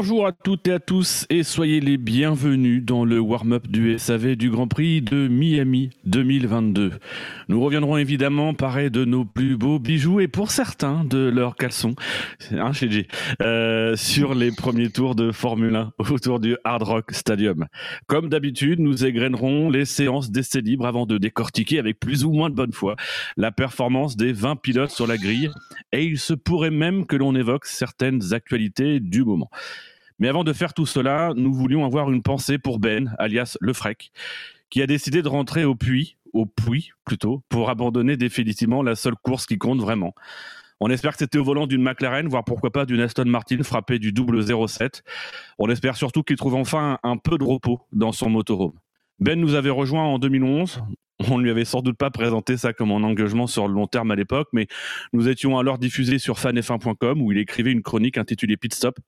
Bonjour à toutes et à tous et soyez les bienvenus dans le warm-up du SAV du Grand Prix de Miami 2022. Nous reviendrons évidemment parler de nos plus beaux bijoux et pour certains de leurs caleçons, hein, chez G, euh, sur les premiers tours de Formule 1 autour du Hard Rock Stadium. Comme d'habitude, nous égrainerons les séances d'essais libres avant de décortiquer avec plus ou moins de bonne foi la performance des 20 pilotes sur la grille et il se pourrait même que l'on évoque certaines actualités du moment. Mais avant de faire tout cela, nous voulions avoir une pensée pour Ben, alias Le Frec, qui a décidé de rentrer au puits, au puits plutôt, pour abandonner définitivement la seule course qui compte vraiment. On espère que c'était au volant d'une McLaren, voire pourquoi pas d'une Aston Martin frappée du double 07. On espère surtout qu'il trouve enfin un peu de repos dans son motorhome. Ben nous avait rejoint en 2011. On ne lui avait sans doute pas présenté ça comme un engagement sur le long terme à l'époque, mais nous étions alors diffusés sur fanf1.com où il écrivait une chronique intitulée Pit Stop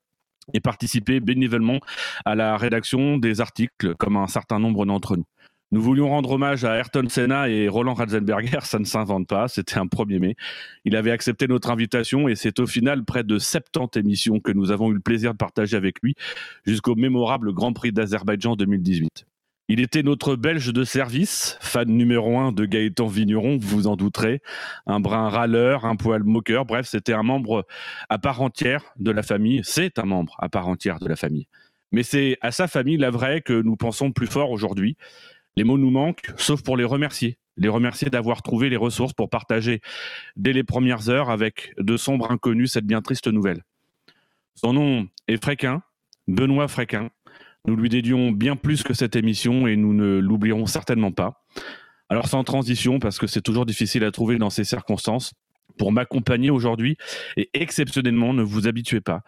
et participait bénévolement à la rédaction des articles, comme un certain nombre d'entre nous. Nous voulions rendre hommage à Ayrton Senna et Roland Ratzenberger, ça ne s'invente pas, c'était un 1er mai. Il avait accepté notre invitation et c'est au final près de 70 émissions que nous avons eu le plaisir de partager avec lui jusqu'au mémorable Grand Prix d'Azerbaïdjan 2018. Il était notre Belge de service, fan numéro un de Gaëtan Vigneron, vous en douterez, un brin râleur, un poil moqueur, bref, c'était un membre à part entière de la famille, c'est un membre à part entière de la famille. Mais c'est à sa famille, la vraie, que nous pensons plus fort aujourd'hui. Les mots nous manquent, sauf pour les remercier. Les remercier d'avoir trouvé les ressources pour partager dès les premières heures avec de sombres inconnus cette bien triste nouvelle. Son nom est Fréquin, Benoît Fréquin, nous lui dédions bien plus que cette émission et nous ne l'oublierons certainement pas. Alors sans transition, parce que c'est toujours difficile à trouver dans ces circonstances, pour m'accompagner aujourd'hui et exceptionnellement, ne vous habituez pas.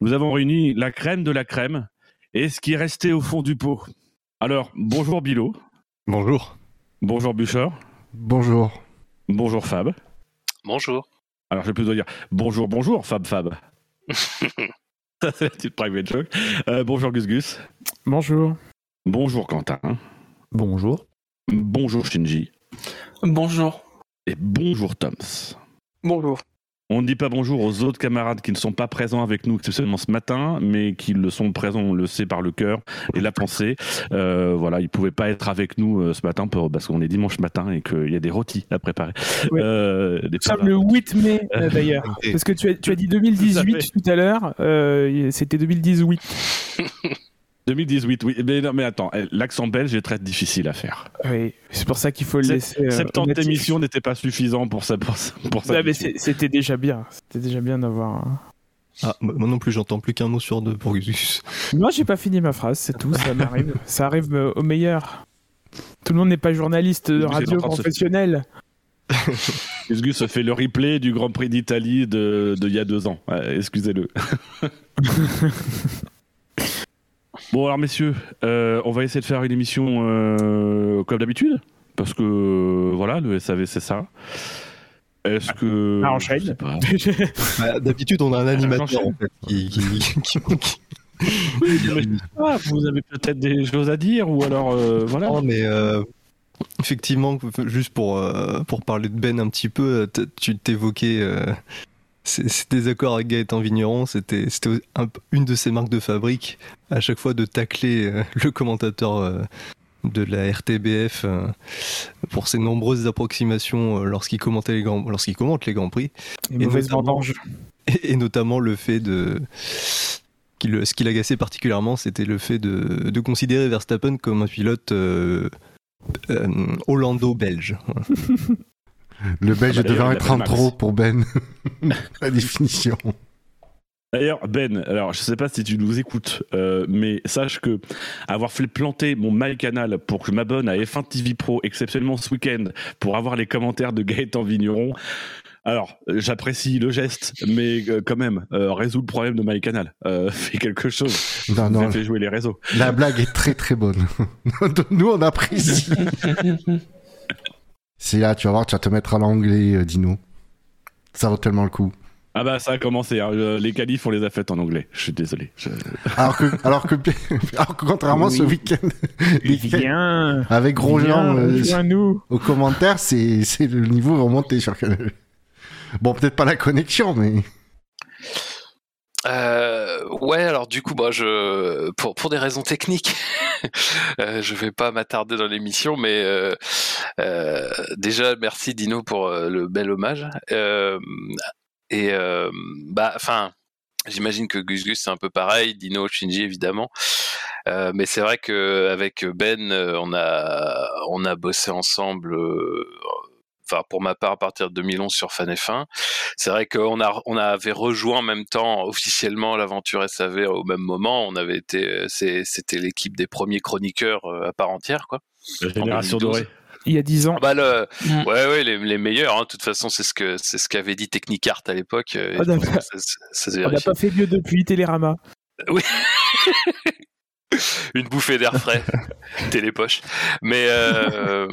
Nous avons réuni la crème de la crème et ce qui est resté au fond du pot. Alors, bonjour Bilo. Bonjour. Bonjour Bûcher. Bonjour. Bonjour Fab. Bonjour. Alors, je vais plutôt dire bonjour, bonjour Fab Fab. Ça, c'est la petite private joke. Euh, bonjour Gus Gus. Bonjour. Bonjour Quentin. Bonjour. Bonjour Shinji. Bonjour. Et bonjour Toms. Bonjour. On ne dit pas bonjour aux autres camarades qui ne sont pas présents avec nous exceptionnellement ce matin, mais qui le sont présents, on le sait par le cœur et la pensée. Euh, voilà, ils pouvaient pas être avec nous euh, ce matin pour, parce qu'on est dimanche matin et qu'il y a des rôtis à préparer. Oui. Euh, des le 8 mai euh, d'ailleurs. Parce que tu as, tu as dit 2018 tout à l'heure, euh, c'était 2018. 2018, oui. Mais non, mais attends, eh, l'accent belge est très difficile à faire. Oui, c'est pour ça qu'il faut le laisser. euh, 70 natif. émissions n'étaient pas suffisants pour ça. Pour, ça- pour ça Ouais, mais c'était déjà bien. C'était déjà bien d'avoir. un- Ah, moi non plus, j'entends plus qu'un mot sur deux pour Gus. Moi, j'ai pas fini ma phrase, c'est tout. Ça m'arrive. ça arrive euh, au meilleur. Tout le monde n'est pas journaliste de radio professionnel. Gus Gus se fait le replay du Grand Prix d'Italie de, de il y a deux ans. Ouais, Excusez-le. bon alors messieurs, euh, on va essayer de faire une émission euh, comme d'habitude parce que euh, voilà le SAV c'est ça. Est-ce que Ah, enchaîne. Bah, D'habitude, on a un animateur j'enchaîne. en fait, qui, qui, qui- qui- Oui, mais je sais pas, vous avez peut-être des choses à dire ou alors euh, voilà. Non, mais euh, effectivement, juste pour, euh, pour parler de Ben un petit peu, tu t'évoquais euh, ces désaccords avec Gaëtan Vigneron, c'était c'était un- une de ses marques de fabrique, à chaque fois de tacler euh, le commentateur euh, de la RTBF euh, pour ses nombreuses approximations lorsqu'il commentait les grands, lorsqu'il commente les grands prix. Et mauvaise notamment-. Et, et notamment le fait de. ce qui l'agaçait particulièrement, c'était le fait de, de considérer Verstappen comme un pilote euh, euh, hollando-belge. Le belge Ah bah, être un trop pour Ben. La définition. D'ailleurs, Ben, alors je sais pas si tu nous écoutes, euh, mais sache que avoir fait planter mon MyCanal pour que je m'abonne à F1 TV Pro exceptionnellement ce week-end pour avoir les commentaires de Gaëtan Vigneron, alors, j'apprécie le geste, mais euh, quand même, euh, résout le problème de MyCanal. Euh, fais quelque chose. Non, non, Fais jouer les réseaux. la blague est très très bonne. Nous, on apprécie. C'est là, tu vas voir, tu vas te mettre à l'anglais, euh, Dino. Ça vaut tellement le coup. Ah bah ça a commencé. hein. Euh, Les qualifs, on les a faites en anglais. Je suis désolé. Je- Alors que, alors que, alors que contrairement ce week-end, avec Grosjean euh, nous. aux commentaires, c'est, c'est le niveau remonté sur Canal. Bon, peut-être pas la connexion, mais Euh, ouais, alors du coup, bah, je, pour, pour des raisons techniques, euh, je vais pas m'attarder dans l'émission, mais euh, euh, déjà, merci Dino pour euh, le bel hommage. Et bah, enfin, j'imagine que Gus Gus c'est un peu pareil, Dino, Shinji évidemment. Mais c'est vrai que avec Ben, on a on a bossé ensemble. Enfin, pour ma part, à partir de 2011 sur Fan F1. C'est vrai qu'on a, on avait rejoint en même temps officiellement l'aventure SAV au même moment. On avait été, c'était l'équipe des premiers chroniqueurs euh, à part entière, quoi. La génération 2012. dorée. Il y a 10 ans. Bah le, Mm. ouais, ouais, les, les meilleurs. hein. De toute façon, c'est ce que c'est ce qu'avait dit Technicart à l'époque. euh, Ah, On n'a pas fait mieux depuis Télérama. Une bouffée d'air frais, télépoche. Mais euh,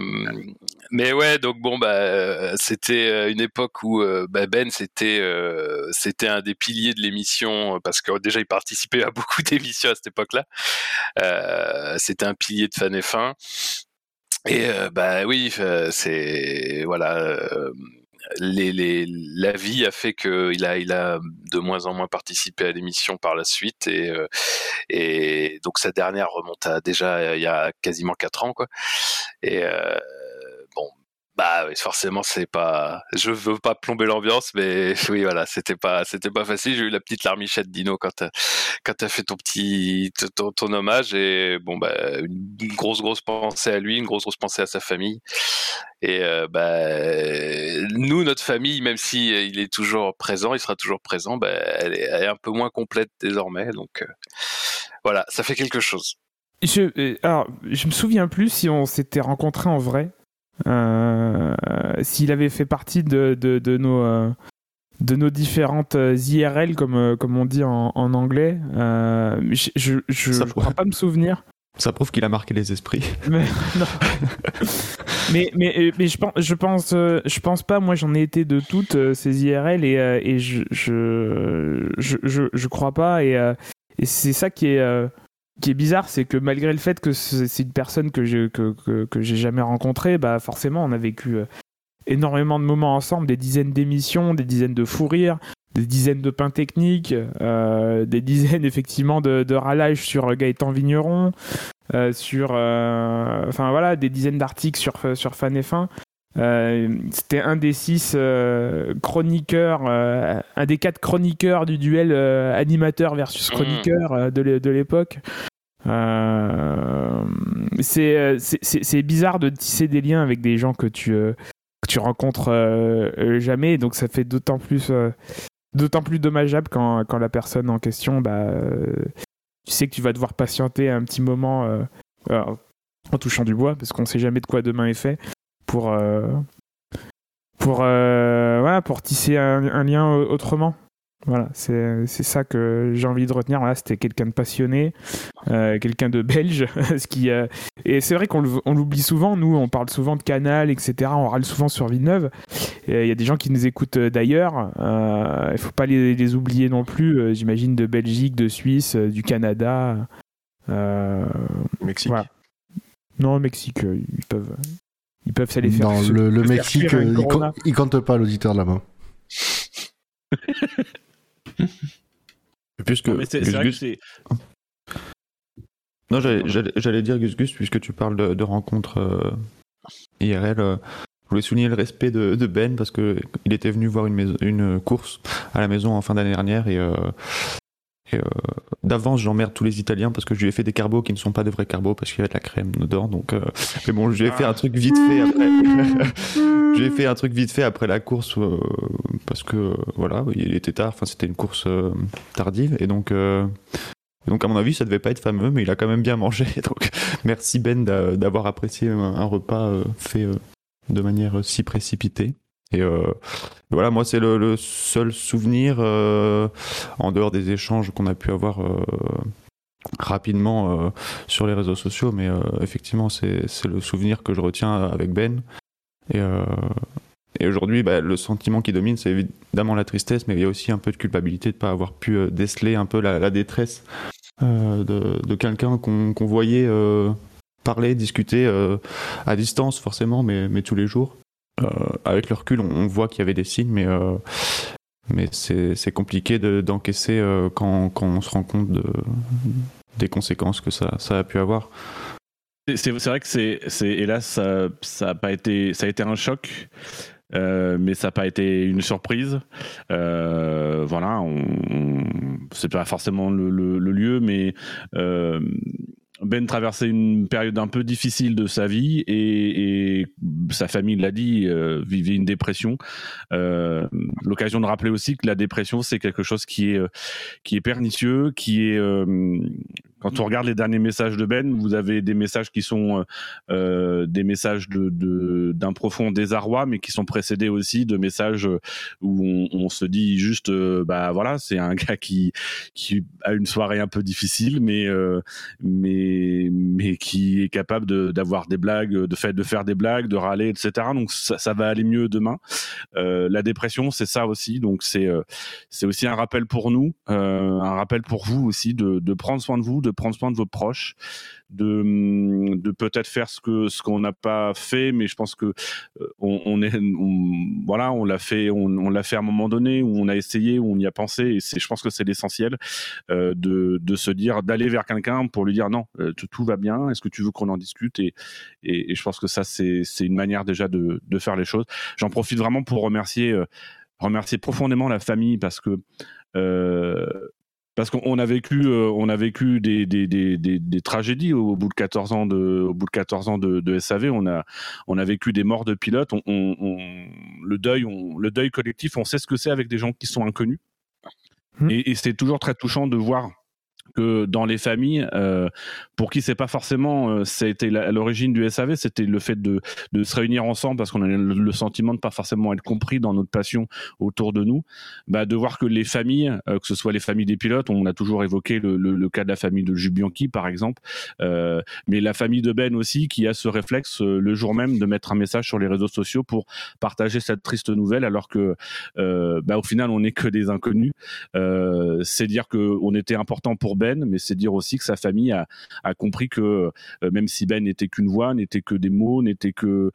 mais ouais, donc bon bah euh, c'était euh, une époque où euh, bah, Ben c'était euh, c'était un des piliers de l'émission parce que déjà il participait à beaucoup d'émissions à cette époque-là. Euh, c'était un pilier de Fan F1. Et euh, bah oui, c'est voilà. les, les, la vie a fait qu'il a, il a de moins en moins participé à l'émission par la suite et, et donc sa dernière remonte à déjà il y a quasiment quatre ans quoi. Et bah oui, forcément c'est pas, je veux pas plomber l'ambiance, mais oui voilà, c'était pas, c'était pas facile. J'ai eu la petite larmichette Dino quand t'as, quand t'as fait ton petit, ton, hommage et bon bah une grosse grosse pensée à lui, une grosse grosse pensée à sa famille. Et euh, bah, nous, notre famille, même si il est toujours présent, il sera toujours présent, bah, elle, est, un peu moins complète désormais. Donc euh, voilà, ça fait quelque chose. Je, euh, alors, je me souviens plus si on s'était rencontrés en vrai. Euh, S'il avait fait partie de, de, de nos, euh, de nos différentes euh, IRL, comme, comme on dit en, en anglais. Euh, je pourrait. crois pas me souvenir. Ça prouve qu'il a marqué les esprits. Mais, mais, mais, mais je pense, je pense, je pense pas. Moi, j'en ai été de toutes ces IRL et, et je, je, je, crois pas. Et, et c'est ça qui est, qui est bizarre, c'est que malgré le fait que c'est une personne que j'ai jamais rencontrée, bah forcément, on a vécu euh, énormément de moments ensemble, des dizaines d'émissions, des dizaines de fous rires, des dizaines de pains techniques, euh, des dizaines effectivement de, de râlages sur Gaëtan Vigneron, euh, sur, euh, enfin voilà, des dizaines d'articles sur sur Fan F1. Euh, C'était un des six euh, chroniqueurs, euh, un des quatre chroniqueurs du duel animateur versus chroniqueur euh, de l'é- de l'époque. C'est bizarre de tisser des liens avec des gens que tu que tu rencontres jamais, donc ça fait d'autant plus d'autant plus dommageable quand, quand la personne en question, bah, tu sais que tu vas devoir patienter un petit moment en touchant du bois, parce qu'on sait jamais de quoi demain est fait, pour euh, pour euh, voilà, pour tisser un, un lien au- autrement. Voilà, c'est c'est ça que j'ai envie de retenir. Voilà, c'était quelqu'un de passionné, euh, quelqu'un de belge, ce qui euh, et c'est vrai qu'on l'oublie souvent. Nous, on parle souvent de Canal, etc. On râle souvent sur Villeneuve. Il y a des gens qui nous écoutent d'ailleurs. Euh, Il faut pas les, les oublier non plus. J'imagine de Belgique, de Suisse, du Canada. Mexique. Voilà. non, Mexique, ils peuvent, ils peuvent ça les faire. se- le, se Mexique, euh, il, compte, il compte pas l'auditeur là-bas. Puisque Mais c'est c'est Gus vrai que Gus- c'est. Non, j'allais- j'allais j'allais dire Gus Gus, puisque tu parles de, de rencontres euh, IRL. euh, je voulais souligner le respect de, de Ben parce que il était venu voir une, maison- une course à la maison en fin d'année dernière et, euh, Et euh, d'avance, j'emmerde tous les Italiens parce que je lui ai fait des carbos qui ne sont pas des vrais carbos parce qu'il y a de la crème dedans. Donc, euh, mais bon, je lui ai fait un truc vite fait après. J'ai fait un truc vite fait après la course euh, parce que voilà, il était tard. Enfin, c'était une course tardive et donc. donc à mon avis, ça devait pas être fameux, mais il a quand même bien mangé. Donc merci Ben d'a- d'avoir apprécié un, un repas fait de manière si précipitée. Et euh, voilà, moi c'est le, seul souvenir euh, en dehors des échanges qu'on a pu avoir euh, rapidement sur les réseaux sociaux, mais effectivement c'est le souvenir que je retiens avec Ben. Et, et aujourd'hui, bah, le sentiment qui domine, c'est évidemment la tristesse, mais il y a aussi un peu de culpabilité de ne pas avoir pu déceler un peu la, détresse de, quelqu'un qu'on voyait parler, discuter à distance forcément, mais, mais tous les jours. Euh, avec le recul, on, voit qu'il y avait des signes, mais, euh, c'est compliqué de- d'encaisser euh, quand, on se rend compte de, des conséquences que ça, a pu avoir. C'est- vrai que c'est, hélas, ça, ça a pas été, ça a été un choc, mais ça n'a pas été une surprise. Voilà, on, on- c'est pas forcément le, lieu, mais Ben traversait une période un peu difficile de sa vie et, sa famille l'a dit, euh, vivait une dépression. Euh, L'occasion de rappeler aussi que la dépression, c'est quelque chose qui est, euh, qui est pernicieux, qui est quand on regarde les derniers messages de Ben, vous avez des messages qui sont euh, euh, des messages de- de- d'un profond désarroi, mais qui sont précédés aussi de messages où on, on se dit juste, euh, bah voilà, c'est un gars qui qui a une soirée un peu difficile, mais euh, mais mais qui est capable de- d'avoir des blagues, de faire de faire des blagues, de râler, etc. Donc ça, ça va aller mieux demain. Euh, la dépression, c'est ça aussi. Donc c'est euh, c'est aussi un rappel pour nous, euh, un rappel pour vous aussi de, de prendre soin de vous, de prendre soin de vos proches, de, hum, de peut-être faire ce que ce qu'on n'a pas fait, mais je pense que euh, on, est voilà, on l'a fait, on, l'a fait à un moment donné où on a essayé, où on y a pensé, et c'est je pense que c'est l'essentiel euh, de, de se dire d'aller vers quelqu'un pour lui dire non, euh, tout, va bien, est-ce que tu veux qu'on en discute et, et, je pense que ça c'est c'est une manière déjà de, de faire les choses. J'en profite vraiment pour remercier remercier profondément la famille parce que parce qu'on a vécu, euh, on a vécu des, des, des, des, tragédies au bout de 14 ans de, au bout de 14 ans de, de SAV. On a, on a vécu des morts de pilotes. On, on- on- le deuil, on, le deuil collectif, on sait ce que c'est avec des gens qui sont inconnus. Et, et c'est toujours très touchant de voir que dans les familles, euh, pour qui c'est pas forcément, euh, à l'origine du SAV, c'était le fait de, de se réunir ensemble parce qu'on a le, sentiment de pas forcément être compris dans notre passion autour de nous, bah, de voir que les familles, euh, que ce soit les familles des pilotes, on a toujours évoqué le, le- le cas de la famille de Jules Bianchi par exemple, euh, mais la famille de Ben aussi qui a ce réflexe euh, le jour même de mettre un message sur les réseaux sociaux pour partager cette triste nouvelle alors que euh, bah, au final on n'est que des inconnus. C'est dire que on était important pour Ben, mais c'est dire aussi que sa famille a, compris que euh, même si Ben n'était qu'une voix, n'était que des mots, n'était que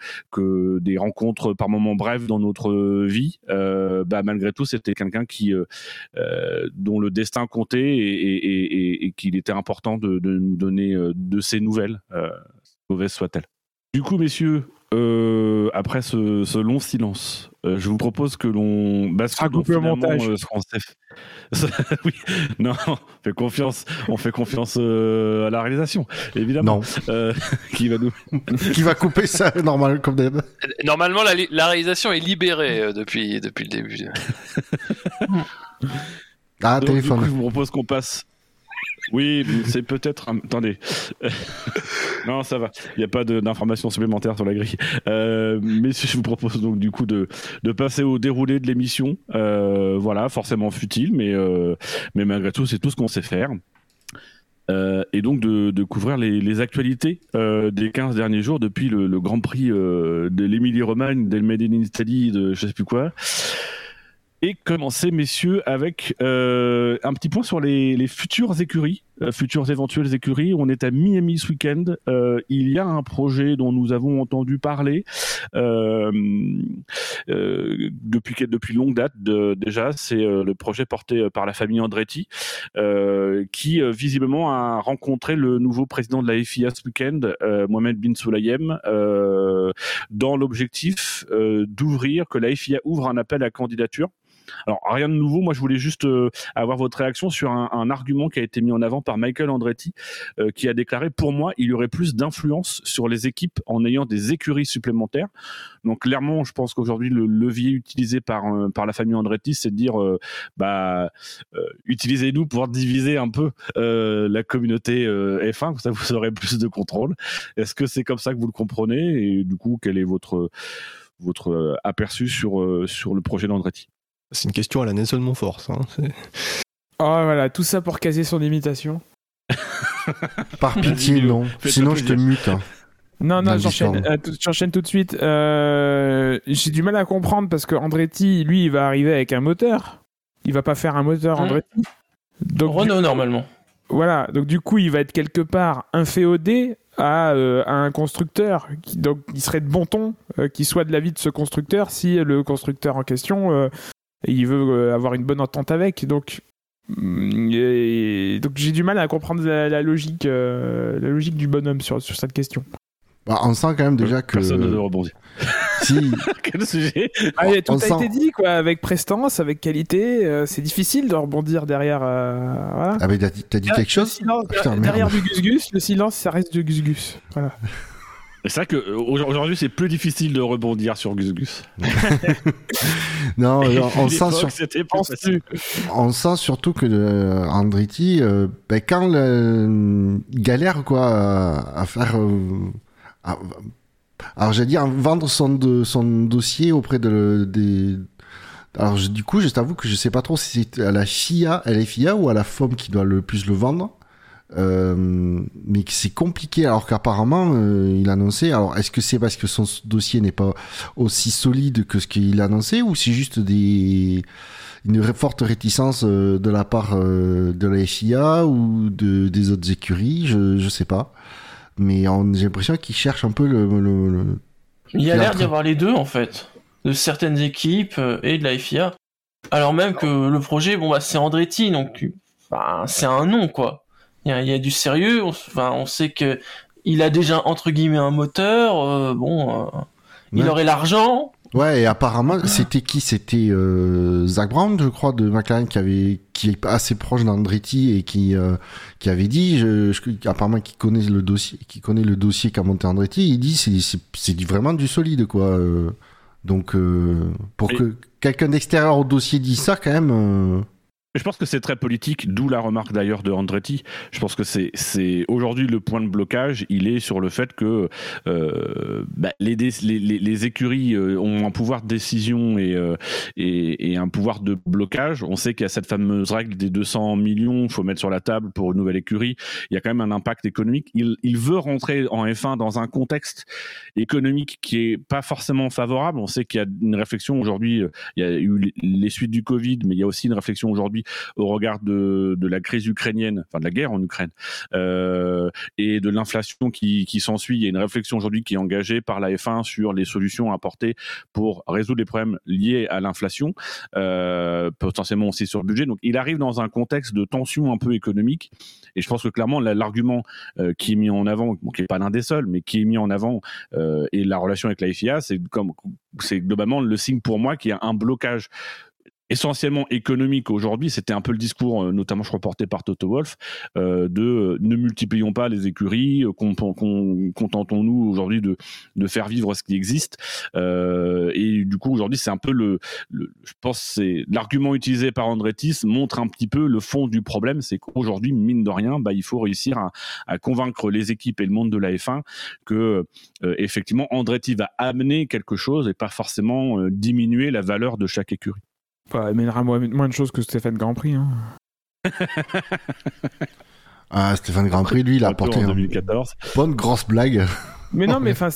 des rencontres par moments brèves dans notre vie, euh, bah, malgré tout c'était quelqu'un euh, dont le destin comptait et, qu'il était important de, nous donner de ces nouvelles, mauvaises soient-elles. Du coup, messieurs, après ce long silence, euh, je vous propose que l'on bascule dans montage. euh, ce qu'on sait oui, non, on fait confiance, on fait confiance euh, à la réalisation, évidemment, Non. euh, qui va nous. Qui va couper ça, normal, comme d'hab. Normalement, la, li- la réalisation est libérée euh, depuis, depuis le début. Ah, Donc, du téléphone. coup, je vous propose qu'on passe. Oui, c'est peut-être. Attendez. non, ça va. Il n'y a pas d'informations supplémentaires sur la grille. Euh, mais je vous propose donc du coup de, de passer au déroulé de l'émission. Euh, voilà, forcément futile, mais, euh, mais malgré tout, c'est tout ce qu'on sait faire. Euh, et donc de, de couvrir les, les actualités euh, des 15 derniers jours depuis le, le Grand Prix euh, de l'Émilie-Romagne, del Made in Italy, de je sais plus quoi. Et commencer, messieurs, avec euh, un petit point sur les, les futures écuries, euh, futures éventuelles écuries. On est à Miami ce week-end. Euh, il y a un projet dont nous avons entendu parler euh, euh, depuis, depuis longue date déjà. C'est euh, le projet porté par la famille Andretti, qui visiblement a rencontré le nouveau président de la FIA ce week-end, Mohamed Bin Sulayem, dans l'objectif d'ouvrir, que la FIA ouvre un appel à candidature Alors rien de nouveau, moi je voulais juste euh, avoir votre réaction sur un, un, argument qui a été mis en avant par Michael Andretti, euh, qui a déclaré pour moi il y aurait plus d'influence sur les équipes en ayant des écuries supplémentaires. Donc clairement, je pense qu'aujourd'hui le levier utilisé par euh, par la famille Andretti, c'est de dire bah utilisez-nous pour diviser un peu la communauté F1, comme ça vous aurez plus de contrôle. Est-ce que c'est comme ça que vous le comprenez? Et du coup quel est votre votre aperçu sur sur le projet d'Andretti? C'est une question à la Nelson Montfort, ça. Hein, oh voilà, tout ça pour caser son imitation. Par pitié, non. Sinon, je te mute. Hein. Non, non, j'enchaîne, euh, j'enchaîne tout de suite. Euh, j'ai du mal à comprendre parce que Andretti, lui, il va arriver avec un moteur. Il va pas faire un moteur, mmh. Andretti. Donc, Renault, normalement. Voilà, donc du coup, il va être quelque part inféodé à, euh, à un constructeur. Qui, donc, il serait de bon ton qu'il soit de l'avis de ce constructeur si le constructeur en question il veut euh, avoir une bonne entente avec. Donc, mm, donc j'ai du mal à comprendre la, logique, euh, la logique du bonhomme sur, sur cette question. Bah, on sent quand même déjà que. Personne ne veut rebondir. Si. Quel sujet ah, Tout a été dit, quoi, avec prestance, avec qualité. Euh, c'est difficile de rebondir derrière. voilà. Ah, mais t'as dit, dit quelque chose? Derrière du gus-gus, le silence, ça reste du gus-gus. Voilà. C'est vrai qu'aujourd'hui, c'est plus difficile de rebondir sur Gus Gus. non, on, sent on sent surtout que euh, Andretti, euh, ben, quand il galère quoi, à, faire. Euh, alors, j'allais dire, vendre son, son dossier auprès de, des. Alors, du coup, je t'avoue que je sais pas trop si c'est à la FIA, à la FIA ou à la FOM qui doit le plus le vendre. Euh, mais c'est compliqué alors qu'apparemment euh, il annonçait. Alors est-ce que c'est parce que son dossier n'est pas aussi solide que ce qu'il annonçait ou c'est juste des une forte réticence euh, de la part de la FIA ou de, des autres écuries, je, je sais pas. Mais j'ai l'impression qu'il cherche un peu le. le, il y a l'air d'y avoir les deux en fait, de certaines équipes et de la FIA. Alors même que le projet, bon bah c'est Andretti, donc bah, c'est un nom quoi il y, a du sérieux. On, enfin, on sait que il a déjà entre guillemets un moteur. Euh, bon, euh, il aurait l'argent. Ouais, et apparemment, c'était qui? C'était euh, Zach Brown, je crois, de McLaren, qui avait, qui est assez proche d'Andretti et qui, qui avait dit, je, apparemment, qui connaît le dossier, qui connaît le dossier qu'a monté Andretti. Il dit, c'est, c'est, vraiment du solide, quoi. donc, pour que quelqu'un d'extérieur au dossier dise ça, quand même je pense que c'est très politique, d'où la remarque d'ailleurs de Andretti. Je pense que c'est, aujourd'hui le point de blocage, il est sur le fait que euh, bah, les, les, les, écuries euh, ont un pouvoir de décision et, euh, et, et, un pouvoir de blocage. On sait qu'il y a cette fameuse règle des 200 millions, il faut mettre sur la table pour une nouvelle écurie. Il y a quand même un impact économique. Il, il veut rentrer en F1 dans un contexte économique qui est pas forcément favorable. On sait qu'il y a une réflexion aujourd'hui, il y a eu les suites du Covid, mais il y a aussi une réflexion aujourd'hui au regard de, la crise ukrainienne, enfin de la guerre en Ukraine, euh, et de l'inflation qui, s'ensuit. Il y a une réflexion aujourd'hui qui est engagée par la F1 sur les solutions à apporter pour résoudre les problèmes liés à l'inflation, euh, potentiellement aussi sur le budget. Donc il arrive dans un contexte de tension un peu économique, et je pense que clairement l'argument euh, qui est mis en avant, bon, qui n'est pas l'un des seuls, mais qui est mis en avant, et la relation avec la FIA, c'est globalement le signe pour moi qu'il y a un blocage essentiellement économique aujourd'hui, c'était un peu le discours, euh, notamment je par Toto Wolf, euh, de euh, ne multiplions pas les écuries, contentons-nous aujourd'hui de, de faire vivre ce qui existe. et du coup aujourd'hui c'est un peu le, je pense c'est l'argument utilisé par Andretti montre un petit peu le fond du problème, c'est qu'aujourd'hui mine de rien, bah, il faut réussir à, à, convaincre les équipes et le monde de la F1 que effectivement Andretti va amener quelque chose et pas forcément diminuer la valeur de chaque écurie. Bah, il mènera moins, de choses que Stéphane Grand Prix. Hein. ah, Stéphane Grand Prix, lui, il a apporté une bonne grosse blague. Mais non, mais enfin,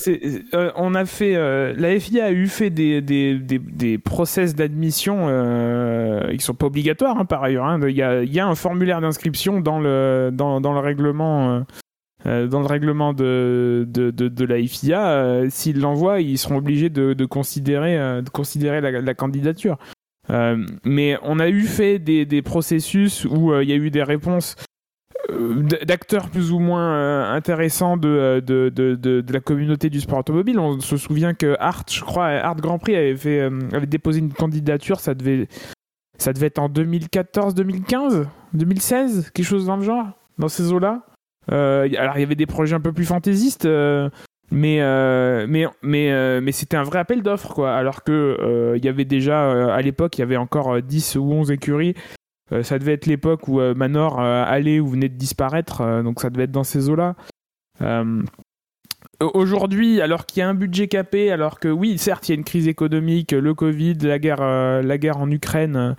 euh, on a fait, euh, la FIA a eu fait des, des, des, des process d'admission, euh, ils sont pas obligatoires hein, par ailleurs. Hein. Il, y a, il y, a, un formulaire d'inscription dans le, dans, dans le règlement. Euh, dans le règlement de, de, de, de la FIA, s'ils l'envoient, ils seront obligés de, de considérer, de considérer la, la candidature. Euh, mais on a eu fait des, des processus où euh, il y a eu des réponses euh, d'acteurs plus ou moins intéressants de, de, de, de, la communauté du sport automobile. On se souvient que Art, je crois, Art Grand Prix avait, fait, avait déposé une candidature, ça devait ça devait être en 2014, 2015, 2016, quelque chose dans le genre, dans ces eaux-là. alors il y avait des projets un peu plus fantaisistes, mais mais mais mais c'était un vrai appel d'offres quoi. Alors que il y avait déjà à l'époque il y avait encore 10 ou 11 écuries euh, ça devait être l'époque où euh, Manor euh, allait ou venait de disparaître, donc ça devait être dans ces eaux-là. Aujourd'hui, alors qu'il y a un budget capé, alors que oui, certes, il y a une crise économique, le Covid, la guerre, la guerre en Ukraine,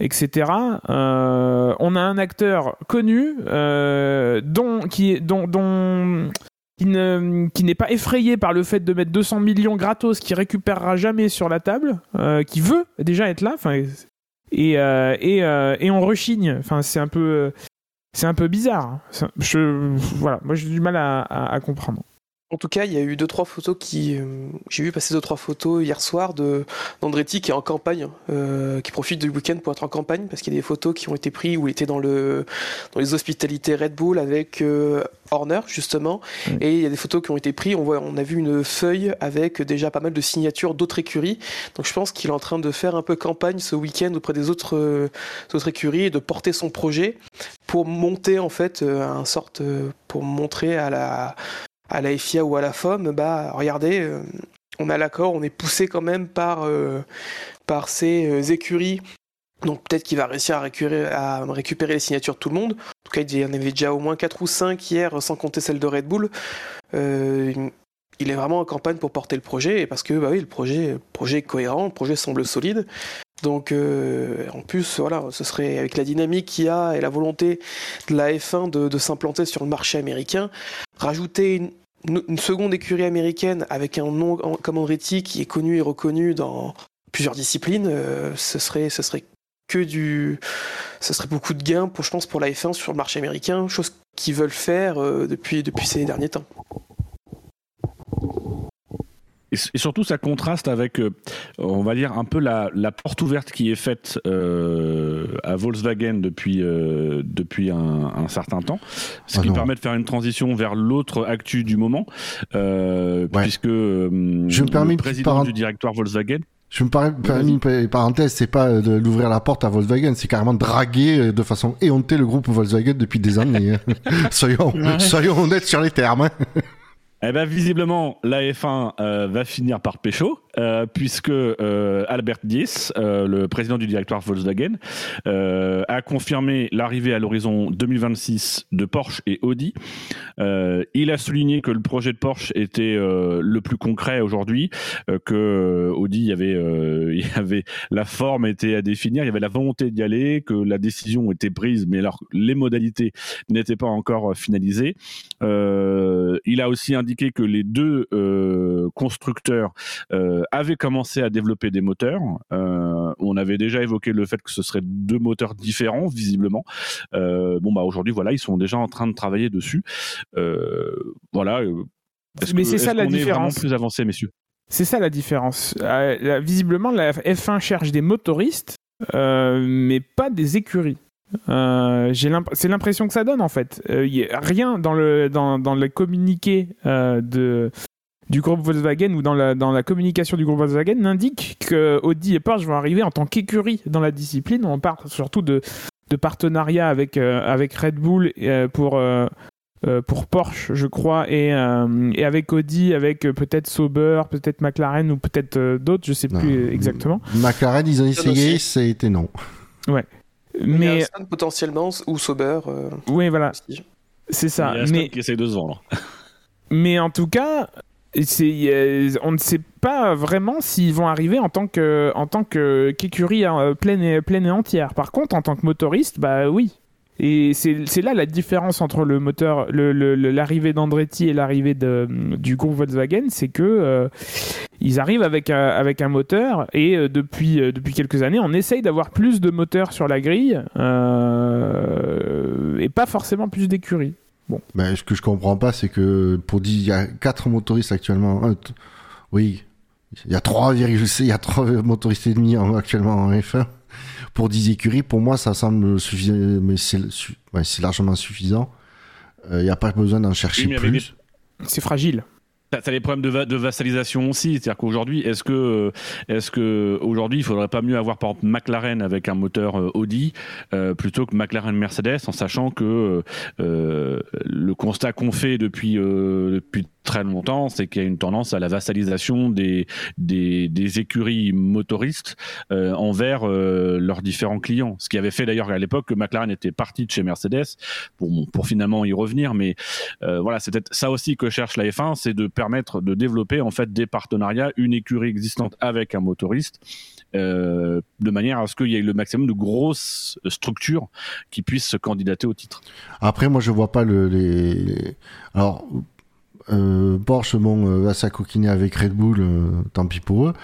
etc. on a un acteur connu dont, qui, dont, dont, qui, ne, qui n'est pas effrayé par le fait de mettre 200 millions gratos, qui récupérera jamais sur la table, qui veut déjà être là. Euh, euh, et on rechigne. C'est un peu, c'est un peu bizarre. Voilà, moi j'ai du mal à, comprendre. En tout cas, il y a eu deux trois photos qui, euh, j'ai vu passer deux trois photos hier soir de d'Andretti qui est en campagne, qui profite du week-end pour être en campagne parce qu'il y a des photos qui ont été prises où il était dans le dans les hospitalités Red Bull avec Horner justement. Et il y a des photos qui ont été prises. On voit on a vu une feuille avec déjà pas mal de signatures d'autres écuries. Donc je pense qu'il est en train de faire un peu campagne ce week-end auprès des autres euh, autres écuries et de porter son projet pour monter en fait euh, un sorte euh, pour montrer à la à la FIA ou à la FOM bah regardez on a l'accord on est poussé quand même par par ces écuries donc peut-être qu'il va réussir à récupérer, les signatures de tout le monde. En tout cas, il y en avait déjà au moins 4 ou 5 hier, sans compter celle de Red Bull. Euh, il est vraiment en campagne pour porter le projet, parce que bah oui, le projet, projet est cohérent, le projet semble solide. Donc euh, en plus, voilà, ce serait avec la dynamique qu'il y a et la volonté de la F1 de, s'implanter sur le marché américain, rajouter une, seconde écurie américaine avec un nom comme Andretti qui est connu et reconnu dans plusieurs disciplines, euh, ce serait, ce que du. Ça serait beaucoup de gains, pour, je pense, pour la F1 sur le marché américain, chose qu'ils veulent faire euh, depuis ces derniers temps. Et, surtout, ça contraste avec, euh, on va dire, un peu la, porte ouverte qui est faite euh, à Volkswagen depuis, depuis un, certain temps, ce ah qui permet de faire une transition vers l'autre actu du moment, puisque Je me permets le président du directoire Volkswagen je me permets une parenthèse, c'est pas de l'ouvrir la porte à Volkswagen, c'est carrément draguer euh, de façon éhontée le groupe Volkswagen depuis des années. Hein. soyons, soyons honnêtes sur les termes. Eh ben visiblement, la F1 euh, va finir par pécho, euh, puisque euh, Albert Diess, le président du directoire Volkswagen, a confirmé l'arrivée à l'horizon 2026 de Porsche et Audi. il a souligné que le projet de Porsche était le plus concret aujourd'hui, que Audi, avait, avait la forme était à définir, il y avait la volonté d'y aller, que la décision était prise, mais alors les modalités n'étaient pas encore finalisées. il a aussi indiqué que les deux euh, constructeurs euh, avaient commencé à développer des moteurs. Euh, on avait déjà évoqué le fait que ce serait deux moteurs différents, visiblement. bon, bah aujourd'hui, voilà, ils sont déjà en train de travailler dessus. voilà. Mais c'est ça la différence. plus avancé, messieurs? C'est ça la différence. visiblement, la F1 cherche des motoristes, mais pas des écuries. Euh, c'est l'impression que ça donne en fait. Euh, rien dans le, dans, dans le communiqué euh, de, du groupe Volkswagen ou dans la, dans la communication du groupe Volkswagen n'indique que Audi et Porsche vont arriver en tant qu'écurie dans la discipline. On parle surtout de, de partenariat avec, avec Red Bull pour, pour Porsche, je crois, et, et avec Audi, avec peut-être Sauber, peut-être McLaren ou peut-être d'autres, je sais plus exactement. McLaren, ils ont essayé, ça a été non. Ouais. Mais potentiellement ou Sauber. Euh, oui, voilà. C'est ça. mais qui essaie de se vendre. mais en tout cas, on ne sait pas vraiment s'ils vont arriver en tant que en tant que qu'écurie euh, pleine et pleine et entière. Par contre, en tant que motoriste, bah oui. Et c'est là la différence entre le moteur, l'arrivée d'Andretti et l'arrivée du groupe Volkswagen, c'est que euh, ils arrivent avec un, moteur et euh, depuis, euh, depuis quelques années, on essaye d'avoir plus de moteurs sur la grille et pas forcément plus d'écuries. Bon. Ben, ce que je comprends pas, c'est que pour dire, il y a 4 motoristes actuellement. oui, il y a 3, je sais, il y a 3 motoristes et demi actuellement en F1 pour 10 écuries, pour moi, ça semble suffisant, mais c'est largement suffisant. Il euh, n'y a pas besoin d'en chercher plus. C'est fragile. T'as des problèmes de, de vassalisation aussi, c'est-à-dire qu'aujourd'hui, est-ce que, est-ce que aujourd'hui, il faudrait pas mieux avoir par exemple McLaren avec un moteur euh, Audi euh, plutôt que McLaren Mercedes, en sachant que euh, le constat qu'on fait depuis depuis très longtemps, c'est qu'il y a une tendance à la vassalisation des des, des écuries motoristes envers leurs différents clients. Ce qui avait fait d'ailleurs à l'époque que McLaren était parti de chez Mercedes pour pour finalement y revenir, mais voilà, c'est peut-être ça aussi que cherche la F1, c'est de permettre de développer en fait des partenariats, une écurie existante avec un motoriste, euh, de manière à ce qu'il y ait le maximum de grosses structures qui puissent se candidater au titre. Après, moi, je vois pas le, les. Alors, euh, Porsche, bon, euh, va s'acoquiner avec Red Bull, euh, tant pis pour eux.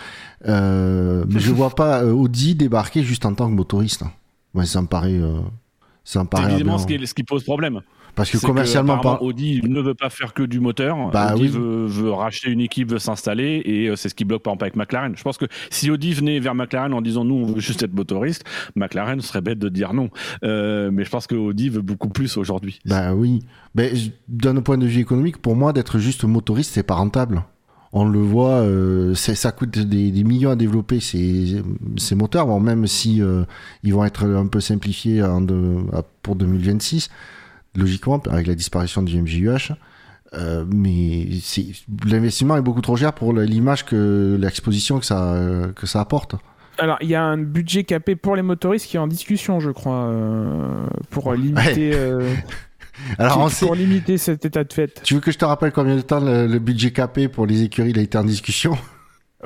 mais je vois pas Audi débarquer juste en tant que motoriste. Ouais, ça me paraît. ça me paraît. évidemment ce qui, ce qui pose problème. Parce que commercialement, par... Audi ne veut pas faire que du moteur. Bah, Audi veut, racheter une équipe, veut s'installer, et euh, c'est ce qui bloque par exemple avec McLaren. Je pense que si Audi venait vers McLaren en disant nous on veut juste être motoriste, McLaren serait bête de dire non. Euh, mais je pense que Audi veut beaucoup plus aujourd'hui. Bah oui. Mais d'un point de vue économique, pour moi, d'être juste motoriste, c'est pas rentable on le voit, euh, ça coûte des, millions à développer ces, ces moteurs, bon, même si ils vont être un peu simplifiés pour 2026 logiquement, avec la disparition du MJUH. Euh, mais l'investissement est beaucoup trop cher pour l'image que l'exposition que ça, que ça apporte. Alors, il y a un budget capé pour les motoristes qui est en discussion, je crois, euh, pour limiter. Euh, Alors, pour limiter cet état de fait. Tu veux que je te rappelle combien de temps le, le budget capé pour les écuries a été en discussion?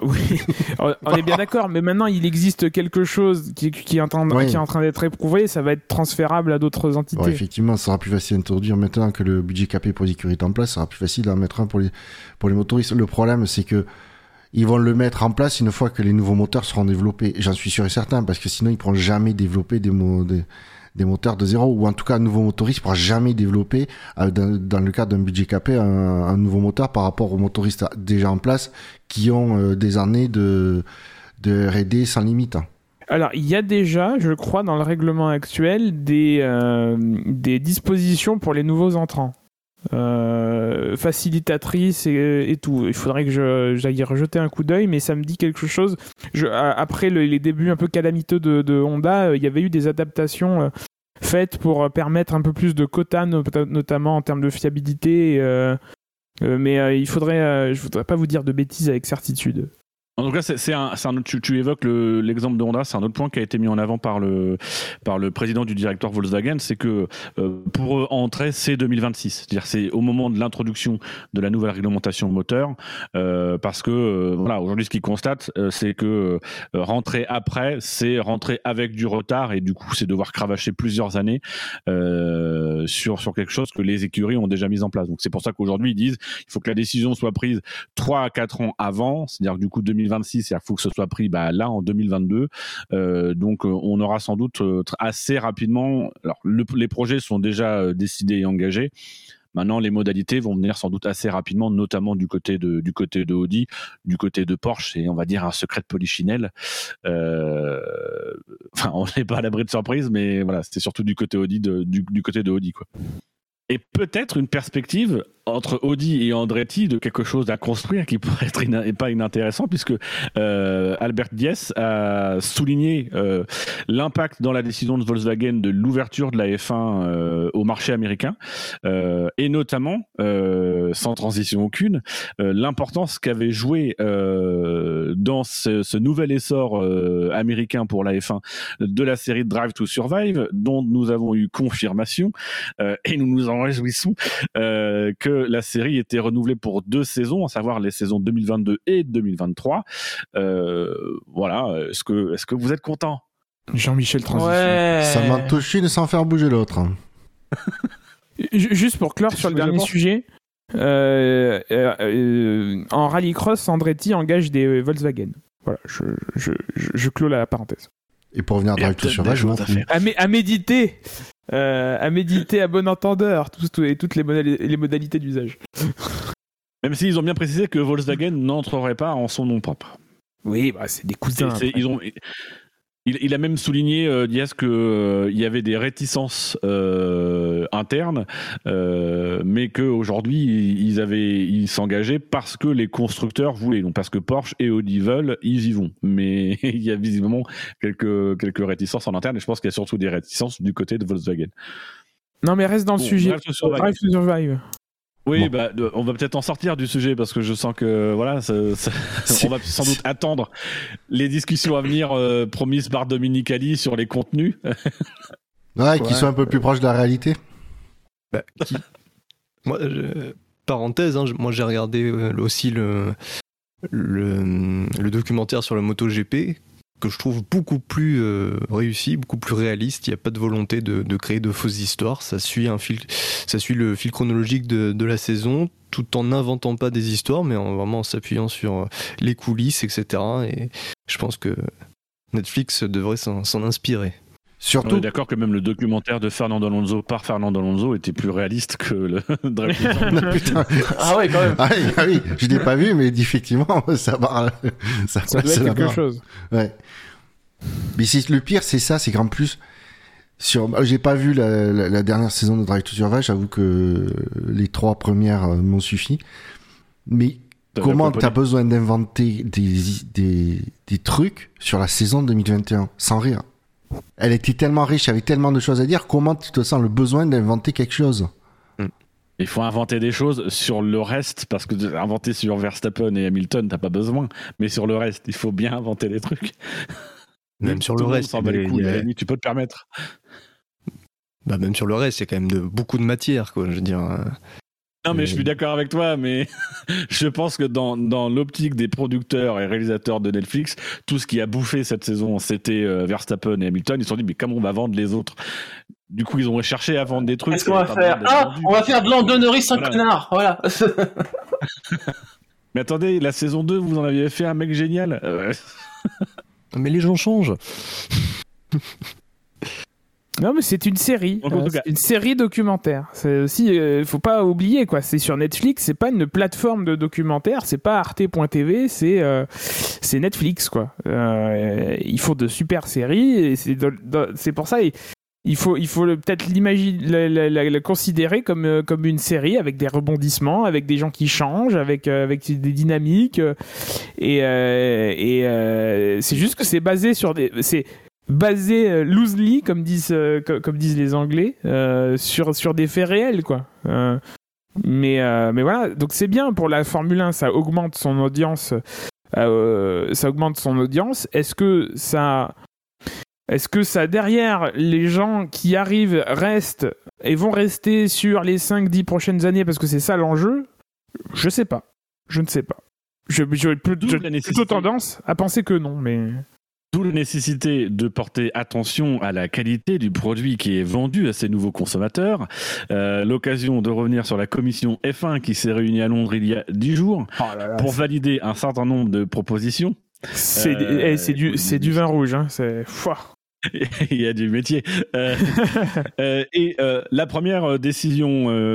Oui, on est bien d'accord, mais maintenant il existe quelque chose qui, est en train, qui est en train d'être éprouvé, ça va être transférable à d'autres entités. effectivement, ça sera plus facile à introduire maintenant que le budget capé pour est en place, ça sera plus facile d'en mettre un pour les, pour les motoristes. Le problème, c'est que ils vont le mettre en place une fois que les nouveaux moteurs seront développés. J'en suis sûr et certain, parce que sinon ils pourront jamais développer des, des, des moteurs de zéro, ou en tout cas un nouveau motoriste pourra jamais développer, euh, dans, le cadre d'un budget capé, un, nouveau moteur par rapport aux motoristes déjà en place qui ont euh, des années de, de R&D sans limite. Alors, il y a déjà, je crois, dans le règlement actuel, des, euh, des dispositions pour les nouveaux entrants. Euh, facilitatrice et, tout. Il faudrait que j'aille rejeter un coup d'œil, mais ça me dit quelque chose. Après les débuts un peu calamiteux de, Honda, euh, il y avait eu des adaptations euh, faites pour permettre un peu plus de quotas, notamment en termes de fiabilité. mais il faudrait, je voudrais pas vous dire de bêtises avec certitude. En tout cas, c'est un, un tu, tu, évoques l'exemple de Honda, c'est un autre point qui a été mis en avant par le, par le président du directeur Volkswagen, c'est que euh, pour eux, entrer, c'est 2026. C'est-à-dire c'est au moment de l'introduction de la nouvelle réglementation moteur, euh, parce que euh, voilà, aujourd'hui, ce qu'ils constatent, euh, c'est que rentrer après, c'est rentrer avec du retard et du coup, c'est devoir cravacher plusieurs années sur, sur quelque chose que les écuries ont déjà mis en place. Donc c'est pour ça qu'aujourd'hui, ils disent il faut que la décision soit prise 3 à 4 ans avant, c'est-à-dire du coup 2026 2026, il faut que ce soit pris bah, là en 2022. Euh, donc euh, on aura sans doute euh, assez rapidement. Alors les projets sont déjà décidés et engagés. Maintenant, les modalités vont venir sans doute assez rapidement, notamment du côté de, du côté de Audi, du côté de Porsche, et on va dire un secret de polichinelle. enfin, on n'est pas à l'abri de surprise, mais voilà, c'était surtout du côté Audi, du, du, côté de Audi, quoi. Et peut-être une perspective entre Audi et Andretti de quelque chose à construire qui pourrait être pas inintéressant puisque euh, Albert Diess a souligné euh, l'impact dans la décision de Volkswagen de l'ouverture de la F1 euh, au marché américain euh, et notamment euh, sans transition aucune l'importance qu'avait joué dans ce, ce, nouvel essor américain pour la F1 de la série Drive to Survive dont nous avons eu confirmation et nous nous en réjouissons que la série était renouvelée pour deux saisons, à savoir les saisons 2022 et 2023. Euh, voilà, est-ce que, est que vous êtes content? Jean-Michel Transition. Ça m'a touché de sans faire bouger l'autre. Juste pour clore sur le dernier sujet, euh, euh, en rallycross, Andretti engage des Volkswagen. Voilà, je, je, je, clôt la parenthèse. Et pour venir Drive to Survive, je m'en À, à, méditer euh, à méditer à bon entendeur, tout, et toutes les, les modalités d'usage. Même s'ils ont bien précisé que Volkswagen n'entrerait pas en son nom propre. Oui, bah, c'est des cousins. ils ont, Il, a même souligné, euh, Diaz, qu'il euh, y avait des réticences euh, internes, euh, mais qu'aujourd'hui, ils, avaient, ils s'engageaient parce que les constructeurs voulaient, donc parce que Porsche et Audi veulent, ils y vont. Mais il y a visiblement quelques, quelques réticences en interne, et je pense qu'il y a surtout des réticences du côté de Volkswagen. Non, mais reste dans le sujet. Drive to Survive. Oui, bah, on va peut-être en sortir du sujet parce que je sens que voilà, on va sans doute attendre les discussions à venir euh, promises par Dominique Ali sur les contenus. ouais, qui sont un peu plus proches de la réalité. Bah, moi, parenthèse, hein, moi j'ai regardé euh, aussi le, le, le documentaire sur le MotoGP que je trouve beaucoup plus euh, réussi, beaucoup plus réaliste. Il n'y a pas de volonté de, créer de fausses histoires. Ça suit, un fil, ça suit le fil chronologique de, de la saison, tout en n'inventant pas des histoires, mais en vraiment en s'appuyant sur euh, les coulisses, etc. Et je pense que Netflix devrait s'en inspirer. Surtout. On est d'accord que même le documentaire de Fernando Alonso par Fernando Alonso était plus réaliste que le ah ouais, quand même. Ah oui, ah oui je l'ai pas vu, mais effectivement, ça va. Ça, ça doit être quelque chose. Ouais. Mais le pire, c'est ça, c'est qu'en plus, sur, j'ai pas vu la, la, dernière saison de Drive to Survive. J'avoue que les trois premières euh, m'ont suffi. Mais comment t'as besoin d'inventer des, des, des trucs sur la saison 2021 sans rire? Elle était tellement riche, avait tellement de choses à dire. Comment tu te sens le besoin d'inventer quelque chose? Hmm. il faut inventer des choses sur le reste, parce que inventer sur Verstappen et Hamilton, t'as pas besoin. Mais sur le reste, il faut bien inventer des trucs. Même sur le reste, tu peux te permettre. Bah même sur le reste, a quand même de, beaucoup de matière, quoi. Je veux dire. Euh, non, mais je suis d'accord avec toi, mais je pense que dans, dans l'optique des producteurs et réalisateurs de Netflix, tout ce qui a bouffé cette saison, c'était euh, Verstappen et Hamilton. Ils se sont dit, mais comment on va vendre les autres? Du coup, ils ont cherché à vendre des trucs. Qu'est-ce qu'on va faire? Ah, on va faire de l'andonnerie sans voilà. connard, voilà. mais attendez, la saison 2, vous en aviez fait un mec génial? mais les gens changent. Non, mais c'est une série. Euh, une série documentaire. C'est aussi, euh, faut pas oublier quoi. C'est sur Netflix. C'est pas une plateforme de documentaire. C'est pas Arte.tv. C'est euh, c'est Netflix quoi. Euh, ils font de super séries. Et c'est c'est pour ça. il faut il faut peut-être l'imaginer, la, la, la, considérer comme comme une série avec des rebondissements, avec des gens qui changent, avec avec des dynamiques. Et et c'est juste que c'est basé sur des c'est basé euh, loosely, comme disent, euh, comme, disent les Anglais, euh, sur, sur des faits réels, quoi. mais, mais voilà, donc c'est bien pour la Formule 1, ça augmente son audience. ça augmente son audience. Est-ce que ça. Est-ce que ça, derrière, les gens qui arrivent restent et vont rester sur les 5-10 prochaines années parce que c'est ça l'enjeu? Je sais pas. Je ne sais pas. J'ai plutôt tendance à penser que non, mais. D'où la nécessité de porter attention à la qualité du produit qui est vendu à ces nouveaux consommateurs. Euh, L'occasion de revenir sur la commission F1 qui s'est réunie à Londres il y a dix jours oh pour valider un certain nombre de propositions. C'est euh, eh, du, du vin rouge, hein. c'est il y a du métier. Euh, euh, et euh, la première décision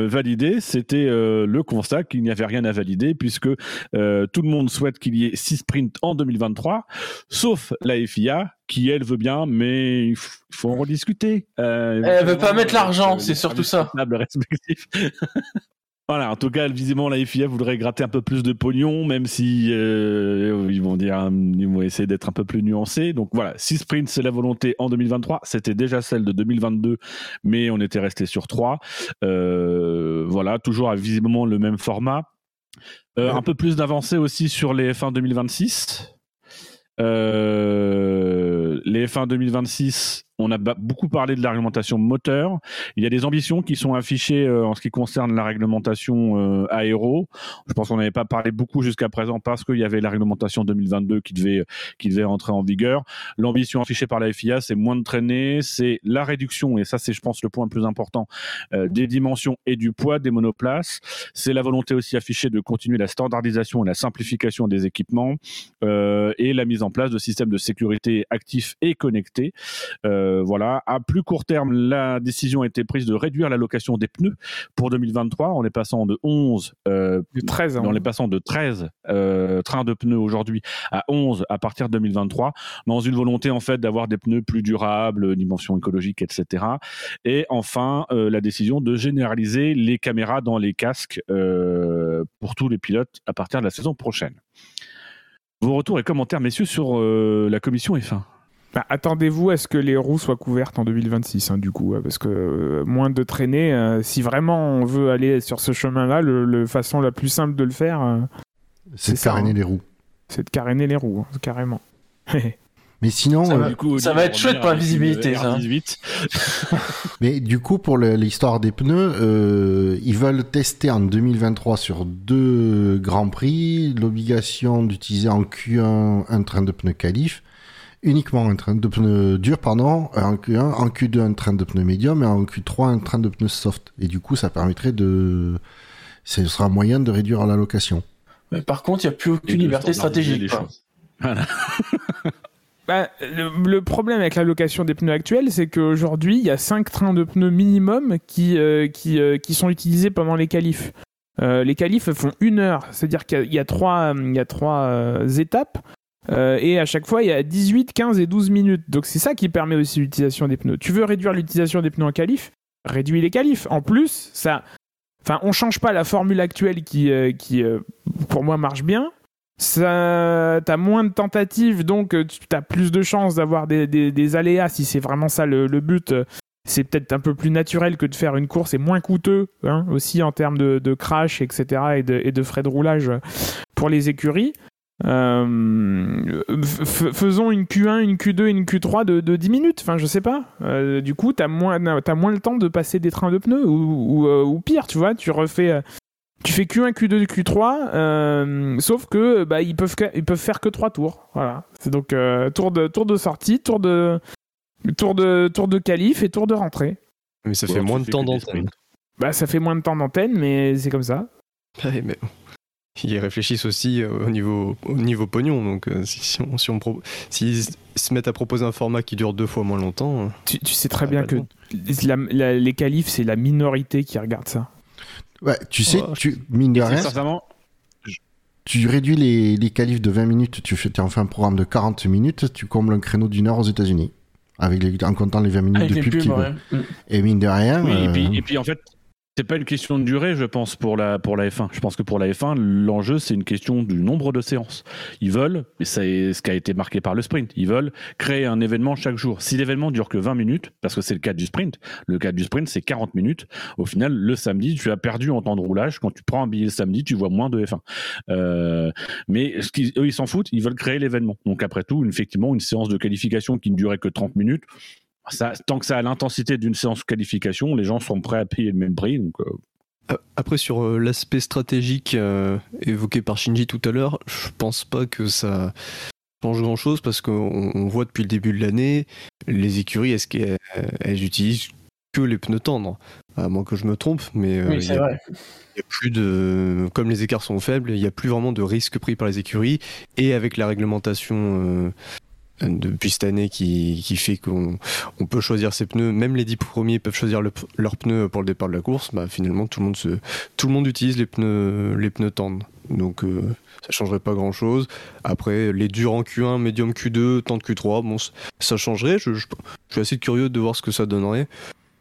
validée, c'était le constat qu'il n'y avait rien à valider puisque tout le monde souhaite qu'il y ait six sprints en 2023, sauf la FIA qui elle veut bien, mais il faut en rediscuter. elle veut pas mettre l'argent, c'est surtout ça. Voilà, en tout cas, visiblement, la FIA voudrait gratter un peu plus de pognon, même si euh, ils vont dire, ils vont essayer d'être un peu plus nuancés. Donc voilà, 6 sprints, c'est la volonté en 2023. C'était déjà celle de 2022, mais on était resté sur 3. Euh, voilà, toujours à visiblement le même format. Euh, un peu plus d'avancée aussi sur les F1 2026. Euh, les F1 2026, on a beaucoup parlé de la réglementation moteur. Il y a des ambitions qui sont affichées euh, en ce qui concerne la réglementation euh, aéro. Je pense qu'on n'avait pas parlé beaucoup jusqu'à présent parce qu'il y avait la réglementation 2022 qui devait, qui devait entrer en vigueur. L'ambition affichée par la FIA, c'est moins de traîner, c'est la réduction, et ça c'est je pense le point le plus important, euh, des dimensions et du poids des monoplaces. C'est la volonté aussi affichée de continuer la standardisation et la simplification des équipements et la mise en place de systèmes de sécurité actifs et connectés. Euh, voilà. À plus court terme, la décision a été prise de réduire l'allocation des pneus pour 2023. On est passant de 11, de 13, on est passant de 13 trains de pneus aujourd'hui à 11 à partir de 2023, dans une volonté en fait d'avoir des pneus plus durables, dimension écologique, etc. Et enfin, la décision de généraliser les caméras dans les casques pour tous les pilotes à partir de la saison prochaine. Vos retours et commentaires, messieurs, sur euh, la commission F1 bah, Attendez-vous à ce que les roues soient couvertes en 2026, hein, du coup, parce que euh, moins de traînées. Euh, si vraiment on veut aller sur ce chemin-là, la façon la plus simple de le faire, c'est de caréner hein. les roues. C'est de caréner les roues, hein, carrément. Mais sinon, ça va, ça va être chouette pour la visibilité, ça. Mais du coup, pour l'histoire des pneus, euh, ils veulent tester en 2023 sur deux grands prix l'obligation d'utiliser en Q1 un train de pneus qualif, uniquement un train de pneus dur, pardon, en Q1, en Q2 un train de pneus médium et en Q3 un train de pneus soft. Et du coup, ça permettrait de, ce sera un moyen de réduire l'allocation. Mais par contre, il n'y a plus aucune liberté stratégique. Voilà. Bah, le, problème avec la location des pneus actuels, c'est qu'aujourd'hui, il y a 5 trains de pneus minimum qui, euh, qui, euh, qui, sont utilisés pendant les qualifs. Euh, les qualifs font une heure, c'est-à-dire qu'il y a trois, il y a trois étapes. Et à chaque fois, il y a 18, 15 et 12 minutes. Donc c'est ça qui permet aussi l'utilisation des pneus. Tu veux réduire l'utilisation des pneus en qualif? Réduis les qualifs. En plus, ça, enfin, on change pas la formule actuelle qui, qui pour moi, marche bien ça, t'as moins de tentatives, donc euh, tu as plus de chances d'avoir des, des, aléas si c'est vraiment ça le, but. C'est peut-être un peu plus naturel que de faire une course et moins coûteux hein, aussi en termes de, crash, etc. Et de, frais de roulage pour les écuries. Euh, faisons une Q1, une Q2, une Q3 de, de 10 minutes. Enfin, je sais pas. Euh, du coup, t'as moins, as moins le temps de passer des trains de pneus ou, ou, ou pire, tu vois. Tu refais tu fais Q1, Q2, Q3, euh, sauf que bah, ils peuvent ils peuvent faire que 3 tours. Voilà. C'est donc euh, tour de tour de sortie, tour de tour de tour de qualif et tour de rentrée. Mais ça fait moins de temps d'antenne. Bah ça fait moins de temps d'antenne, mais c'est comme ça. mais ils réfléchissent aussi euh, au niveau au niveau pognon. Donc si, si, on, si on s'ils se mettent à proposer un format qui dure deux fois moins longtemps. Tu, sais très bien que les qualifs c'est la minorité qui regarde ça. Ouais, tu sais, tu, mine de rien, tu réduis les, les qualifs de 20 minutes, tu fais, en fais un programme de 40 minutes, tu combles un créneau d'une heure aux États-Unis. Avec les, en comptant les 20 minutes de pub. Et mine de rien. et, puis, euh, et puis en fait, c'est pas une question de durée, je pense, pour la, pour la F1. Je pense que pour la F1, l'enjeu, c'est une question du nombre de séances. Ils veulent, et c'est ce qui a été marqué par le sprint, ils veulent créer un événement chaque jour. Si l'événement dure que 20 minutes, parce que c'est le cas du sprint, le cas du sprint, c'est 40 minutes. Au final, le samedi, tu as perdu en temps de roulage. Quand tu prends un billet le samedi, tu vois moins de F1. Euh, mais eux, ils s'en foutent, ils veulent créer l'événement. Donc après tout, effectivement, une séance de qualification qui ne durait que 30 minutes, tant que ça a l'intensité d'une séance de qualification, les gens sont prêts à payer le même prix. Donc, euh. Après, sur euh, l'aspect stratégique euh, évoqué par Shinji tout à l'heure, je pense pas que ça change grand chose parce qu'on voit depuis le début de l'année, les écuries, est-ce qu'elles utilisent que les pneus tendres? À moins que je me trompe, mais oui, il y, a plus de. Comme les écarts sont faibles, il n'y a plus vraiment de risques pris par les écuries. Et avec la réglementation depuis cette année qui, fait qu'on on peut choisir ses pneus, même les 10 premiers peuvent choisir leurs pneus pour le départ de la course, bah finalement tout le monde, utilise les pneus, les tendres. Donc euh, ça changerait pas grand chose. Après, les durs en Q1, médium Q2, tendre Q3, bon, ça changerait. Je, je, suis assez curieux de voir ce que ça donnerait.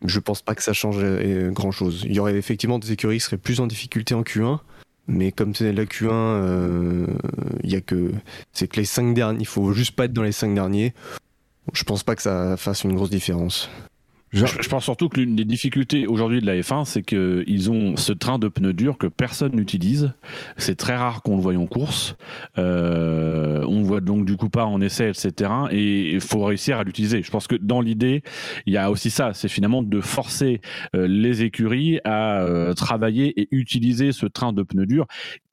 Je pense pas que ça changerait grand chose. Il y aurait effectivement des écuries qui seraient plus en difficulté en Q1. Mais comme c'est la Q1, euh, il y a que c'est que les 5 derniers, il faut juste pas être dans les 5 derniers. Je pense pas que ça fasse une grosse différence. Je, pense surtout que l'une des difficultés aujourd'hui de la F1, c'est qu'ils ont ce train de pneus durs que personne n'utilise. C'est très rare qu'on le voie en course. Euh, on voit donc du coup pas en essai, etc. Et il faut réussir à l'utiliser. Je pense que dans l'idée, il y a aussi ça. C'est finalement de forcer euh, les écuries à euh, travailler et utiliser ce train de pneus durs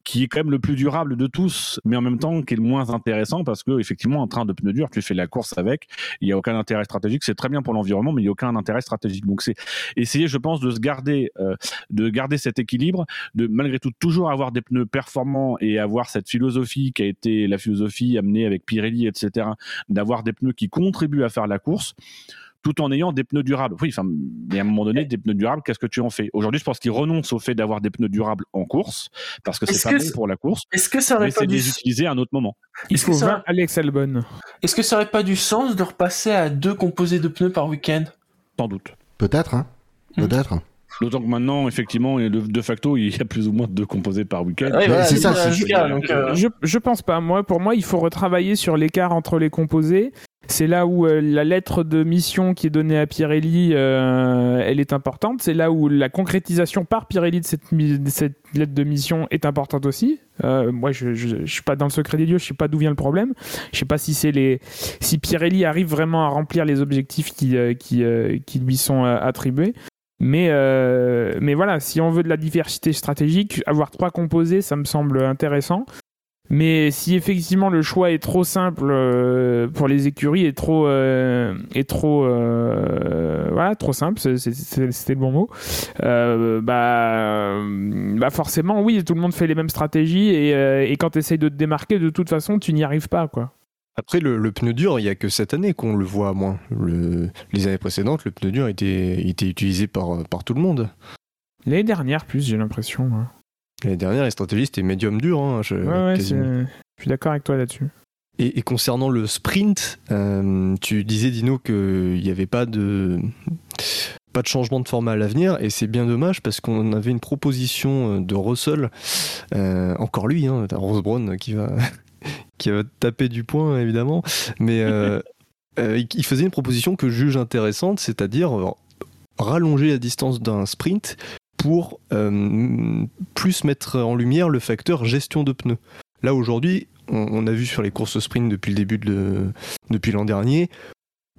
qui est quand même le plus durable de tous, mais en même temps qui est le moins intéressant parce que effectivement un train de pneus durs, tu fais la course avec, il n'y a aucun intérêt stratégique, c'est très bien pour l'environnement, mais il n'y a aucun intérêt stratégique. Donc c'est essayer, je pense, de se garder, euh, de garder cet équilibre, de malgré tout toujours avoir des pneus performants et avoir cette philosophie qui a été la philosophie amenée avec Pirelli, etc., d'avoir des pneus qui contribuent à faire la course tout en ayant des pneus durables. Oui, enfin, mais à un moment donné, des pneus durables, qu'est-ce que tu en fais? Aujourd'hui, je pense qu'ils renoncent au fait d'avoir des pneus durables en course parce que c'est pas bon pour la course. Est-ce que ça aurait pas de les utiliser à un autre moment Il faut ça... Alex Albon. Est-ce que ça aurait pas du sens de repasser à deux composés de pneus par week-end? Sans doute. Peut-être, hein Hmm. Peut-être. D'autant que maintenant, effectivement, de, de, facto, il y a plus ou moins deux composés par week-end. Ouais, c'est ça. c'est cas, donc, euh... je, je pense pas. Moi, pour moi, il faut retravailler sur l'écart entre les composés. C'est là où euh, la lettre de mission qui est donnée à Pirelli, euh, elle est importante. C'est là où la concrétisation par Pirelli de cette, de cette lettre de mission est importante aussi. Euh, moi, je, je, suis pas dans le secret des dieux, je sais pas d'où vient le problème. Je sais pas si c'est les, si Pirelli arrive vraiment à remplir les objectifs qui, euh, qui, qui lui sont attribués. Mais, euh, mais voilà, si on veut de la diversité stratégique, avoir trois composés, ça me semble intéressant. Mais si effectivement le choix est trop simple euh, pour les écuries, est trop, euh, est trop, euh, voilà, trop simple, c'était le bon mot. bah, bah forcément, oui, tout le monde fait les mêmes stratégies et, et quand tu essayes de te démarquer, de toute façon, tu n'y arrives pas, quoi. Après, le, le, pneu dur, il n'y a que cette année qu'on le voit moins. Le, les années précédentes, le pneu dur était, était utilisé par, par tout le monde. L'année dernière, plus, j'ai l'impression. Ouais. L'année dernière, les stratégies, c'était médium dur. Hein, je, ouais, ouais, je suis d'accord avec toi là-dessus. Et, et, concernant le sprint, euh, tu disais, Dino, qu'il n'y avait pas de, pas de changement de format à l'avenir, et c'est bien dommage parce qu'on avait une proposition de Russell, euh, encore lui, hein, Rose Brown qui va qui va taper du poing évidemment, mais euh, euh, il faisait une proposition que je juge intéressante, c'est-à-dire euh, rallonger la distance d'un sprint pour euh, plus mettre en lumière le facteur gestion de pneus. Là aujourd'hui, on, a vu sur les courses sprint depuis le début de depuis l'an dernier,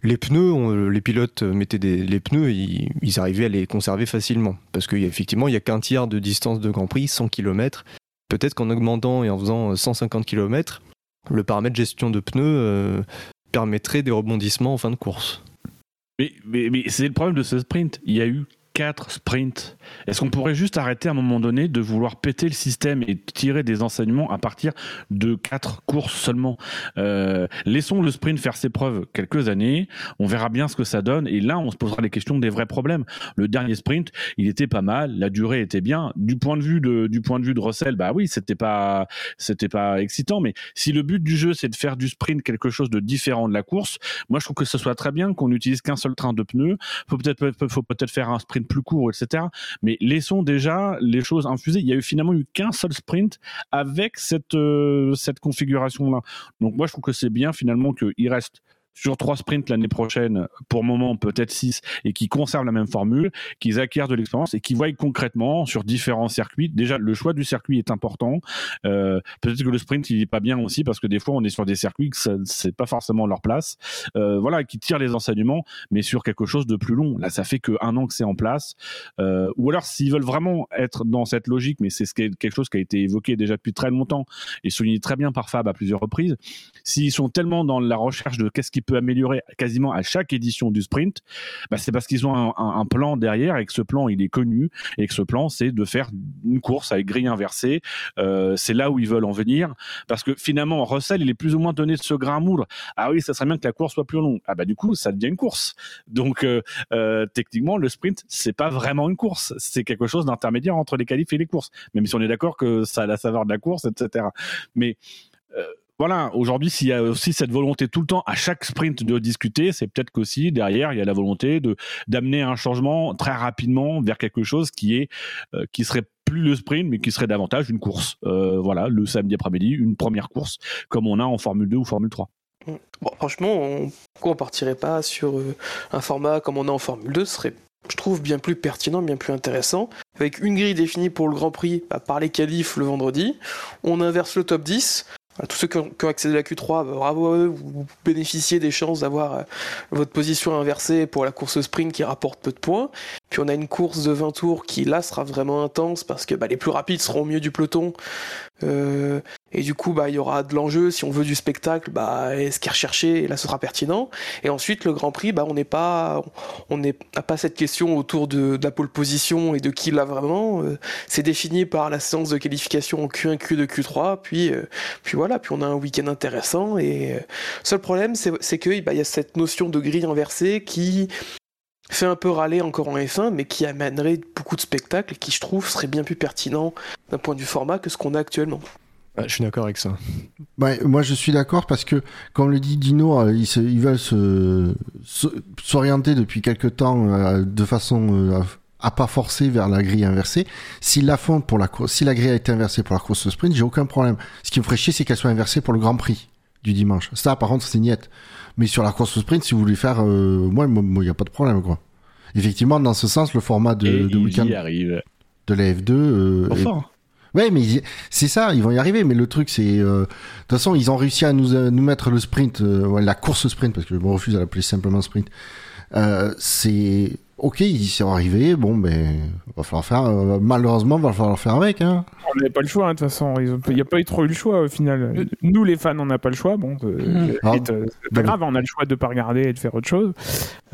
les pneus, les pilotes mettaient des, les pneus, ils, ils, arrivaient à les conserver facilement parce qu'effectivement, il n'y a qu'un tiers de distance de Grand Prix, 100 km. Peut-être qu'en augmentant et en faisant 150 km, le paramètre gestion de pneus euh, permettrait des rebondissements en fin de course. Mais c'est le problème de ce sprint. Il y a eu 4 sprints. Est-ce qu'on pourrait juste arrêter à un moment donné de vouloir péter le système et tirer des enseignements à partir de 4 courses seulement? Euh, Laissons le sprint faire ses preuves quelques années, on verra bien ce que ça donne et là on se posera les questions des vrais problèmes. Le dernier sprint, il était pas mal, la durée était bien. Du point de vue de, du point de, vue de Russell, bah oui, c'était pas, c'était pas excitant, mais si le but du jeu c'est de faire du sprint quelque chose de différent de la course, moi je trouve que ce soit très bien qu'on n'utilise qu'un seul train de pneus. Faut peut-être, faut peut-être faire un sprint plus court, etc. Mais laissons déjà les choses infuser. Il y a eu finalement eu qu'un seul sprint avec cette, euh, cette configuration-là. Donc moi, je trouve que c'est bien finalement qu'il reste sur trois sprints l'année prochaine, pour le moment peut-être six, et qui conservent la même formule, qu'ils acquièrent de l'expérience et qui voient concrètement sur différents circuits. Déjà, le choix du circuit est important. Euh, peut-être que le sprint il est pas bien aussi parce que des fois on est sur des circuits que c'est pas forcément leur place. Euh, voilà, qui tirent les enseignements, mais sur quelque chose de plus long. Là, ça fait que un an que c'est en place. Euh, ou alors s'ils veulent vraiment être dans cette logique, mais c'est quelque chose qui a été évoqué déjà depuis très longtemps et souligné très bien par Fab à plusieurs reprises. S'ils sont tellement dans la recherche de qu'est-ce qui peut améliorer quasiment à chaque édition du sprint, bah c'est parce qu'ils ont un, plan derrière et que ce plan il est connu et que ce plan c'est de faire une course avec grille inversée. Euh, c'est là où ils veulent en venir parce que finalement Russell il est plus ou moins donné de ce grain à moudre. Ah oui, ça serait bien que la course soit plus longue. Ah bah du coup ça devient une course. Donc euh, euh, techniquement le sprint c'est pas vraiment une course, c'est quelque chose d'intermédiaire entre les qualifs et les courses. Même si on est d'accord que ça a la saveur de la course, etc. Mais voilà, aujourd'hui, s'il y a aussi cette volonté tout le temps à chaque sprint de discuter, c'est peut-être qu'aussi derrière il y a la volonté de d'amener un changement très rapidement vers quelque chose qui est euh, qui serait plus le sprint, mais qui serait davantage une course. Euh, voilà, le samedi après-midi, une première course comme on a en Formule 2 ou Formule 3. Bon, franchement, on, pourquoi on partirait pas sur euh, un format comme on a en Formule 2 Ce serait je trouve bien plus pertinent, bien plus intéressant. Avec une grille définie pour le Grand Prix par les qualifs le vendredi, on inverse le top 10. Tous ceux qui ont, accédé à la Q3, bah, bravo à eux, vous bénéficiez des chances d'avoir euh, votre position inversée pour la course sprint qui rapporte peu de points. Puis on a une course de 20 tours qui là sera vraiment intense parce que bah, les plus rapides seront au milieu du peloton. Euh, Et du coup, bah, il y aura de l'enjeu. Si on veut du spectacle, bah, ce qui est recherché, et là, ce sera pertinent. Et ensuite, le Grand Prix, bah, on n'est pas, on n'a pas cette question autour de, la pole position et de qui l'a vraiment. Euh, c'est défini par la séance de qualification en Q1, Q2, Q3. Puis, euh, puis voilà. Puis on a un week-end intéressant. Et euh, seul problème, c'est que, bah, il y a cette notion de grille inversée qui fait un peu râler encore en F1, mais qui amènerait beaucoup de spectacles qui, je trouve, serait bien plus pertinent d'un point de vue format que ce qu'on a actuellement je suis d'accord avec ça. moi, je suis d'accord parce que, comme le dit Dino, euh, ils, veulent se, s'orienter depuis quelque temps euh, de façon euh, à pas forcer vers la grille inversée. S'ils la font pour la si la grille a été inversée pour la course sprint, j'ai aucun problème. Ce qui me ferait chier, c'est qu'elle soit inversée pour le Grand Prix du dimanche. Ça, par contre, c'est niette. Mais sur la course sprint, si vous voulez faire, moi, il n'y a pas de problème, quoi. Effectivement, dans ce sens, le format de, de week-end de la F2 enfin. Ouais, mais c'est ça, ils vont y arriver. Mais le truc, c'est. Euh, de toute façon, ils ont réussi à nous, nous mettre le sprint, euh, la course sprint, parce que je me refuse à l'appeler simplement sprint. Euh, c'est ok, ils y sont arrivés. Bon, ben, va falloir faire. Euh, malheureusement, va falloir faire avec. Hein. On n'avait pas le choix, hein, de toute façon. Il n'y a pas eu trop eu le choix au final. Nous, les fans, on n'a pas le choix. Bon, mmh. ah, c'est pas grave, on a le choix de ne pas regarder et de faire autre chose.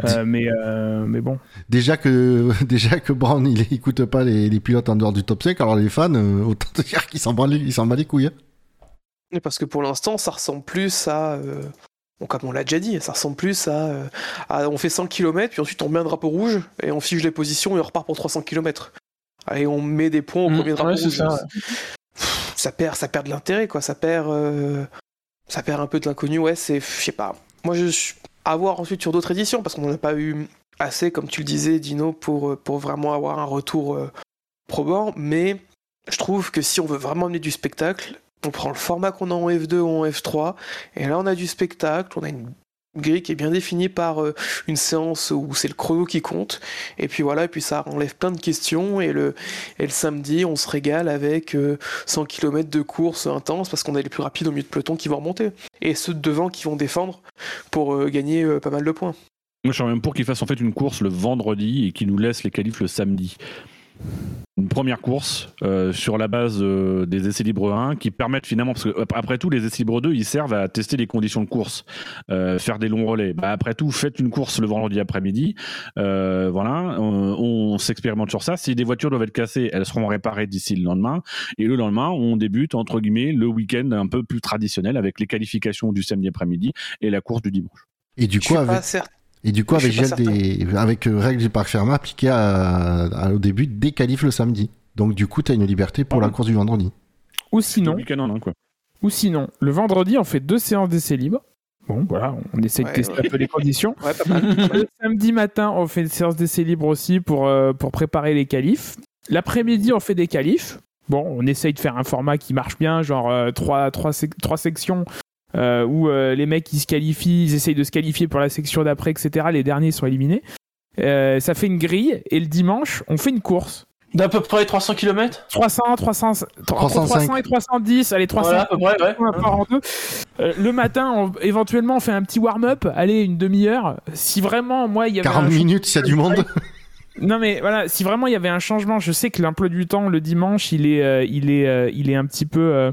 Euh, mais, euh, mais bon. Déjà que, déjà que Brown, il écoute pas les, les, pilotes en dehors du top 5, alors les fans, autant dire qu'ils s'en battent les couilles. Hein. Parce que pour l'instant, ça ressemble plus à comme on l'a déjà dit, ça ressemble plus à, On fait 100 km, puis ensuite on met un drapeau rouge, et on fiche les positions, et on repart pour 300 km. Et on met des points au mmh, premier drapeau rouge. Ça. perd, ça perd de l'intérêt, quoi. Ça perd, euh, ça perd un peu de l'inconnu. Ouais, c'est, je sais pas. Moi, je suis à voir ensuite sur d'autres éditions, parce qu'on n'en a pas eu assez, comme tu le disais, Dino, pour, pour vraiment avoir un retour euh, probant. Mais je trouve que si on veut vraiment amener du spectacle, on prend le format qu'on a en F2 ou en F3, et là on a du spectacle, on a une grille qui est bien définie par euh, une séance où c'est le chrono qui compte, et puis voilà, et puis ça enlève plein de questions, et le, samedi on se régale avec 100 euh, km de course intense parce qu'on a les plus rapides au milieu de peloton qui vont remonter, et ceux de devant qui vont défendre pour euh, gagner pas mal de points. Moi je suis même pour qu'ils fassent en fait une course le vendredi et qu'ils nous laissent les qualifs le samedi une première course euh, sur la base euh, des essais libres 1 qui permettent finalement, parce que après tout, les essais libres 2, ils servent à tester les conditions de course, euh, faire des longs relais. Bah, après tout, faites une course le vendredi après-midi. voilà, on, s'expérimente sur ça. Si des voitures doivent être cassées, elles seront réparées d'ici le lendemain. Et le lendemain, on débute, entre guillemets, le week-end un peu plus traditionnel avec les qualifications du samedi après-midi et la course du dimanche. Et du coup, avec... Et du coup, avec, des... avec euh, règles du parc fermé appliquées au début des qualifs le samedi. Donc du coup, tu as une liberté pour la course du vendredi. Ou sinon, ou sinon, le vendredi, on fait deux séances d'essai libre. Bon, voilà, on essaie de tester un peu les conditions. le samedi matin, on fait une séance d'essai libre aussi pour, euh, pour préparer les qualifs. L'après-midi, on fait des qualifs. Bon, on essaye de faire un format qui marche bien, genre euh, trois, trois, trois sections euh, où euh, les mecs ils se qualifient, ils essayent de se qualifier pour la section d'après, etc. Les derniers sont éliminés. Euh, ça fait une grille et le dimanche on fait une course. D'à peu près 300 km 300, 300, 300 et 310, allez 300. Voilà, ouais. euh, le matin, on, éventuellement, on fait un petit warm-up, allez, une demi-heure. Si vraiment, moi, il y avait 40 minutes, s'il y a du monde. Non mais voilà, si vraiment il y avait un changement, je sais que l'emploi du temps le dimanche, il est, il est, il est un petit peu,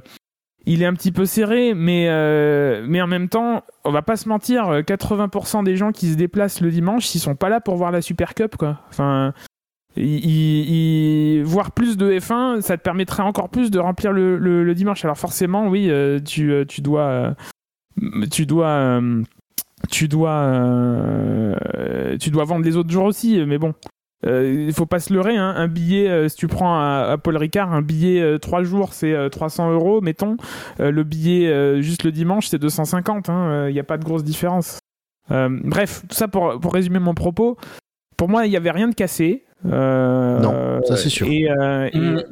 il est un petit peu serré, mais, euh, mais en même temps, on va pas se mentir, 80% des gens qui se déplacent le dimanche, ils sont pas là pour voir la Super Cup, quoi. Voir plus de F1, ça te permettrait encore plus de remplir le, dimanche. Alors forcément, oui, euh, tu, euh, tu dois... vendre les autres jours aussi mais bon euh, il faut pas se leurrer, hein. un billet, euh, si tu prends à, Paul Ricard, un billet 3 euh, jours c'est 300 euros, mettons. le billet juste le dimanche c'est 250, il n'y a pas de grosse différence. bref, tout ça pour, pour résumer mon propos. Pour moi, il n'y avait rien de cassé. non, ça c'est sûr. Et, mm.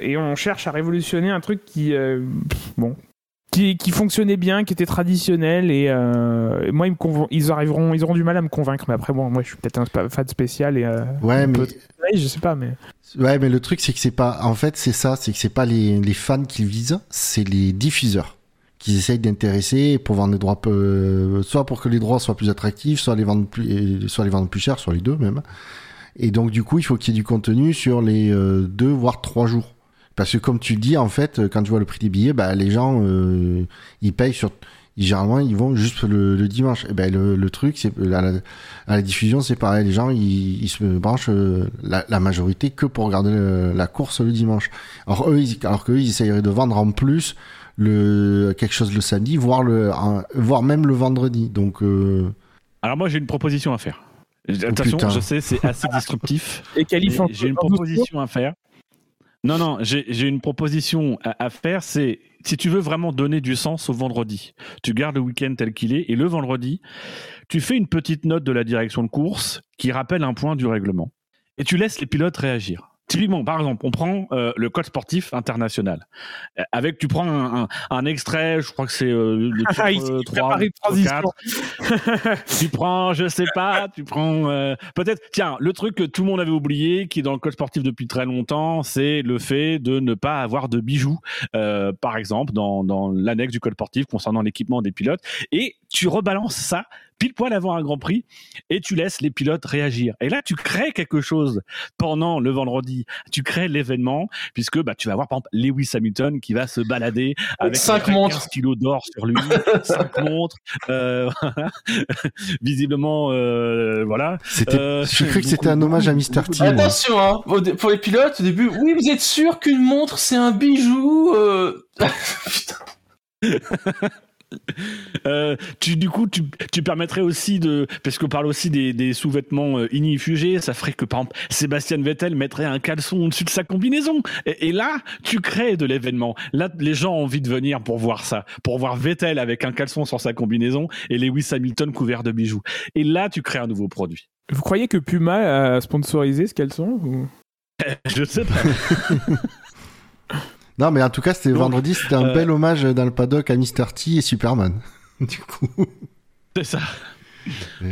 et, on cherche à révolutionner un truc qui, bon, qui, fonctionnait bien, qui était traditionnel et, euh, moi ils, ils arriveront, ils auront du mal à me convaincre. Mais après bon, moi je suis peut-être un fan spécial et euh, ouais, mais je sais pas, mais ouais, mais le truc c'est que c'est pas, en fait c'est ça, c'est que c'est pas les, les fans qu'ils visent, c'est les diffuseurs qui essayent d'intéresser pour vendre des droits, peu, soit pour que les droits soient plus attractifs, soit les vendre plus, soit les vendre plus cher, soit les deux même. Et donc du coup il faut qu'il y ait du contenu sur les euh, deux voire trois jours Parce que comme tu le dis, en fait, quand tu vois le prix des billets, bah, les gens, euh, ils payent sur. Généralement, ils vont juste le, dimanche. Et ben le, le truc, c'est à la, à la diffusion, c'est pareil. Les gens, ils, ils se branchent euh, la, la, majorité que pour regarder la course le dimanche. Alors eux, ils, alors qu'eux, ils essayeraient de vendre en plus le quelque chose le samedi, voire le, voire même le vendredi. Donc. Euh... Alors moi, j'ai une proposition à faire. Attention, je sais, c'est assez disruptif. Et J'ai une proposition à faire. Non, non, j'ai une proposition à, faire. C'est si tu veux vraiment donner du sens au vendredi, tu gardes le week-end tel qu'il est et le vendredi, tu fais une petite note de la direction de course qui rappelle un point du règlement et tu laisses les pilotes réagir. Typiquement, par exemple, on prend euh, le code sportif international. Euh, avec, tu prends un, un, extrait, je crois que c'est euh, le titre, 3, 4. tu prends, je sais pas, tu prends peut-être. Tiens, le truc que tout le monde avait oublié, qui est dans le code sportif depuis très longtemps, c'est le fait de ne pas avoir de bijoux, par exemple, dans, dans l'annexe du code sportif concernant l'équipement des pilotes. Et tu rebalances ça pile poil avant un Grand Prix et tu laisses les pilotes réagir. Et là, tu crées quelque chose pendant le vendredi. Tu crées l'événement puisque bah, tu vas voir par exemple Lewis Hamilton qui va se balader avec 5 montres, kilos d'or sur lui, 5 montres, euh, visiblement, euh, voilà. Euh, je crois que c'était un hommage à Mr. T. Attention, hein, pour les pilotes, au début, oui, vous êtes sûr qu'une montre c'est un bijou Putain. Euh, tu, du coup, tu, tu, permettrais aussi de, parce qu'on parle aussi des, des sous-vêtements euh, inifugés, ça ferait que par exemple Sébastien Vettel mettrait un caleçon au-dessus de sa combinaison. Et, là, tu crées de l'événement. Là, les gens ont envie de venir pour voir ça, pour voir Vettel avec un caleçon sur sa combinaison et Lewis Hamilton couvert de bijoux. Et là, tu crées un nouveau produit. Vous croyez que Puma a sponsorisé ce caleçon ou... Je sais pas. Non, mais en tout cas, c'était vendredi, c'était un euh, bel hommage dans le paddock à Mr. T et Superman. du coup. C'est ça.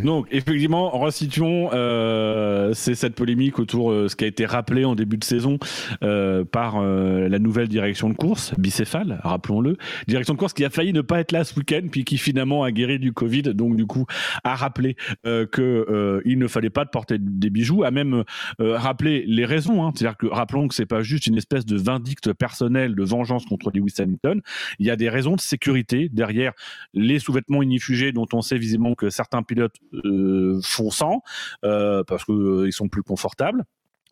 Donc, effectivement, resituons, euh, c'est cette polémique autour de euh, ce qui a été rappelé en début de saison euh, par euh, la nouvelle direction de course, bicéphale, rappelons-le. Direction de course qui a failli ne pas être là ce week-end, puis qui finalement a guéri du Covid, donc du coup a rappelé euh, que il ne fallait pas porter des bijoux, a même rappelé les raisons. Hein. C'est-à-dire que rappelons que c'est pas juste une espèce de vindicte personnel de vengeance contre Lewis Hamilton. Il y a des raisons de sécurité derrière les sous-vêtements inifugés dont on sait visiblement que certains pilote euh, fonçant euh, parce que euh, sont plus confortables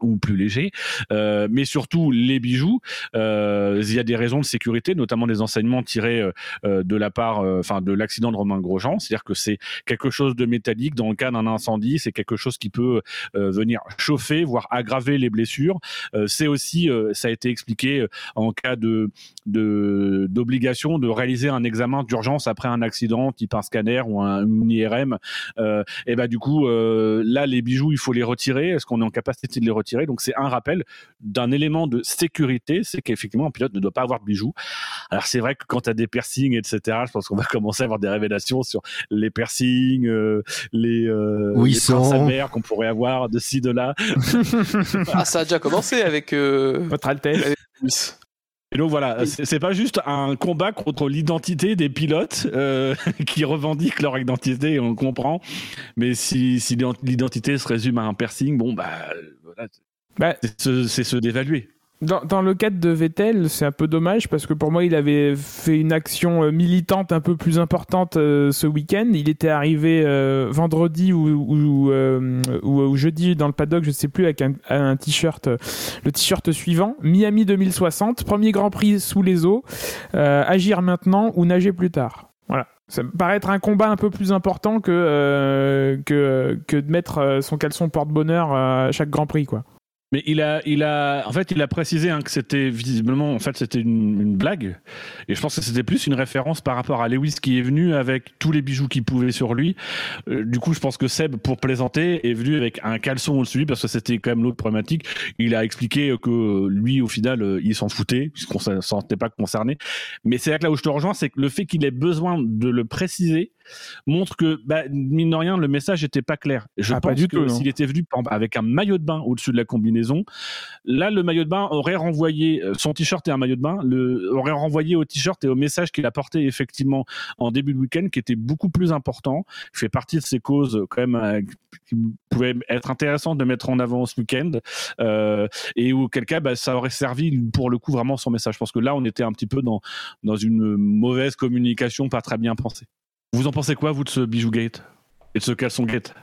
ou plus léger, euh, mais surtout les bijoux. Euh, il y a des raisons de sécurité, notamment des enseignements tirés euh, de la part, enfin de l'accident de Romain Grosjean, c'est-à-dire que c'est quelque chose de métallique dans le cas d'un incendie, c'est quelque chose qui peut venir chauffer, voire aggraver les blessures. c'est aussi, ça a été expliqué en cas de d'obligation de, réaliser un examen d'urgence après un accident, type un scanner ou un une IRM. et ben du coup, là les bijoux, il faut les retirer. Est-ce qu'on est en capacité de les retirer? Donc c'est un rappel d'un élément de sécurité, c'est qu'effectivement un pilote ne doit pas avoir de bijoux. Alors c'est vrai que quand tu as des piercings, etc., je pense qu'on va commencer à avoir des révélations sur les piercings, euh, les, euh, oui, qu'on pourrait avoir de ci, de là. ah, ça a déjà commencé avec... Euh... Votre Altesse. Et donc voilà, c'est pas juste un combat contre l'identité des pilotes euh, qui revendiquent leur identité, on comprend. Mais si, si l'identité se résume à un piercing, bon bah bah, c'est se, dévaluer. Dans, dans, le cadre de Vettel, c'est un peu dommage parce que pour moi, il avait fait une action euh, militante un peu plus importante euh, ce week-end. Il était arrivé euh, vendredi ou, ou, ou, jeudi dans le paddock, je ne sais plus, avec un, un t-shirt, le t-shirt suivant, Miami 2060, premier Grand Prix sous les eaux, agir maintenant ou nager plus tard. Voilà. Ça me paraît être un combat un peu plus important que, que de mettre son caleçon porte-bonheur à chaque Grand Prix, quoi. Mais il a, il a, en fait, il a précisé hein, que c'était visiblement, en fait, c'était une, une, blague. Et je pense que c'était plus une référence par rapport à Lewis qui est venu avec tous les bijoux qu'il pouvait sur lui. Euh, du coup, je pense que Seb, pour plaisanter, est venu avec un caleçon au-dessus parce que c'était quand même l'autre problématique. Il a expliqué que lui, au final, euh, il s'en foutait puisqu'on ne sentait pas concerné. Mais c'est là où je te rejoins, c'est que le fait qu'il ait besoin de le préciser, montre que, bah, mine de rien, le message n'était pas clair. Je Ah, pense pas du que non. s'il était venu avec un maillot de bain au-dessus de la combinaison, là, le maillot de bain aurait renvoyé euh, son t-shirt et un maillot de bain, le, aurait renvoyé au t-shirt et au message qu'il a porté effectivement en début de week-end, qui était beaucoup plus important. Il fait partie de ces causes euh, quand même euh, qui pouvaient être intéressantes de mettre en avant ce week-end, euh, et auquel cas, bah, ça aurait servi pour le coup vraiment son message. Je pense que là, on était un petit peu dans dans une mauvaise communication, pas très bien pensée. Vous en pensez quoi, vous, de ce bijou gate et de ce caleçon gate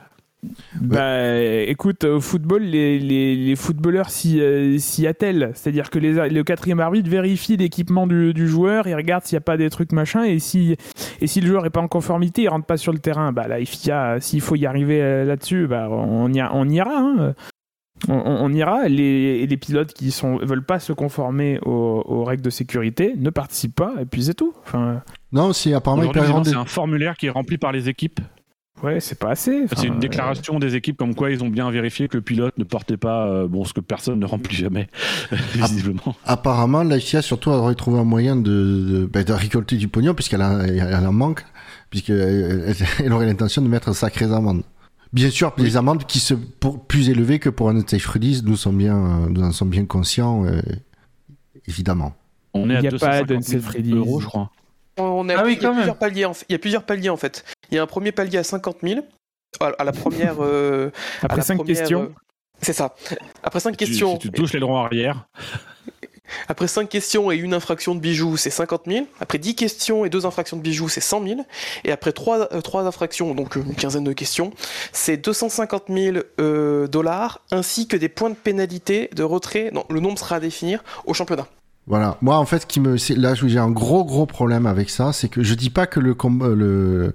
Bah, écoute, au football, les, les, les footballeurs s'y euh, s'y attellent. C'est-à-dire que les, le quatrième arbitre vérifie l'équipement du, du joueur, il regarde s'il n'y a pas des trucs machin, et si, et si le joueur n'est pas en conformité, il rentre pas sur le terrain. Bah, la FIA, s'il faut y arriver euh, là-dessus, bah, on, y, a- on ira. hein. On, ira. Les, les pilotes qui sont veulent pas se conformer aux, aux règles de sécurité ne participent pas, et puis c'est tout. Enfin, Non, c'est apparemment c'est des- un formulaire qui est rempli par les équipes. ouais, c'est pas assez. Enfin, C'est une euh, déclaration des équipes comme quoi ils ont bien vérifié que le pilote ne portait pas euh, bon ce que personne ne remplit jamais visiblement. Apparemment, la FIA surtout aurait trouvé un moyen de, de, ben, de récolter du pognon puisqu'elle a- elle en manque, puisqu'elle elle aurait l'intention de mettre de sacrées amendes. Bien sûr, des amendes qui sont plus élevées que pour un safe release, nous, sommes bien, nous en sommes bien conscients, euh, évidemment. On est Il à y a pas 250 000 d'unsafe release. euros, je crois. On a, Ah oui, il, y a quand même. plusieurs paliers, en fait. il y a plusieurs paliers en fait. Il y a un premier palier à 50 000. À à la première. euh, Après la 5 première, questions. euh, C'est ça. Après 5 Si tu- questions. Si tu touches les droits arrière, Après 5 questions et une infraction de bijoux, c'est 50 000. Après 10 questions et 2 infractions de bijoux, c'est 100 000. Et après 3, infractions, donc euh, une quinzaine de questions, c'est 250 000 euh, dollars, ainsi que des points de pénalité de retrait. Non, le nombre sera à définir au championnat. Voilà. Moi, en fait, qui me, là, j'ai un gros, gros problème avec ça, c'est que je dis pas que le combat, le,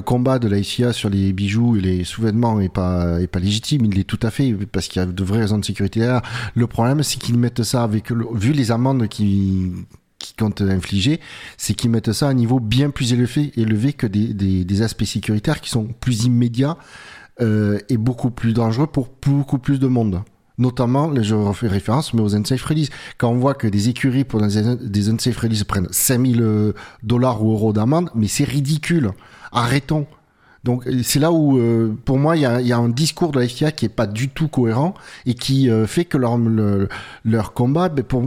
combat de la FIA sur les bijoux et les sous-vêtements est pas, est pas légitime. Il l'est tout à fait parce qu'il y a de vraies raisons de sécurité derrière. Le problème, c'est qu'ils mettent ça avec, le- vu les amendes qui, qui comptent infliger, c'est qu'ils mettent ça à un niveau bien plus élevé, que des aspects sécuritaires qui sont plus immédiats euh, et beaucoup plus dangereux pour beaucoup plus de monde. Notamment, je refais référence, mais aux unsafe release. Quand on voit que des écuries pour des, unsafe release prennent 5000 euh, dollars ou euros d'amende, mais c'est ridicule. Arrêtons. Donc euh, c'est là où, euh, pour moi, il y a, un discours de la FIA qui est pas du tout cohérent et qui fait que leur, le- leur combat, ben, pour,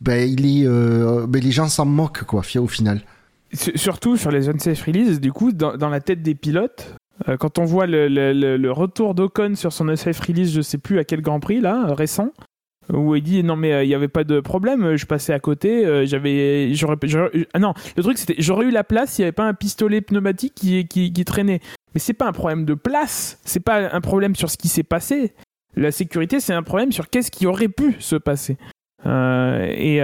ben, ben, les gens s'en moquent, quoi, au final. Sur- Surtout sur les unsafe releases, du coup, dans la tête des pilotes, euh, quand on voit le, retour d'Ocon sur son unsafe release, je sais plus à quel Grand Prix, là, euh, récent, où il dit non mais euh, il n'y avait pas de problème, euh, je passais à côté, euh, j'avais, j'aurais, ah non, le truc c'était j'aurais eu la place s'il n'y avait pas un pistolet pneumatique qui, qui, traînait. Mais c'est pas un problème de place, c'est pas un problème sur ce qui s'est passé. La sécurité, c'est un problème sur qu'est-ce qui aurait pu se passer. Euh, et,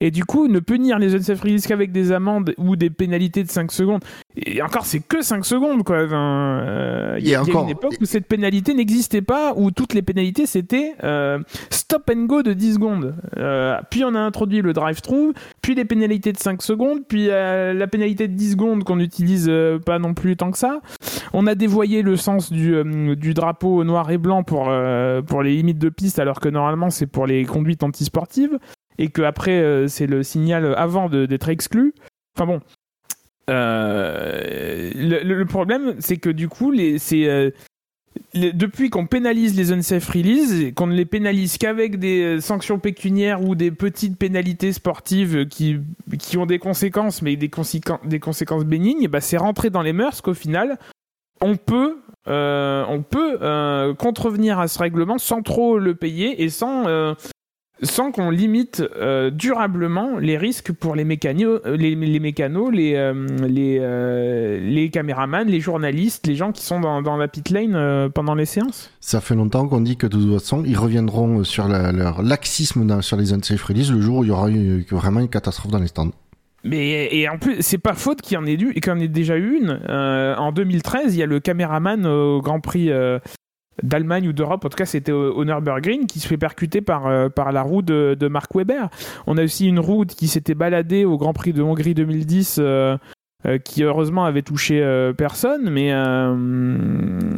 et du coup, ne punir les unsafe release qu'avec des amendes ou des pénalités de 5 secondes. Et encore, c'est que 5 secondes, quoi. Enfin, euh, Il y, a- il y a encore- une époque où cette pénalité n'existait pas, où toutes les pénalités c'était euh, stop and go de 10 secondes. Euh, puis on a introduit le drive-through, puis les pénalités de 5 secondes, puis la pénalité de 10 secondes qu'on n'utilise pas non plus tant que ça. On a dévoyé le sens du, du drapeau noir et blanc pour, pour les limites de piste, alors que normalement c'est pour les conduites antisportives, et que après euh, c'est le signal avant d'être exclu. Enfin bon. Euh, le, problème, c'est que du coup, euh, les- depuis qu'on pénalise les unsafe release, et qu'on ne les pénalise qu'avec des sanctions pécuniaires ou des petites pénalités sportives qui, qui ont des conséquences, mais des, conséquences des conséquences bénignes, bah, c'est rentré dans les mœurs qu'au final, on peut, on peut contrevenir à ce règlement sans trop le payer et sans, sans qu'on limite euh, durablement les risques pour les mécanos, euh, les, les, mécanos, les, euh, les, euh, les caméramans, les journalistes, les gens qui sont dans, dans la pit lane pendant les séances. Ça fait longtemps qu'on dit que de toute façon, ils reviendront sur la- leur laxisme dans- sur les unsafe release le jour où il y aura eu, vraiment une catastrophe dans les stands. Mais et en plus, c'est pas faute qu'il y en ait eu et qu'il y en ait déjà eu une. Euh, en 2013, il y a le caméraman au Grand Prix euh, d'Allemagne ou d'Europe, en tout cas c'était au, Nürburgring, qui se fait percuter par, euh, par la roue de, de Mark Webber. On a aussi une roue qui s'était baladée au Grand Prix de Hongrie 2010. euh, euh, qui heureusement avait touché personne, mais,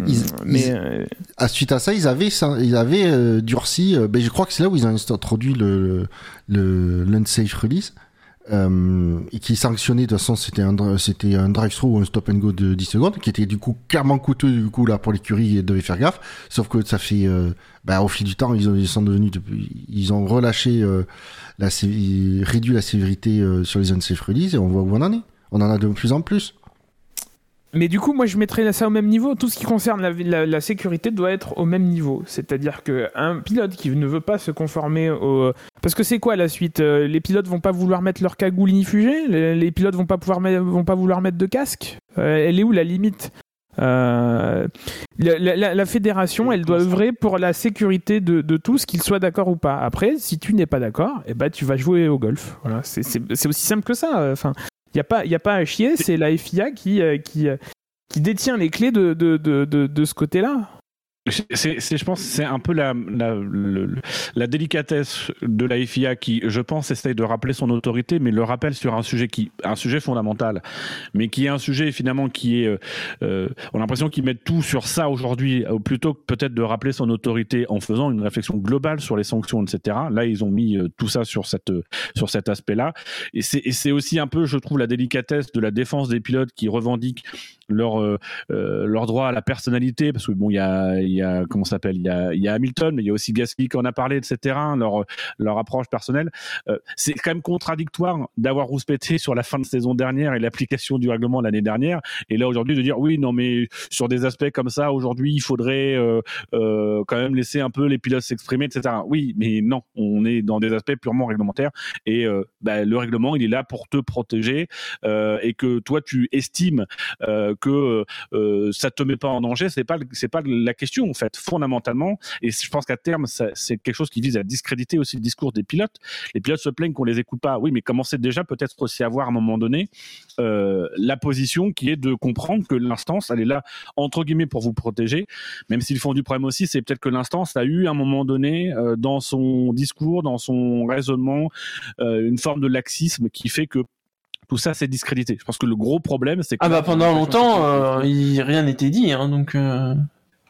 Ils- mais ils- À suite à ça, ils avaient, ça, ils avaient durci. ben, je crois que c'est là où ils ont introduit le, le l'unsafe release. Euh, et qui sanctionnait de toute façon c'était un c'était un drive-through ou un stop and go de 10 secondes qui était du coup clairement coûteux du coup là pour l'écurie et devait faire gaffe. Sauf que ça fait euh, bah, au fil du temps ils, ont, ils sont devenus ils ont relâché euh, la réduit la sévérité sur les unsafe release et on voit où on en est. On en a de plus en plus mais du coup, moi, je mettrais ça au même niveau. Tout ce qui concerne la, sécurité doit être au même niveau. C'est-à-dire qu'un pilote qui ne veut pas se conformer au... Parce que c'est quoi la suite? Euh, Les pilotes vont pas vouloir mettre leur cagoule inifugée? Les, pilotes vont pas, pouvoir vont pas vouloir mettre de casque? Euh, Elle est où la limite? Euh, la, fédération, elle doit œuvrer pour la sécurité de, de tous, qu'ils soient d'accord ou pas. Après, si tu n'es pas d'accord, eh ben, tu vas jouer au golf. Voilà, c'est aussi simple que ça. Enfin, il n'y a, pas, y a pas à chier, c'est la FIA qui, euh, qui, euh, qui détient les clés de, de, de, de, de ce côté-là. C'est, je pense, c'est un peu la, la, la, délicatesse de la FIA qui, je pense, essaye de rappeler son autorité, mais le rappelle sur un sujet qui, un sujet fondamental, mais qui est un sujet finalement qui est, euh, euh on a l'impression qu'ils mettent tout sur ça aujourd'hui, euh, plutôt que peut-être de rappeler son autorité en faisant une réflexion globale sur les sanctions, etc. Là, ils ont mis euh, tout ça sur cette, sur cet aspect-là, et c'est aussi un peu, je trouve, la délicatesse de la défense des pilotes qui revendiquent leur euh, leur droit à la personnalité parce que bon il y a il y a comment s'appelle il y a il y a Hamilton mais il y a aussi Gasly qui en a parlé etc leur leur approche personnelle. Euh, c'est quand même contradictoire d'avoir rouspété sur la fin de saison dernière et l'application du règlement l'année dernière et là aujourd'hui de dire oui non mais sur des aspects comme ça aujourd'hui il faudrait euh, euh, quand même laisser un peu les pilotes s'exprimer etc oui mais non on est dans des aspects purement réglementaires et euh, bah, le règlement il est là pour te protéger euh, et que toi tu estimes que euh, ça te met pas en danger, c'est pas c'est pas la question en fait fondamentalement. Et je pense qu'à terme c'est quelque chose qui vise à discréditer aussi le discours des pilotes. Les pilotes se plaignent qu'on les écoute pas. Oui, mais commencez déjà peut-être aussi à voir à un moment donné euh, la position qui est de comprendre que l'instance elle est là entre guillemets pour vous protéger, même s'ils font du problème aussi, c'est peut-être que l'instance a eu à un moment donné euh, dans son discours, dans son raisonnement, euh, une forme de laxisme qui fait que tout ça c'est discrédité. Je pense que le gros problème c'est que ah bah pendant longtemps euh, il, rien n'était dit hein, donc. Euh...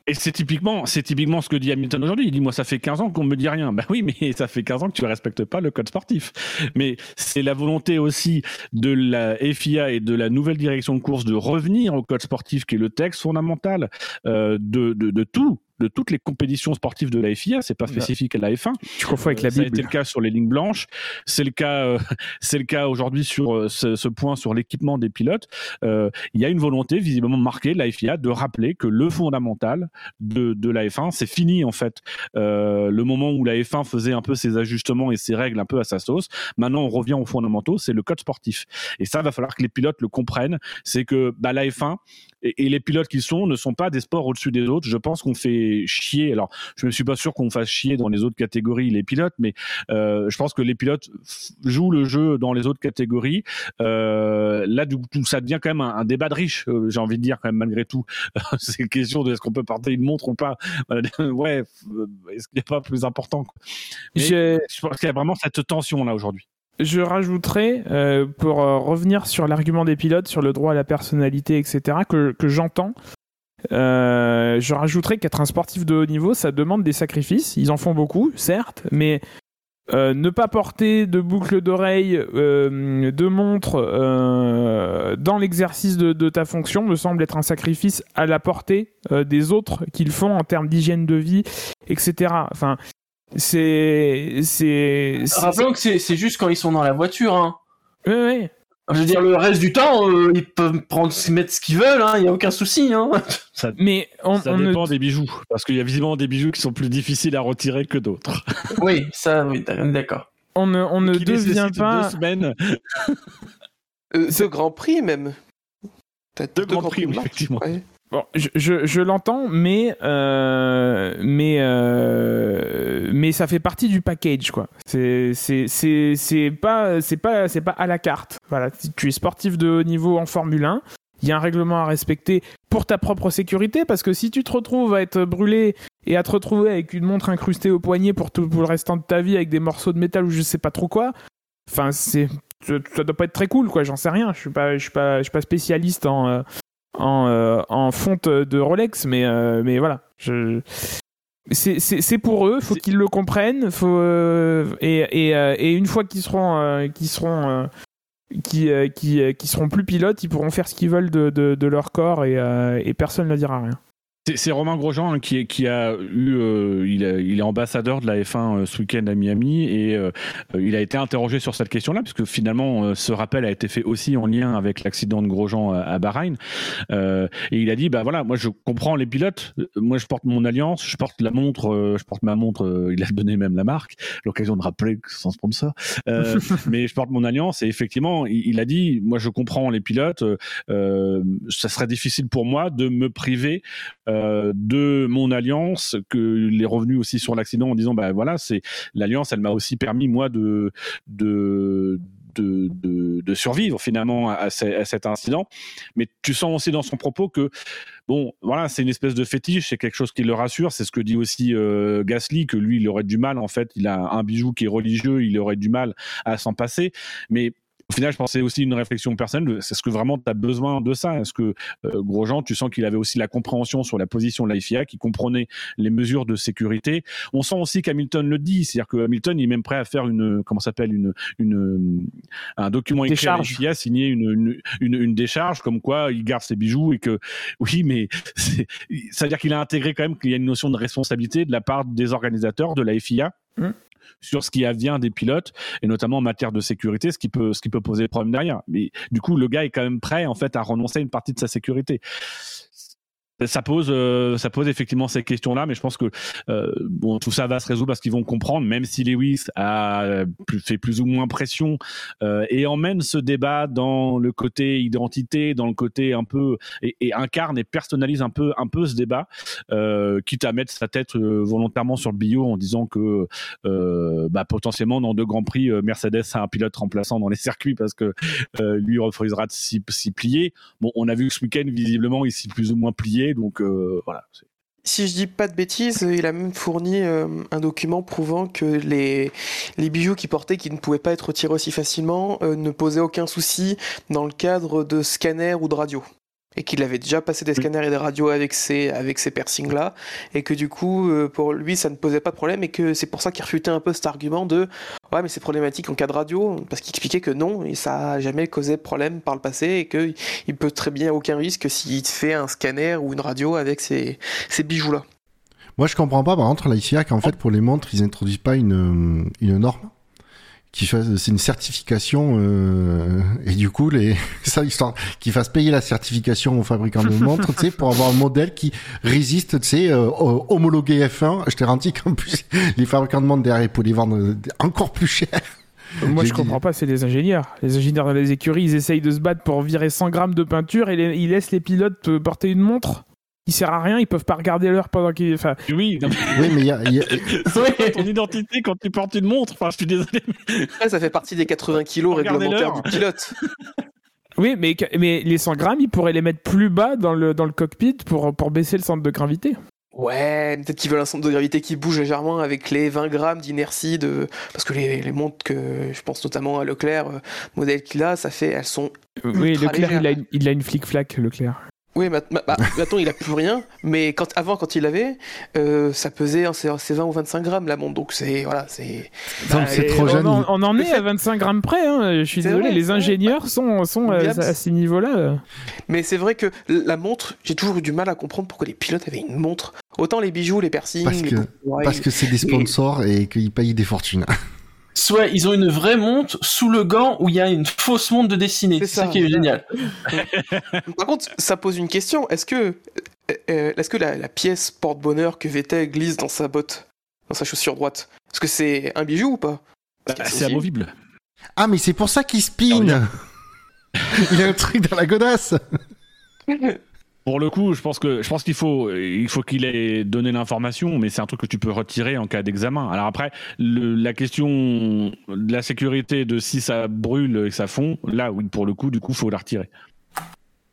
Et c'est typiquement, c'est typiquement ce que dit Hamilton aujourd'hui. Il dit, moi, ça fait 15 ans qu'on me dit rien. Ben oui, mais ça fait 15 ans que tu respectes pas le code sportif. Mais c'est la volonté aussi de la FIA et de la nouvelle direction de course de revenir au code sportif qui est le texte fondamental euh, de, de, de tout de toutes les compétitions sportives de la FIA, c'est pas bah, spécifique à la F1. Tu confonds avec la Bible. Ça a été le cas sur les lignes blanches, c'est le cas, euh, c'est le cas aujourd'hui sur euh, ce, point sur l'équipement des pilotes. Euh, il y a une volonté visiblement marquée de la FIA de rappeler que le fondamental de, de la F1, c'est fini en fait. le moment où la F1 faisait un peu ses ajustements et ses règles un peu à sa sauce, maintenant on revient aux fondamentaux, c'est le code sportif. Et ça va falloir que les pilotes le comprennent, c'est que bah, la F1 et, les pilotes qui sont ne sont pas des sports au-dessus des autres. Je pense qu'on fait chier. Alors, je ne suis pas sûr qu'on fasse chier dans les autres catégories les pilotes, mais euh, je pense que les pilotes jouent le jeu dans les autres catégories. Euh, là, du coup, ça devient quand même un, débat de riche. Euh, j'ai envie de dire quand même malgré tout. C'est une question de est-ce qu'on peut porter une montre ou pas. ouais, est-ce qu'il n'y a pas plus important Je pense qu'il y a vraiment cette tension là aujourd'hui je rajouterais, euh, pour euh, revenir sur l'argument des pilotes, sur le droit à la personnalité, etc., que, j'entends, euh, je rajouterais qu'être un sportif de haut niveau, ça demande des sacrifices. Ils en font beaucoup, certes, mais ne pas porter de boucle d'oreille, de montre dans l'exercice de, de, ta fonction me semble être un sacrifice à la portée des autres qu'ils font en termes d'hygiène de vie, etc. Enfin, c'est. c'est Rappelons que c'est juste quand ils sont dans la voiture. Hein. Oui, oui. Je veux dire, le reste du temps, euh, ils peuvent prendre, mettre ce qu'ils veulent, il hein, n'y a aucun souci. Hein. Ça, Mais on, ça dépend des bijoux, parce qu'il y a visiblement des bijoux qui sont plus difficiles à retirer que d'autres. oui, ça, oui, d'accord. On ne, on ne devient pas. Deux semaines. euh, Grand Prix même. Deux, deux Grand Prix, prix effectivement. Bon, je, je, je l'entends, mais euh, mais euh, mais ça fait partie du package, quoi. C'est c'est c'est c'est pas c'est pas c'est pas à la carte. Voilà, tu es sportif de haut niveau en Formule 1, il y a un règlement à respecter pour ta propre sécurité, parce que si tu te retrouves à être brûlé et à te retrouver avec une montre incrustée au poignet pour tout pour le restant de ta vie avec des morceaux de métal ou je sais pas trop quoi, enfin c'est ça doit pas être très cool, quoi. J'en sais rien. Je suis pas je suis pas je suis pas spécialiste en euh, en, euh, en fonte de Rolex, mais, euh, mais voilà. Je, c'est pour eux, faut qu'ils le comprennent, faut euh, et, et, et, une fois qu'ils seront qu'ils seront qui, qui, qui, seront plus pilotes, ils pourront faire ce qu'ils veulent de, de, de, leur corps et, et personne ne dira rien. C'est Romain Grosjean hein, qui, qui, a eu, euh, il, il, est ambassadeur de la F1 euh, ce week-end à Miami et euh, il a été interrogé sur cette question-là puisque finalement ce rappel a été fait aussi en lien avec l'accident de Grosjean à, Bahreïn. Et il a dit bah voilà moi je comprends les pilotes, moi je porte mon alliance, je porte la montre, je porte ma montre, il a donné même la marque, l'occasion de rappeler que sans sponsor, mais je porte mon alliance et effectivement il, il, a dit moi je comprends les pilotes, ça serait difficile pour moi de me priver euh, de mon alliance que les revenus aussi sur l'accident en disant bah voilà c'est l'alliance elle m'a aussi permis moi de de de, survivre finalement à, cet incident. Mais tu sens aussi dans son propos que, bon, voilà, c'est une espèce de fétiche, c'est quelque chose qui le rassure. C'est ce que dit aussi euh, Gasly, que lui, il aurait du mal, en fait, il a un bijou qui est religieux, il aurait du mal à s'en passer. Mais au final, je pensais aussi une réflexion personnelle. Est-ce que vraiment tu as besoin de ça? Est-ce que euh, Grosjean, tu sens qu'il avait aussi la compréhension sur la position de la FIA, qu'il comprenait les mesures de sécurité? On sent aussi qu'Hamilton le dit, c'est-à-dire que Hamilton il est même prêt à faire une comment s'appelle? Une, une un document écrit à la FIA, signer une, une, une, décharge comme quoi il garde ses bijoux et que oui, mais ça veut dire qu'il a intégré quand même qu'il y a une notion de responsabilité de la part des organisateurs de la FIA. Mmh sur ce qui advient des pilotes et notamment en matière de sécurité, ce qui peut ce qui peut poser problème derrière. Mais du coup, le gars est quand même prêt en fait à renoncer à une partie de sa sécurité ça pose, euh, ça pose effectivement ces questions-là, mais je pense que euh, bon, tout ça va se résoudre parce qu'ils vont comprendre, même si Lewis a fait plus ou moins pression euh, et emmène ce débat dans le côté identité, dans le côté un peu et, et incarne et personnalise un peu, un peu ce débat, quitte à mettre sa tête volontairement sur le bio en disant que bah, potentiellement dans deux grands prix, Mercedes a un pilote remplaçant dans les circuits parce que lui refusera de s'y plier. Bon, on a vu que ce week-end visiblement il s'y plus ou moins plié euh. Si je dis pas de bêtises, il a même fourni euh, un document prouvant que les, les bijoux qu'il portait, qui ne pouvaient pas être retirés aussi facilement, euh, ne posaient aucun souci dans le cadre de scanners ou de radio et qu'il avait déjà passé des scanners et des radios avec ces, avec ces piercings là et que du coup euh, pour lui ça ne posait pas de problème. Et que c'est pour ça qu'il refutait un peu cet argument de ouais mais c'est problématique en cas de radio parce qu'il expliquait que non et ça a jamais causé de problème par le passé et que il peut très bien aucun risque s'il fait un scanner ou une radio avec ces, ces bijoux là moi je comprends pas par contre la ICIA qu'en fait pour les montres ils introduisent pas une, une norme qui fasse c'est une certification euh, et du coup les ça histoire qu'ils fassent payer la certification aux fabricants de montres tu sais pour avoir un modèle qui résiste tu sais euh, homologué F1 je t'ai garanti qu'en plus les fabricants de montres derrière pour les vendre encore plus cher. Moi, je comprends pas, c'est les ingénieurs. Les ingénieurs dans les écuries, ils essayent de se battre pour virer 100 grammes de peinture et ils laissent les pilotes euh, porter une montre il sert à rien, ils peuvent pas regarder l'heure pendant qu'ils. Enfin... Oui, oui, mais il y a. Y a... ton identité quand tu portes une montre. Enfin, je suis désolé. ça fait partie des 80 kilos réglementaires du pilote. Oui, mais, mais les 100 grammes, ils pourraient les mettre plus bas dans le, dans le cockpit pour, pour baisser le centre de gravité. Ouais, peut-être qu'ils veulent un centre de gravité qui bouge légèrement avec les 20 grammes d'inertie de. Parce que les, les, montres que je pense notamment à Leclerc, euh, modèle qu'il a, ça fait. Elles sont. Oui, Leclerc, il a, une, il a une flic-flac, Leclerc. Oui, bah, maintenant il a plus rien, mais quand, avant quand il avait, euh, ça pesait c'est 20 ou 25 grammes la montre, donc c'est voilà, c'est. Bah, trop jeune. On, en, est à 25 grammes près. Hein. Je suis désolé, les ingénieurs sont, sont euh, à, ces niveaux-là. Mais c'est vrai que la montre, j'ai toujours eu du mal à comprendre pourquoi les pilotes avaient une montre. Autant les bijoux, les piercings. Parce que parce que c'est des sponsors et, et qu'ils payent des fortunes. soit ils ont une vraie montre sous le gant où il y a une fausse montre de dessinée. C'est ça, qui est génial. Par contre, ça pose une question. Est-ce que, euh, euh, est-ce que la, pièce porte-bonheur que Vettel glisse dans sa botte, dans sa chaussure droite, est-ce que c'est un bijou ou pas? Bah, C'est amovible. Ah, mais c'est pour ça qu'il spin Il a un truc dans la godasse Pour le coup, je pense que je pense qu'il faut il faut qu'il ait donné l'information, mais c'est un truc que tu peux retirer en cas d'examen. Alors après, la question de la sécurité de si ça brûle et que ça fond, là oui, pour le coup, du coup, faut la retirer.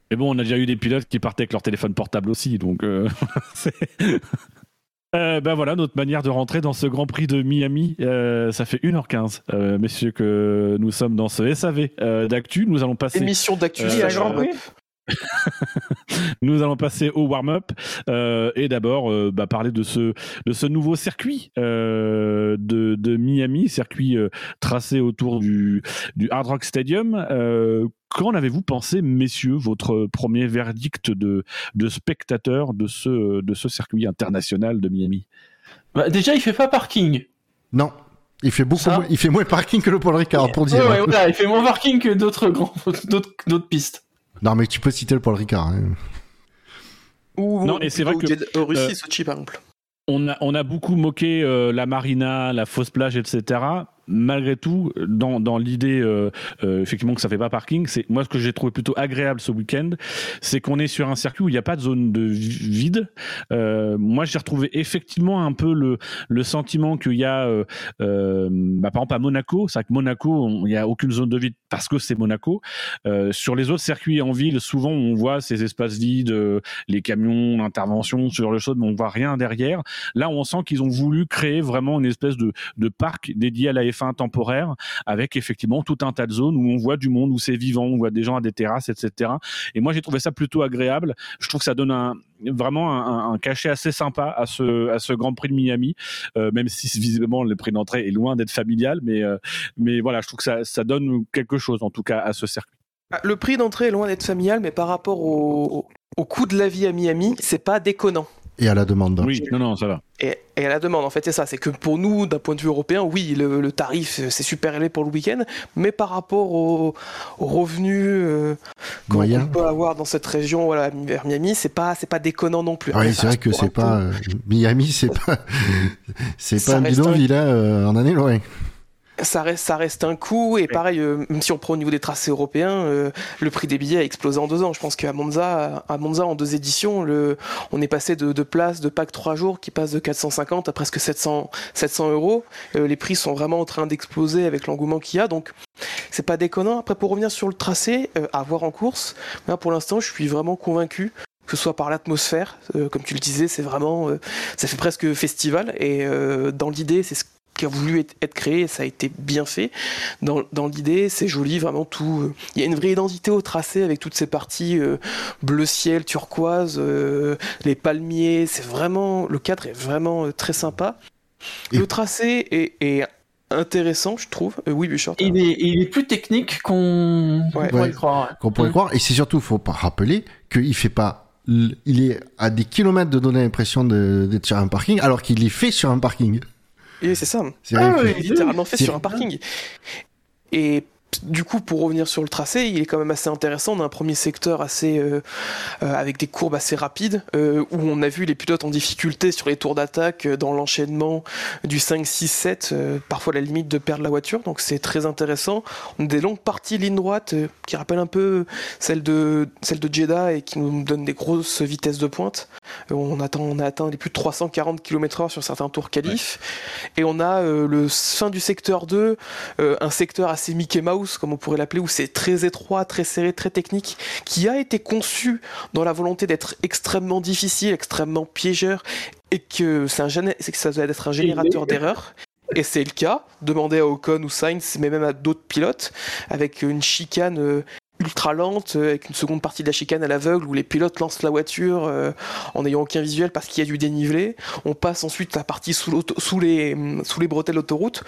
Mais bon, on a déjà eu des pilotes qui partaient avec leur téléphone portable aussi, donc euh, euh, ben voilà notre manière de rentrer dans ce Grand Prix de Miami. Euh, ça fait 1h15, messieurs, que nous sommes dans ce SAV d'actu. Nous allons passer. Émission d'actu, à Grand Prix? Nous allons passer au warm-up euh, et d'abord euh, bah, parler de ce, de ce nouveau circuit euh, de, de, Miami, circuit tracé autour du, du Hard Rock Stadium. Qu'en avez-vous pensé, messieurs, votre premier verdict de, de spectateur de ce, de ce circuit international de Miami? Bah, Déjà, il fait pas parking. Non. Il fait beaucoup moins, il fait moins parking que le Paul Ricard, pour dire. Ouais, ouais, il fait moins parking que d'autres grands, d'autres pistes. Non, mais tu peux citer le Paul Ricard. Hein. Ou, non, et c'est vrai que. Russie, euh, Sochi, par exemple. On a, on a beaucoup moqué euh, la marina, la fausse plage, etc malgré tout, dans, dans l'idée euh, euh, effectivement que ça fait pas parking, c'est moi ce que j'ai trouvé plutôt agréable ce week-end, c'est qu'on est sur un circuit où il n'y a pas de zone de vide. Euh, moi, j'ai retrouvé effectivement un peu le, le sentiment qu'il y a, bah, par exemple à Monaco, c'est que Monaco, il n'y a aucune zone de vide parce que c'est Monaco. sur les autres circuits en ville, souvent on voit ces espaces vides, les camions, l'intervention sur le sol, mais on voit rien derrière. Là, on sent qu'ils ont voulu créer vraiment une espèce de, de parc dédié à la fin temporaire avec effectivement tout un tas de zones où on voit du monde, où c'est vivant, on voit des gens à des terrasses, etc. Et moi, j'ai trouvé ça plutôt agréable. Je trouve que ça donne vraiment un, cachet assez sympa à ce, à ce Grand Prix de Miami, euh, même si visiblement le prix d'entrée est loin d'être familial, mais, euh, mais voilà, je trouve que ça, ça donne quelque chose en tout cas à ce circuit. Ah, le prix d'entrée est loin d'être familial, mais par rapport au, au coût de la vie à Miami, c'est pas déconnant. Et à la demande. Oui, non, non, ça va. Et, à la demande, en fait, c'est ça. C'est que pour nous, d'un point de vue européen, oui, le, tarif, c'est super élevé pour le week-end, mais par rapport aux, revenus euh, qu'on peut avoir dans cette région, voilà, vers Miami, c'est pas, c'est pas déconnant non plus. Oui, c'est vrai que c'est pas. Euh, Miami, c'est pas. c'est pas un bidonville, hein, euh, en année loin ça reste, ça reste un coût. Et pareil, euh, même si on prend au niveau des tracés européens, euh, le prix des billets a explosé en deux ans. Je pense qu'à Monza, à Monza, en deux éditions, le, on est passé de, de places de pack trois jours qui passent de 450 à presque 700, 700 euros. Euh, les prix sont vraiment en train d'exploser avec l'engouement qu'il y a. Donc, c'est pas déconnant. Après, pour revenir sur le tracé, à voir en course, pour l'instant, je suis vraiment convaincu que ce soit par l'atmosphère, comme tu le disais, c'est vraiment, ça fait presque festival. Et dans l'idée, c'est ce qui a voulu être, créé, ça a été bien fait. Dans, dans l'idée, c'est joli, vraiment tout. Euh, il y a une vraie identité au tracé avec toutes ces parties euh, bleu ciel, turquoise, euh, les palmiers. C'est vraiment le cadre est vraiment très sympa. Le tracé est, intéressant, je trouve. oui, Bouchard. Il est, il est plus technique qu'on pourrait croire. Qu'on pourrait croire. Et c'est surtout, faut pas rappeler qu'il fait pas il est à des kilomètres de donner l'impression d'être sur un parking, alors qu'il est fait sur un parking. Et c'est ça. C'est ah littéralement fait sur un parking. Et du coup, pour revenir sur le tracé, il est quand même assez intéressant. On a un premier secteur assez euh, euh, avec des courbes assez rapides, euh, où on a vu les pilotes en difficulté sur les tours d'attaque dans l'enchaînement du 5, 6, 7, parfois la limite de perdre la voiture. Donc c'est très intéressant. On a des longues parties ligne droite qui rappellent un peu celle de celle de Jeddah et qui nous donnent des grosses vitesses de pointe. on attend, on a atteint les plus de 340 km/h sur certains tours qualifs. Et on a le fin du secteur 2, un secteur assez Mickey Mouse comme on pourrait l'appeler, où c'est très étroit, très serré, très technique, qui a été conçu dans la volonté d'être extrêmement difficile, extrêmement piégeur, et que, c'est un, que ça doit être un générateur d'erreurs. Et c'est le cas. Demandez à Ocon ou Sainz, mais même à d'autres pilotes, avec une chicane euh, ultra lente euh, avec une seconde partie de la chicane à l'aveugle où les pilotes lancent la voiture euh, en n'ayant aucun visuel parce qu'il y a du dénivelé. On passe ensuite la partie sous, sous, les, sous les bretelles d'autoroute.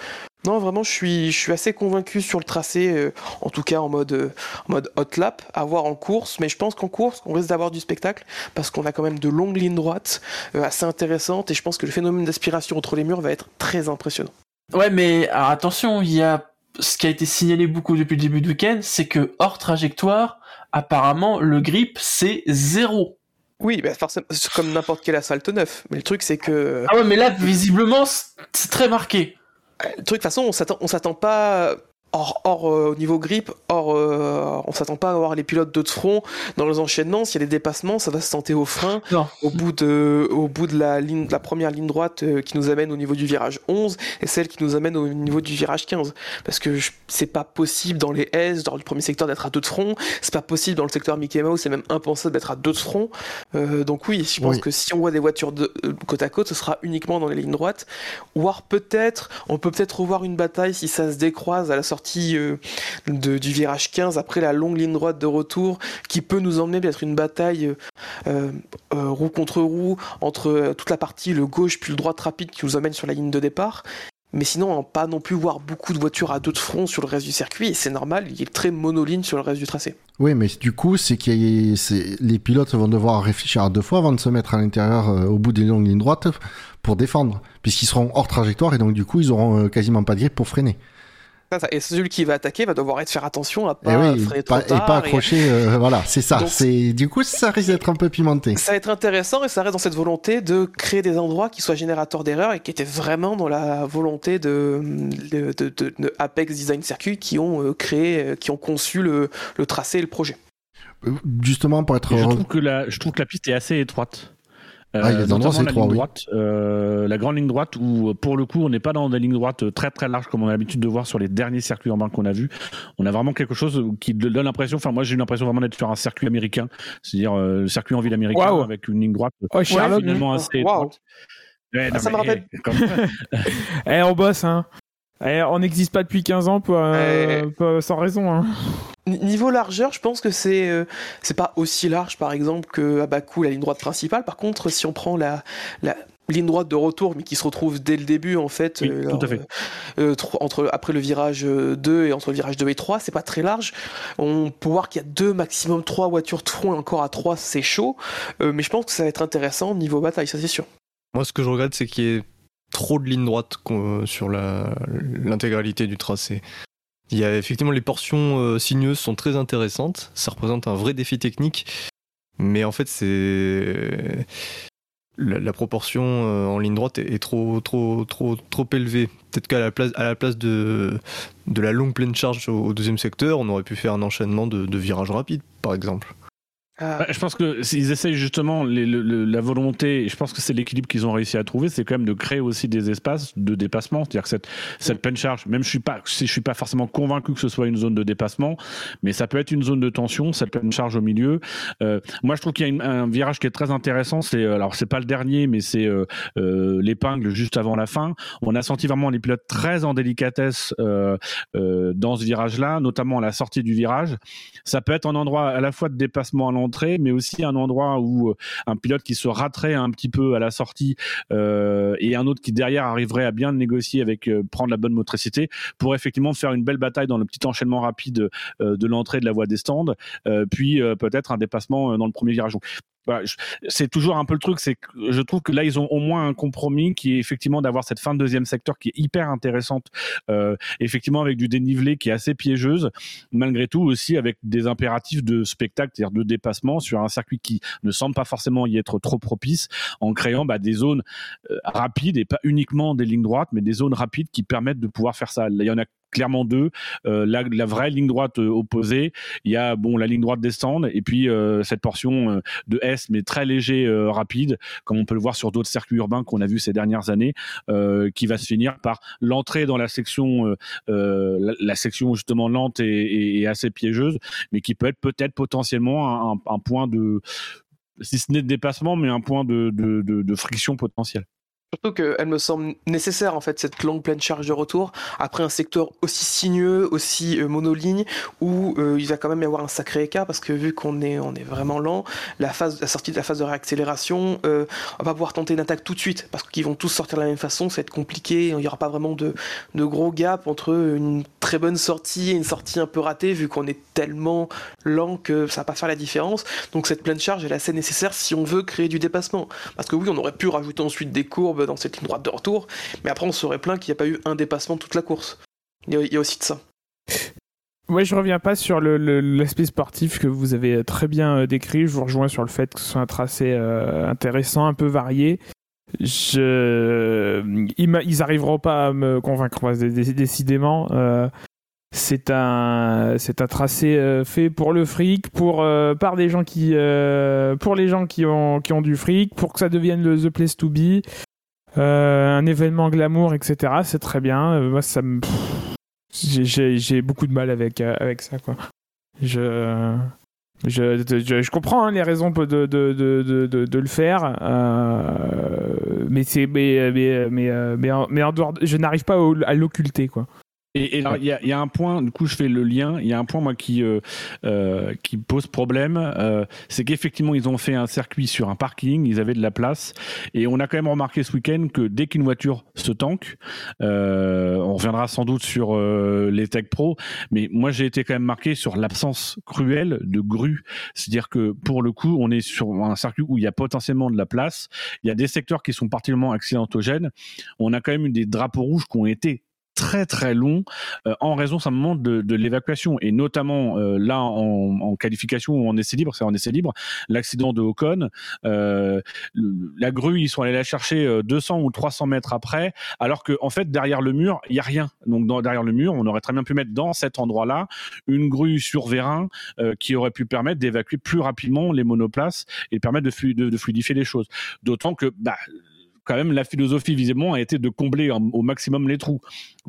Non, vraiment, je suis, je suis assez convaincu sur le tracé, euh, en tout cas en mode, en mode hot lap, à voir en course. Mais je pense qu'en course, on risque d'avoir du spectacle parce qu'on a quand même de longues lignes droites assez intéressantes et je pense que le phénomène d'aspiration entre les murs va être très impressionnant. Ouais, mais attention, il y a ce qui a été signalé beaucoup depuis le début du week-end, c'est que hors trajectoire, apparemment, le grip, c'est zéro. Oui, bah forcément, c'est comme n'importe quel asphalte neuf. Mais le truc, c'est que. Ah ouais, mais là, visiblement, c'est très marqué. Le truc, de toute façon, on s'attend pas Or, euh, au niveau grip, or, euh, on s'attend pas à voir les pilotes de front dans les enchaînements. S'il y a des dépassements, ça va se tenter au frein, au bout de, au bout de la ligne, la première ligne droite euh, qui nous amène au niveau du virage 11 et celle qui nous amène au niveau du virage 15. Parce que c'est pas possible dans les S, dans le premier secteur d'être à deux de front. C'est pas possible dans le secteur Mickey Mouse, c'est même impensable d'être à deux de front. donc oui, je pense que si on voit des voitures de, côte à côte, ce sera uniquement dans les lignes droites. Ou peut-être, on peut peut-être revoir une bataille si ça se décroise à la sortie sortie du virage 15 après la longue ligne droite de retour qui peut nous emmener peut-être une bataille roue contre roue entre toute la partie le gauche puis le droite rapide qui nous amène sur la ligne de départ mais sinon, pas non plus voir beaucoup de voitures à deux de front sur le reste du circuit, c'est normal, il est très monoline sur le reste du tracé. Oui, mais du coup, c'est que les pilotes vont devoir réfléchir à deux fois avant de se mettre à l'intérieur euh, au bout des longues lignes droites pour défendre, puisqu'ils seront hors trajectoire et donc du coup, ils auront euh, quasiment pas de grip pour freiner. Et celui qui va attaquer va devoir être faire attention à pas et oui, trop tard et pas accrocher. Euh, voilà, c'est ça. C'est du coup ça risque d'être un peu pimenté. Ça va être intéressant et ça reste dans cette volonté de créer des endroits qui soient générateurs d'erreurs et qui étaient vraiment dans la volonté de, de, de, Apex Design Circuit qui ont euh, créé, euh, qui ont conçu le, le tracé et le projet. Justement pour être. je trouve que la, je trouve que la piste est assez étroite. Euh, ah, il y a la, droite, euh, la grande ligne droite où, pour le coup, on n'est pas dans des lignes droites très très larges comme on a l'habitude de voir sur les derniers circuits urbains qu'on a vus. On a vraiment quelque chose qui donne l'impression, enfin, moi j'ai eu l'impression vraiment d'être sur un circuit américain, c'est-à-dire euh, le circuit en ville américain avec une ligne droite oh, finalement assez étroite. Ah, ça me rappelle. Eh, on bosse, hein. Eh, on n'existe pas depuis 15 ans sans raison. Hein. Niveau largeur, je pense que c'est euh, c'est pas aussi large par exemple que à Bakou la ligne droite principale. Par contre, si on prend la, la ligne droite de retour, mais qui se retrouve dès le début en fait, euh, euh, entre après le virage 2 et entre le virage 2 et 3, c'est pas très large. On peut voir qu'il y a deux maximum trois voitures de front et encore à 3 c'est chaud, mais je pense que ça va être intéressant niveau bataille, ça c'est sûr. Moi, ce que je regrette, c'est qu'il y ait trop de lignes droites sur l'intégralité du tracé. Effectivement les portions euh, sinueuses sont très intéressantes. Ça représente un vrai défi technique. Mais en fait, c'est la, proportion euh, en ligne droite est, trop trop trop trop élevée. Peut-être qu'à la place à la place de de la longue pleine charge au, deuxième secteur, on aurait pu faire un enchaînement de virages rapides, par exemple. Euh, bah, je pense que s'ils essayent justement la volonté, et je pense que c'est l'équilibre qu'ils ont réussi à trouver, c'est quand même de créer aussi des espaces de dépassement. C'est-à-dire que cette, cette pleine charge, même je suis pas, je suis pas forcément convaincu que ce soit une zone de dépassement, mais ça peut être une zone de tension, cette pleine charge au milieu. Euh, moi, je trouve qu'il y a un virage qui est très intéressant. C'est euh, alors c'est pas le dernier, mais c'est l'épingle juste avant la fin. On a senti vraiment les pilotes très en délicatesse dans ce virage-là, notamment à la sortie du virage. Ça peut être un endroit à la fois de dépassement à l'endroit mais aussi un endroit où euh, un pilote qui se raterait un petit peu à la sortie euh, et un autre qui derrière arriverait à bien négocier avec euh, prendre la bonne motricité pour effectivement faire une belle bataille dans le petit enchaînement rapide de l'entrée de la voie des stands, puis peut-être un dépassement dans le premier virage c'est toujours un peu le truc, c'est que je trouve que là ils ont au moins un compromis qui est effectivement d'avoir cette fin de deuxième secteur qui est hyper intéressante, euh, effectivement avec du dénivelé qui est assez piégeuse, malgré tout aussi avec des impératifs de spectacle, c'est-à-dire de dépassement sur un circuit qui ne semble pas forcément y être trop propice, en créant bah, des zones euh, rapides et pas uniquement des lignes droites, mais des zones rapides qui permettent de pouvoir faire ça. il y en a clairement deux. Euh, la, vraie ligne droite euh, opposée, il y a bon la ligne droite descendre et puis euh, cette portion de S mais très léger, rapide, comme on peut le voir sur d'autres circuits urbains qu'on a vu ces dernières années, qui va se finir par l'entrée dans la section, la, section justement lente et, assez piégeuse, mais qui peut être peut-être potentiellement un, point de si ce n'est de dépassement, mais un point de, de, de, de friction potentielle. Surtout qu'elle me semble nécessaire en fait cette longue pleine charge de retour après un secteur aussi sinueux, aussi euh, monoligne où euh, il va quand même y avoir un sacré écart parce que vu qu'on est on est vraiment lent, la phase la sortie de la phase de réaccélération, euh, on va pouvoir tenter une attaque tout de suite parce qu'ils vont tous sortir de la même façon, ça va être compliqué, il n'y aura pas vraiment de, de gros gap entre une très bonne sortie et une sortie un peu ratée vu qu'on est tellement lent que ça va pas faire la différence. Donc cette pleine charge elle est assez nécessaire si on veut créer du dépassement parce que oui on aurait pu rajouter ensuite des courbes dans cette ligne droite de retour, mais après on serait plein qu'il n'y a pas eu un dépassement toute la course. Il y a, aussi de ça. Ouais, je reviens pas sur l'aspect sportif que vous avez très bien euh, décrit. Je vous rejoins sur le fait que ce soit un tracé euh, intéressant, un peu varié. Ils, arriveront pas à me convaincre, décidément. Euh, c'est un, c'est un tracé fait pour le fric, pour, par des gens qui, pour les gens qui ont, qui ont du fric, pour que ça devienne le The Place to Be. Euh, un événement glamour, etc. C'est très bien. Euh, moi, ça me. J'ai beaucoup de mal avec, euh, avec ça, quoi. Je. Je, je, comprends hein, les raisons de, de, de, de, le faire, mais c'est mais mais mais, mais, en, dehors, je n'arrive pas à l'occulter quoi. Et, il y, a un point, du coup, je fais le lien. Il y a un point, moi, qui, euh, euh, qui pose problème. Euh, c'est qu'effectivement, ils ont fait un circuit sur un parking. Ils avaient de la place. Et on a quand même remarqué ce week-end que dès qu'une voiture se tanque, on reviendra sans doute sur les Tech Pro. Mais moi, j'ai été quand même marqué sur l'absence cruelle de grues. C'est-à-dire que pour le coup, on est sur un circuit où il y a potentiellement de la place. Il y a des secteurs qui sont particulièrement accidentogènes. On a quand même eu des drapeaux rouges qui ont été très très long euh, en raison simplement de, de l'évacuation et notamment euh, là en, qualification ou en essai libre, c'est en essai libre, l'accident de Ocon, euh, la grue ils sont allés la chercher 200 ou 300 mètres après, alors que en fait derrière le mur il y a rien. Donc derrière le mur, on aurait très bien pu mettre dans cet endroit-là une grue sur vérin qui aurait pu permettre d'évacuer plus rapidement les monoplaces et permettre de fluidifier les choses. D'autant que bah, quand même la philosophie visiblement a été de combler au maximum les trous.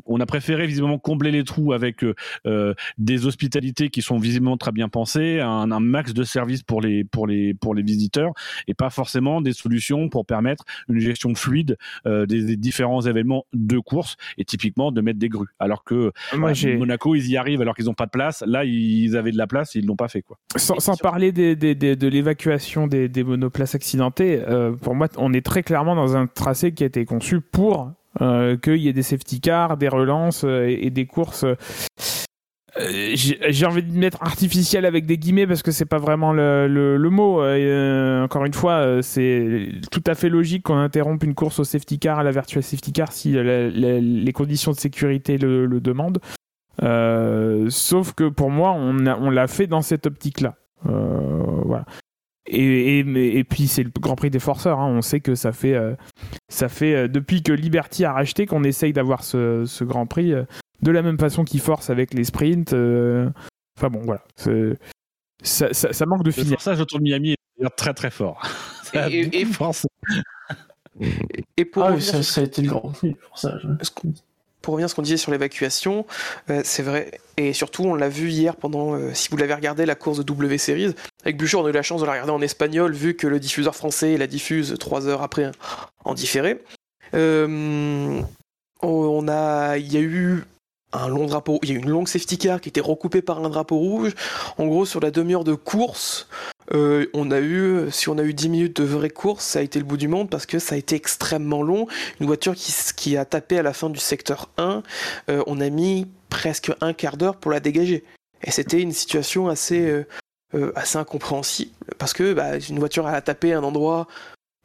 On a préféré visiblement combler les trous avec euh, euh, des hospitalités qui sont visiblement très bien pensées, un, un, max de services pour les pour les pour les visiteurs et pas forcément des solutions pour permettre une gestion fluide euh, des, des, différents événements de course et typiquement de mettre des grues. Alors que Moi, Monaco ils y arrivent alors qu'ils n'ont pas de place. Là ils avaient de la place, et ils l'ont pas fait quoi. Sans, sans parler des, des, de l'évacuation des, monoplaces accidentées, pour moi on est très clairement dans un tracé qui a été conçu pour euh, qu'il y ait des safety cars, des relances euh, et, des courses. Euh, j'ai envie de mettre artificiel avec des guillemets parce que c'est pas vraiment le, le, mot. encore une fois, c'est tout à fait logique qu'on interrompe une course au safety car à la virtual safety car si les conditions de sécurité le, le demandent. sauf que pour moi, on, on l'a fait dans cette optique-là. voilà. Et, et, puis c'est le Grand Prix des forceurs. Hein. On sait que ça fait, euh, ça fait euh, depuis que Liberty a racheté qu'on essaye d'avoir ce, ce, Grand Prix euh, de la même façon qu'il force avec les sprints. Enfin bon, voilà. Ça, ça, ça, manque de finir. Pour ça, je trouve Miami très très fort. et, force. et, pour ah, ça, ça, a été le Grand Prix pour ça pour revenir à ce qu'on disait sur l'évacuation, euh, c'est vrai, et surtout on l'a vu hier pendant, euh, si vous l'avez regardé, la course de W Series, avec Bouchard on a eu la chance de la regarder en espagnol, vu que le diffuseur français la diffuse trois heures après en différé. Euh, on a, il y a eu un long drapeau, il y a une longue safety car qui était recoupée par un drapeau rouge. En gros, sur la demi-heure de course, euh, on a eu, si on a eu 10 minutes de vraie course, ça a été le bout du monde parce que ça a été extrêmement long. Une voiture qui, qui a tapé à la fin du secteur 1, euh, on a mis presque un quart d'heure pour la dégager. Et c'était une situation assez, euh, assez incompréhensible parce que bah, une voiture a tapé à un endroit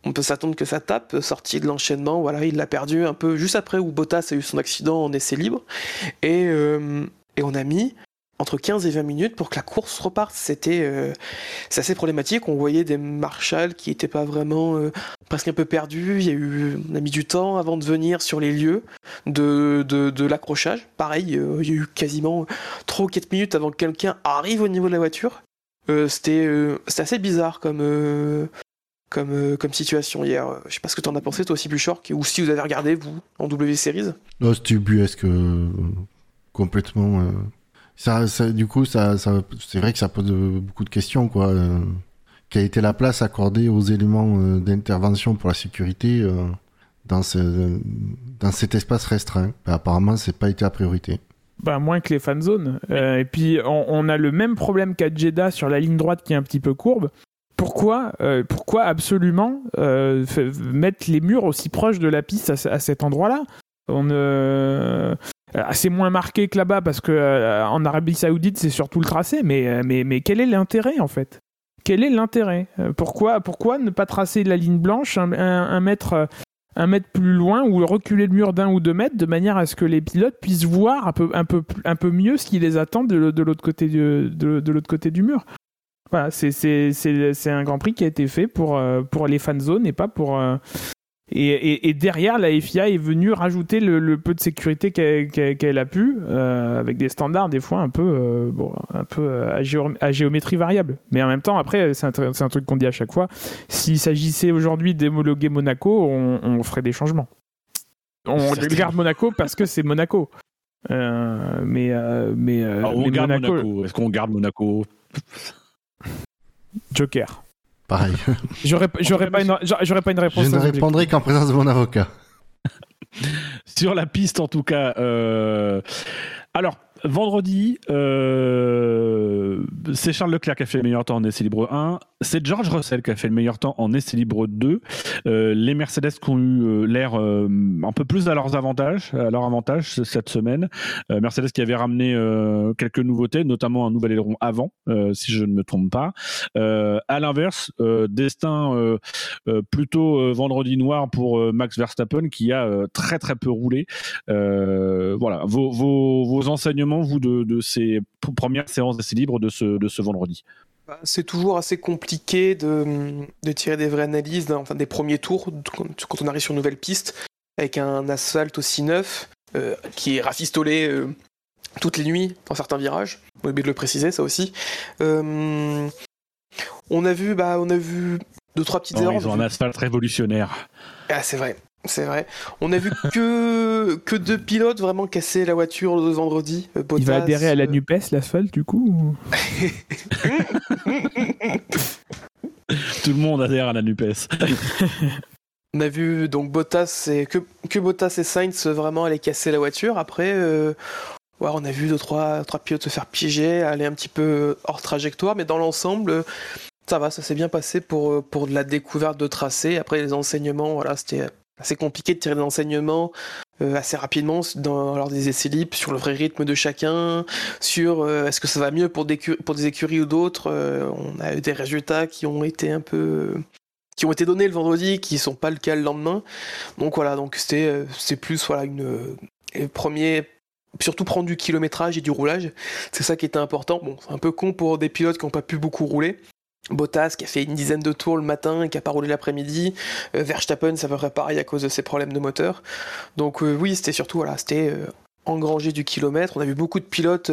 on peut s'attendre que ça tape, sorti de l'enchaînement, voilà, il l'a perdu un peu juste après où Bottas a eu son accident en essai libre. Et, et on a mis entre 15 et 20 minutes pour que la course reparte. C'était euh, assez problématique. On voyait des marshals qui n'étaient pas vraiment euh, presque un peu perdus. Il y a eu, on a mis du temps avant de venir sur les lieux de, l'accrochage. Pareil, euh, il y a eu quasiment 3 ou 4 minutes avant que quelqu'un arrive au niveau de la voiture. Euh, C'était assez bizarre comme, comme, comme situation hier. Je sais pas ce que tu en as pensé toi aussi, Buchork, ou si vous avez regardé, vous, en W Series. Non, c'était buesque complètement ça, ça, du coup, ça, ça c'est vrai que ça pose beaucoup de questions, quoi. Euh, quelle a été la place accordée aux éléments euh, d'intervention pour la sécurité euh, dans, ce, dans cet espace restreint? Bah, Apparemment, c'est pas été à priorité. Bah, moins que les fan zones. et puis, on, on, a le même problème qu'à Jeddah sur la ligne droite qui est un petit peu courbe. Pourquoi, pourquoi absolument mettre les murs aussi proches de la piste à, cet endroit-là? On, assez moins marqué que là-bas parce que euh, en Arabie Saoudite c'est surtout le tracé, mais, euh, mais, quel est l'intérêt en fait? Quel est l'intérêt? Euh, pourquoi, pourquoi ne pas tracer la ligne blanche un, mètre plus loin ou reculer le mur d'un ou deux mètres de manière à ce que les pilotes puissent voir un peu, mieux ce qui les attend de l'autre côté du mur? Voilà, c'est, un Grand Prix qui a été fait pour, pour les fan zones et pas pour, et, derrière, la FIA est venue rajouter le, peu de sécurité qu'elle a pu, euh, avec des standards des fois un peu, euh, bon, un peu euh, à, géométrie variable. Mais en même temps, après, c'est un, truc qu'on dit à chaque fois. S'il s'agissait aujourd'hui d'émologuer Monaco, on, ferait des changements. On garde Monaco parce que c'est Monaco. mais mais, on garde Monaco. Est-ce qu'on garde Monaco? Joker. Pareil. J'aurais, pas, une, pas une réponse. Je ne répondrai qu'en présence de mon avocat. Sur la piste, en tout cas. Alors, vendredi, c'est Charles Leclerc qui a fait le meilleur temps en essai libre 1. C'est George Russell qui a fait le meilleur temps en essai libre 2. Euh, les Mercedes qui ont eu euh, l'air euh, un peu plus à leurs avantages, à leur avantage cette semaine. Mercedes qui avait ramené quelques nouveautés, notamment un nouvel aileron avant, si je ne me trompe pas. à l'inverse, destin plutôt vendredi noir pour Max Verstappen qui a très très peu roulé. voilà, vos, vos, vos, enseignements, vous, de, de ces premières séances d'essai libre de ce, de ce vendredi. Bah, c'est toujours assez compliqué de, tirer des vraies analyses, enfin des premiers tours, quand on arrive sur une nouvelle piste, avec un asphalte aussi neuf, euh, qui est rafistolé euh, toutes les nuits dans certains virages. On a oublié de le préciser, ça aussi. Euh, on a vu, bah, on a vu deux trois petites oh, erreurs. Ils ont un asphalte révolutionnaire. Ah, c'est vrai. C'est vrai. On a vu que, que deux pilotes vraiment casser la voiture le vendredi. Euh, Il va adhérer à la euh, NUPES, l'asphalte, du coup Tout le monde adhère à la NUPES. on a vu donc Bottas et que, que Bottas et Sainz vraiment aller casser la voiture. Après, euh, on a vu deux trois, trois pilotes se faire piéger, aller un petit peu hors trajectoire, mais dans l'ensemble, ça va, ça s'est bien passé pour, pour de la découverte de tracé. Après, les enseignements, voilà, c'était assez compliqué de tirer des enseignements euh, assez rapidement dans, lors des essais libres sur le vrai rythme de chacun, sur euh, est-ce que ça va mieux pour des, pour des écuries ou d'autres. Euh, on a eu des résultats qui ont été un peu qui ont été donnés le vendredi, qui sont pas le cas le lendemain. Donc voilà, donc c'était c'est plus voilà une premier surtout prendre du kilométrage et du roulage. C'est ça qui était important. Bon, c'est un peu con pour des pilotes qui n'ont pas pu beaucoup rouler. Bottas qui a fait une dizaine de tours le matin et qui a pas roulé l'après-midi. Euh, Verstappen, ça va pareil à cause de ses problèmes de moteur. Donc euh, oui, c'était surtout voilà, c'était euh, engranger du kilomètre. On a vu beaucoup de pilotes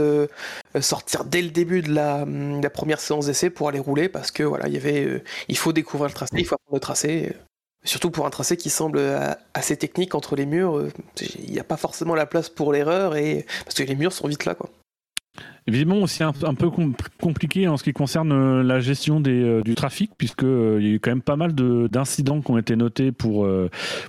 sortir dès le début de la, hum, la première séance d'essai pour aller rouler parce que voilà, il y avait, il faut découvrir le tracé, il faut apprendre le tracé. Surtout pour un tracé qui semble assez technique entre les murs, il n'y a pas forcément la place pour l'erreur et parce que les murs sont vite là quoi. Évidemment, aussi un, peu compliqué en ce qui concerne euh, la gestion euh, du trafic, puisque euh, il y a eu quand même pas mal d'incidents qui ont été notés pour,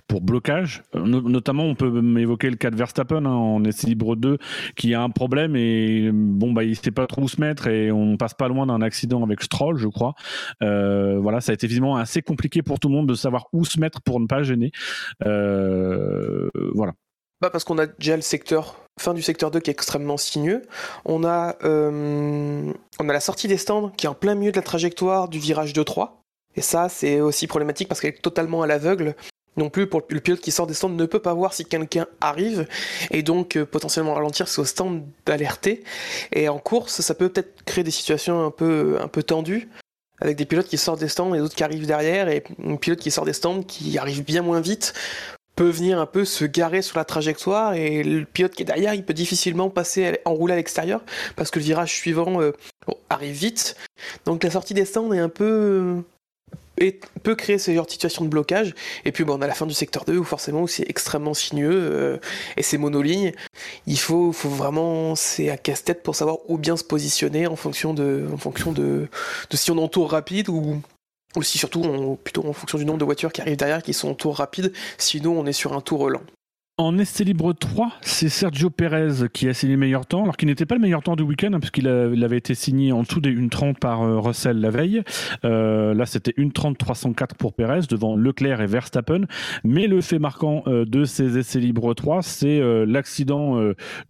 pour blocage. notamment, on peut évoquer le cas de Verstappen hein, en essai libre 2, qui a un problème et bon, bah, il sait pas trop où se mettre et on passe pas loin d'un accident avec Stroll, je crois. voilà, ça a été évidemment assez compliqué pour tout le monde de savoir où se mettre pour ne pas gêner. voilà. Bah parce qu'on a déjà le secteur fin du secteur 2 qui est extrêmement sinueux. On a, euh, on a la sortie des stands qui est en plein milieu de la trajectoire du virage 2-3. Et ça, c'est aussi problématique parce qu'elle est totalement à l'aveugle. Non plus, pour le pilote qui sort des stands ne peut pas voir si quelqu'un arrive et donc euh, potentiellement ralentir, c'est au stand d'alerter. Et en course, ça peut peut-être créer des situations un peu, un peu tendues avec des pilotes qui sortent des stands et d'autres qui arrivent derrière et un pilote qui sort des stands qui arrive bien moins vite peut venir un peu se garer sur la trajectoire et le pilote qui est derrière, il peut difficilement passer enrouler à l'extérieur parce que le virage suivant euh, arrive vite. Donc la sortie des stands est un peu euh, peut créer ce genre de situation de blocage. Et puis bon, on a la fin du secteur 2 où forcément c'est extrêmement sinueux euh, et c'est monolignes. Il faut, faut vraiment, c'est à casse-tête pour savoir où bien se positionner en fonction de, en fonction de, de si on entoure rapide ou aussi surtout plutôt en fonction du nombre de voitures qui arrivent derrière qui sont en tour rapide, sinon on est sur un tour lent. En essai libre 3, c'est Sergio Perez qui a signé le meilleur temps, alors qu'il n'était pas le meilleur temps du week-end, hein, puisqu'il avait été signé en dessous des 1.30 par euh, Russell la veille. Euh, là, c'était 1.30-304 pour Perez, devant Leclerc et Verstappen. Mais le fait marquant euh, de ces essais libres 3, c'est l'accident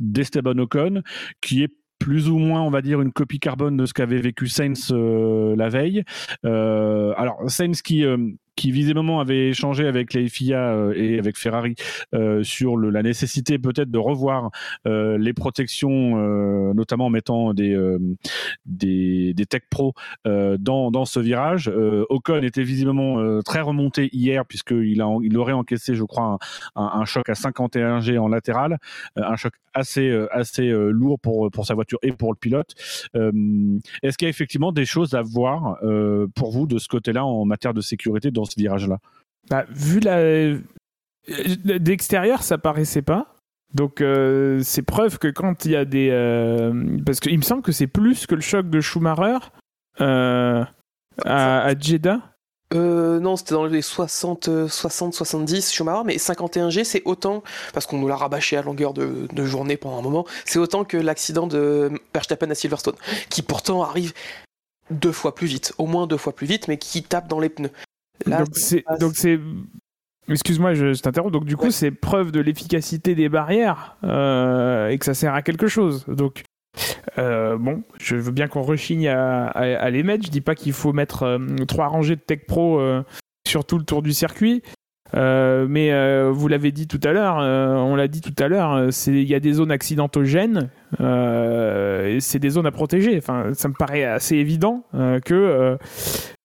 d'Esteban Ocon, qui est plus ou moins, on va dire, une copie carbone de ce qu'avait vécu Sainz euh, la veille. Euh, alors Sainz qui euh, qui visiblement avait échangé avec les FIA et avec Ferrari sur le, la nécessité peut-être de revoir les protections, notamment en mettant des, des, des, tech pro dans, dans ce virage. Ocon était visiblement très remonté hier puisqu'il a, il aurait encaissé, je crois, un, un, choc à 51 G en latéral, un choc assez, assez lourd pour, pour sa voiture et pour le pilote. Euh, est-ce qu'il y a effectivement des choses à voir euh, pour vous de ce côté-là en matière de sécurité dans ce virage-là bah, Vu la euh, d'extérieur, ça paraissait pas. Donc c'est preuve que quand il y a des parce qu'il me semble que c'est plus que le choc de Schumacher à, à, Jeddah euh, non, c'était dans les 60, 60, 70 Schumacher, mais 51G, c'est autant, parce qu'on nous l'a rabâché à longueur de, de, journée pendant un moment, c'est autant que l'accident de Verstappen à Silverstone, qui pourtant arrive deux fois plus vite, au moins deux fois plus vite, mais qui tape dans les pneus. Là, donc c'est Excuse-moi, je, t'interromps. Donc du coup, c'est preuve de l'efficacité des barrières euh, et que ça sert à quelque chose. Donc euh, bon, je veux bien qu'on rechigne à, à, les mettre. Je dis pas qu'il faut mettre euh, trois rangées de Tech Pro sur tout le tour du circuit. mais vous l'avez dit tout à l'heure, on l'a dit tout à l'heure, il y a des zones accidentogènes, et c'est des zones à protéger. Enfin, ça me paraît assez évident que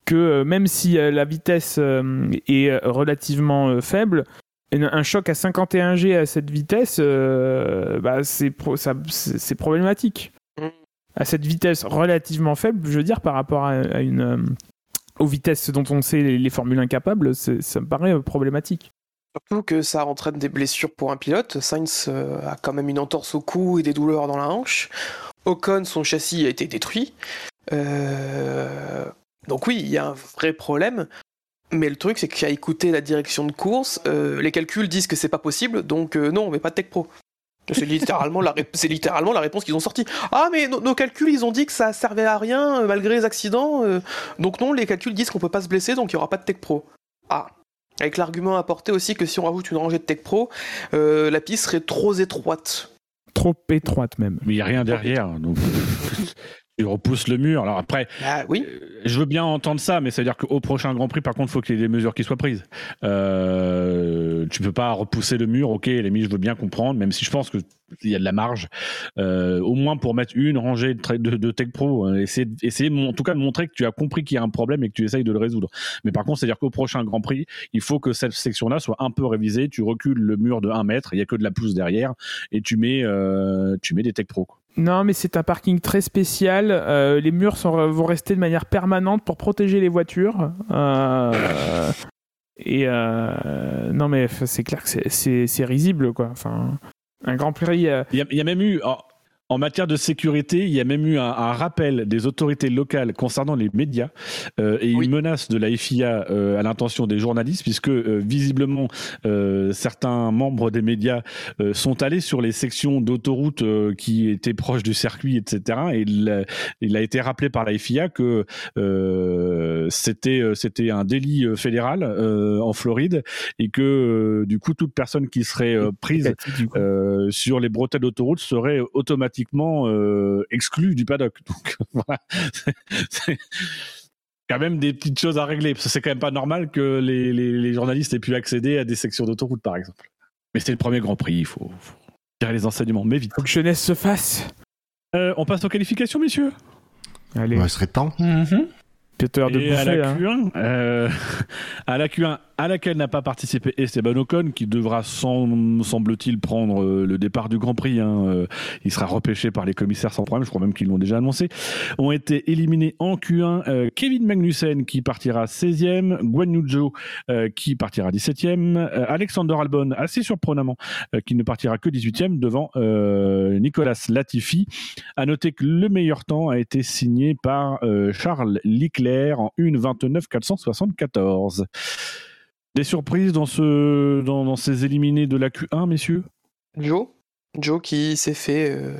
que euh, même si euh, la vitesse euh, est relativement faible, un choc à 51 G à cette vitesse, bah, c'est problématique. À cette vitesse relativement faible, je veux dire, par rapport à, une, aux vitesses dont on sait les, formules incapables, ça me paraît problématique. Surtout que ça entraîne des blessures pour un pilote. Sainz a quand même une entorse au cou et des douleurs dans la hanche. Ocon, son châssis a été détruit. Donc oui, il y a un vrai problème. Mais le truc, c'est qu'à écouter la direction de course, euh, les calculs disent que c'est pas possible, donc euh, non, on met pas de Tech Pro. C'est littéralement, la littéralement la réponse qu'ils ont sortie. Ah, mais nos calculs, ils ont dit que ça servait à rien euh, malgré les accidents. donc non, les calculs disent qu'on peut pas se blesser, donc il y aura pas de Tech Pro. Ah. Avec l'argument apporté aussi que si on rajoute une rangée de Tech Pro, la piste serait trop étroite. Trop étroite même. Mais il n'y a rien derrière. Donc... il repousse le mur. Alors après, bah oui. Euh, je veux bien entendre ça, mais ça veut dire qu'au prochain Grand Prix, par contre, il faut qu'il y ait des mesures qui soient prises. Euh, tu peux pas repousser le mur, ok, les je veux bien comprendre, même si je pense qu'il y a de la marge, euh, au moins pour mettre une rangée de, de, Tech Pro, hein, essayer, essayer en tout cas de montrer que tu as compris qu'il y a un problème et que tu essayes de le résoudre. Mais par contre, c'est-à-dire qu'au prochain Grand Prix, il faut que cette section-là soit un peu révisée, tu recules le mur de 1 mètre, il y a que de la pousse derrière, et tu mets, euh, tu mets des Tech Pro. Quoi. Non, mais c'est un parking très spécial. Euh, les murs vont rester de manière permanente pour protéger les voitures. Euh, et euh, non, mais c'est clair que c'est risible, quoi. Enfin, un Grand Prix. Il y, a même eu. En matière de sécurité, il y a même eu un, rappel des autorités locales concernant les médias euh, et une menace de la FIA euh, à l'intention des journalistes, puisque euh, visiblement certains membres des médias sont allés sur les sections d'autoroute qui étaient proches du circuit, etc. Et il, a été rappelé par la FIA que c'était c'était un délit fédéral en Floride et que du coup toute personne qui serait prise sur les bretelles d'autoroute serait automatiquement euh, exclu du paddock. Donc voilà, c'est quand même des petites choses à régler. Parce que c'est quand même pas normal que les, journalistes aient pu accéder à des sections d'autoroute, par exemple. Mais c'est le premier Grand Prix, il faut, tirer les enseignements, mais vite. Faut que jeunesse se fasse. Euh, on passe aux qualifications, messieurs? Allez. il serait temps. Mm-hmm. Et à la Q1, euh, à la Q1, à laquelle n'a pas participé Esteban Ocon, qui devra, semble-t-il, prendre euh, le départ du Grand Prix. Hein, euh, il sera repêché par les commissaires sans problème, je crois même qu'ils l'ont déjà annoncé. Ont été éliminés en Q1 euh, Kevin Magnussen, qui partira 16e, Guan Yu qui partira 17e, Alexander Albon, assez surprenamment, qui ne partira que 18e, devant Nicolas Latifi. À noter que le meilleur temps a été signé par Charles Leclerc en 1.29 474. Des surprises dans, ces éliminés de la Q1, messieurs? Joe? Joe qui s'est fait euh,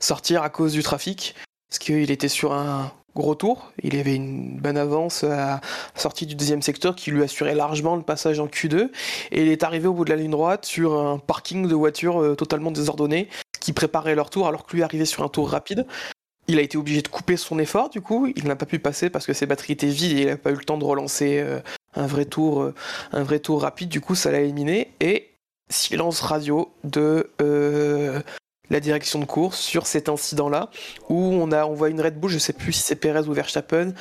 sortir à cause du trafic, parce qu'il était sur un gros tour, il avait une bonne avance à la sortie du deuxième secteur qui lui assurait largement le passage en Q2, et il est arrivé au bout de la ligne droite sur un parking de voitures euh, totalement désordonné, qui préparaient leur tour alors que lui arrivait sur un tour rapide. Il a été obligé de couper son effort, du coup, il n'a pas pu passer parce que ses batteries étaient vides et il n'a pas eu le temps de relancer euh, un vrai tour, euh, un vrai tour rapide. Du coup, ça l'a éliminé. Et silence radio de euh, la direction de course sur cet incident-là où on a on voit une Red Bull, je sais plus si c'est Perez ou Verstappen,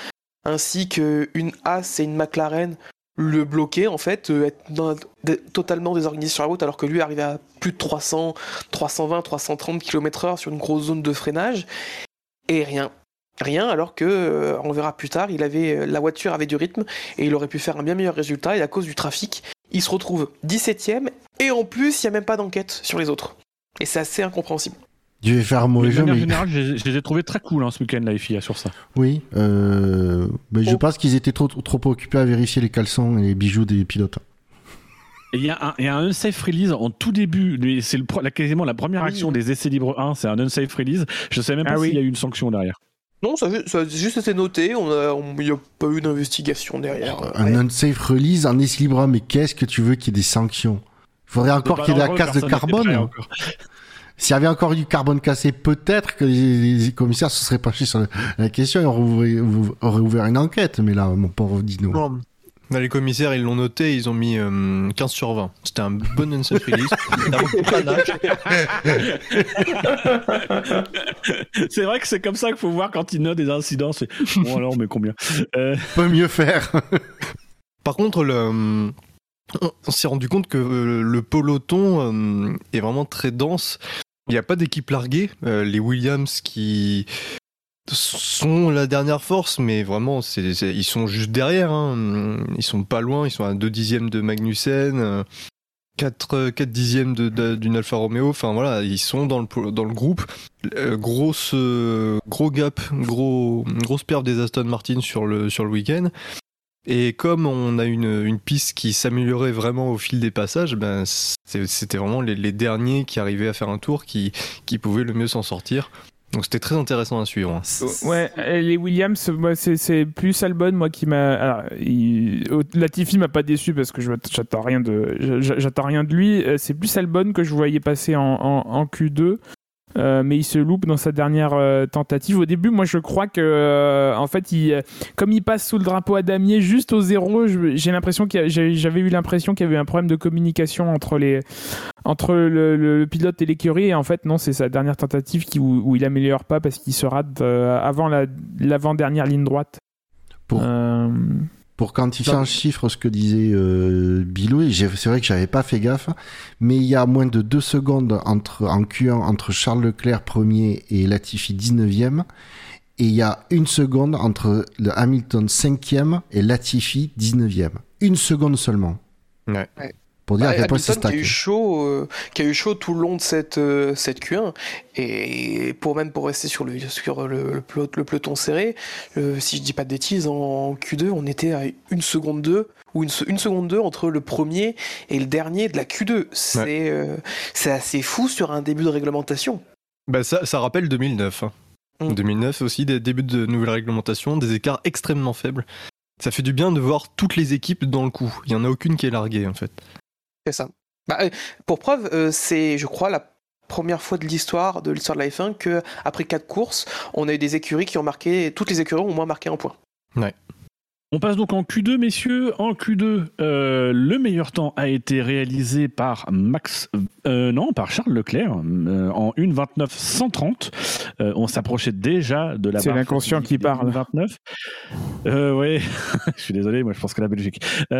ainsi qu'une Haas et une McLaren le bloquer en fait, être totalement désorganisé sur la route alors que lui arrivait à plus de 300, 320, 330 km/h sur une grosse zone de freinage et rien rien alors que euh, on verra plus tard il avait euh, la voiture avait du rythme et il aurait pu faire un bien meilleur résultat et à cause du trafic il se retrouve 17ème et en plus il n'y a même pas d'enquête sur les autres et c'est assez incompréhensible Je vais faire un mauvais jeu, mais. En général, je, les ai trouvés très cool hein, ce week-end, la FIA, sur ça. Oui, euh, mais je pense qu'ils étaient trop, trop occupés à vérifier les caleçons et les bijoux des pilotes. Il y, a un, y a un unsafe release en tout début, c'est quasiment la première action des essais libres 1, c'est un unsafe release. Je sais même pas ah s'il y a eu une sanction derrière. Non, ça, a juste été noté, on il n'y a pas eu d'investigation derrière. Un unsafe release, un essai libre 1, mais qu'est-ce que tu veux qu'il y ait des sanctions? Il faudrait encore qu'il y ait de la casse de carbone. S'il y avait encore eu du carbone cassé, peut-être que les, commissaires se seraient penchés sur la question et auraient ouvert, une enquête. Mais là, mon pauvre Dino. Bah, les commissaires, ils l'ont noté, ils ont mis 15 euh, sur 20. C'était un bon unsafe release. c'est vrai que c'est comme ça qu'il faut voir quand ils notent des incidents. C'est bon alors, mais combien? Euh... Peut mieux faire. Par contre, le... on s'est rendu compte que euh, le peloton euh, est vraiment très dense. Il n'y a pas d'équipe larguée. les Williams qui sont la dernière force, mais vraiment, ils sont juste derrière. Hein. Ils sont pas loin, ils sont à 2 dixièmes de Magnussen, 4, 4 dixièmes de, d'une Alfa Romeo. Enfin voilà, ils sont dans le, dans le groupe. Euh, grosse, gros gap, gros, grosse perte des Aston Martin sur le, sur le week-end. Et comme on a une, une piste qui s'améliorait vraiment au fil des passages, ben c'était vraiment les, les, derniers qui arrivaient à faire un tour qui, qui pouvaient le mieux s'en sortir. Donc c'était très intéressant à suivre. Hein. Ouais, les Williams, c'est plus Albon moi qui m'a. Latifi m'a pas déçu parce que j'attends rien de, j'attends rien de lui. Euh, c'est plus Albon que je voyais passer en, en Q2. Euh, mais il se loupe dans sa dernière euh, tentative. Au début, moi, je crois que, euh, en fait, il, comme il passe sous le drapeau à damier juste au zéro, j'ai l'impression qu'il j'avais eu l'impression qu'il y avait un problème de communication entre les, entre le, pilote et l'écurie. Et en fait, non, c'est sa dernière tentative qui, où, il améliore pas parce qu'il se rate avant l'avant-dernière ligne droite. Pour pour quantifier en chiffres ce que disait euh, Bilou, et c'est vrai que j'avais pas fait gaffe, mais il y a moins de deux secondes entre, en Q1 entre Charles Leclerc premier et Latifi 19e, et il y a une seconde entre le Hamilton 5e et Latifi 19e. Une seconde seulement. Ouais pour dire bah, Qui a eu chaud, euh, qui a eu chaud tout le long de cette euh, cette Q1 et pour même pour rester sur le sur le, le, peloton serré, euh, si je dis pas de bêtises, en, Q2 on était à une seconde 2 ou une, une seconde 2 entre le premier et le dernier de la Q2. C'est c'est assez fou sur un début de réglementation. Bah ça, ça rappelle 2009. 2009 hein. mm. aussi des débuts de nouvelles réglementations, des écarts extrêmement faibles. Ça fait du bien de voir toutes les équipes dans le coup. Il y en a aucune qui est larguée en fait. C'est ça. Bah, euh, pour preuve, euh, c'est, je crois, la première fois de l'histoire de l'histoire de la F1 que après quatre courses, on a eu des écuries qui ont marqué, toutes les écuries ont au moins marqué un point. Ouais. On passe donc en Q2, messieurs. En Q2, euh, le meilleur temps a été réalisé par Max, euh, non, par Charles Leclerc euh, en 1.29 130. on s'approchait déjà de la. C'est l'inconscient qui parle. 29. oui, je suis désolé, moi je pense que la Belgique.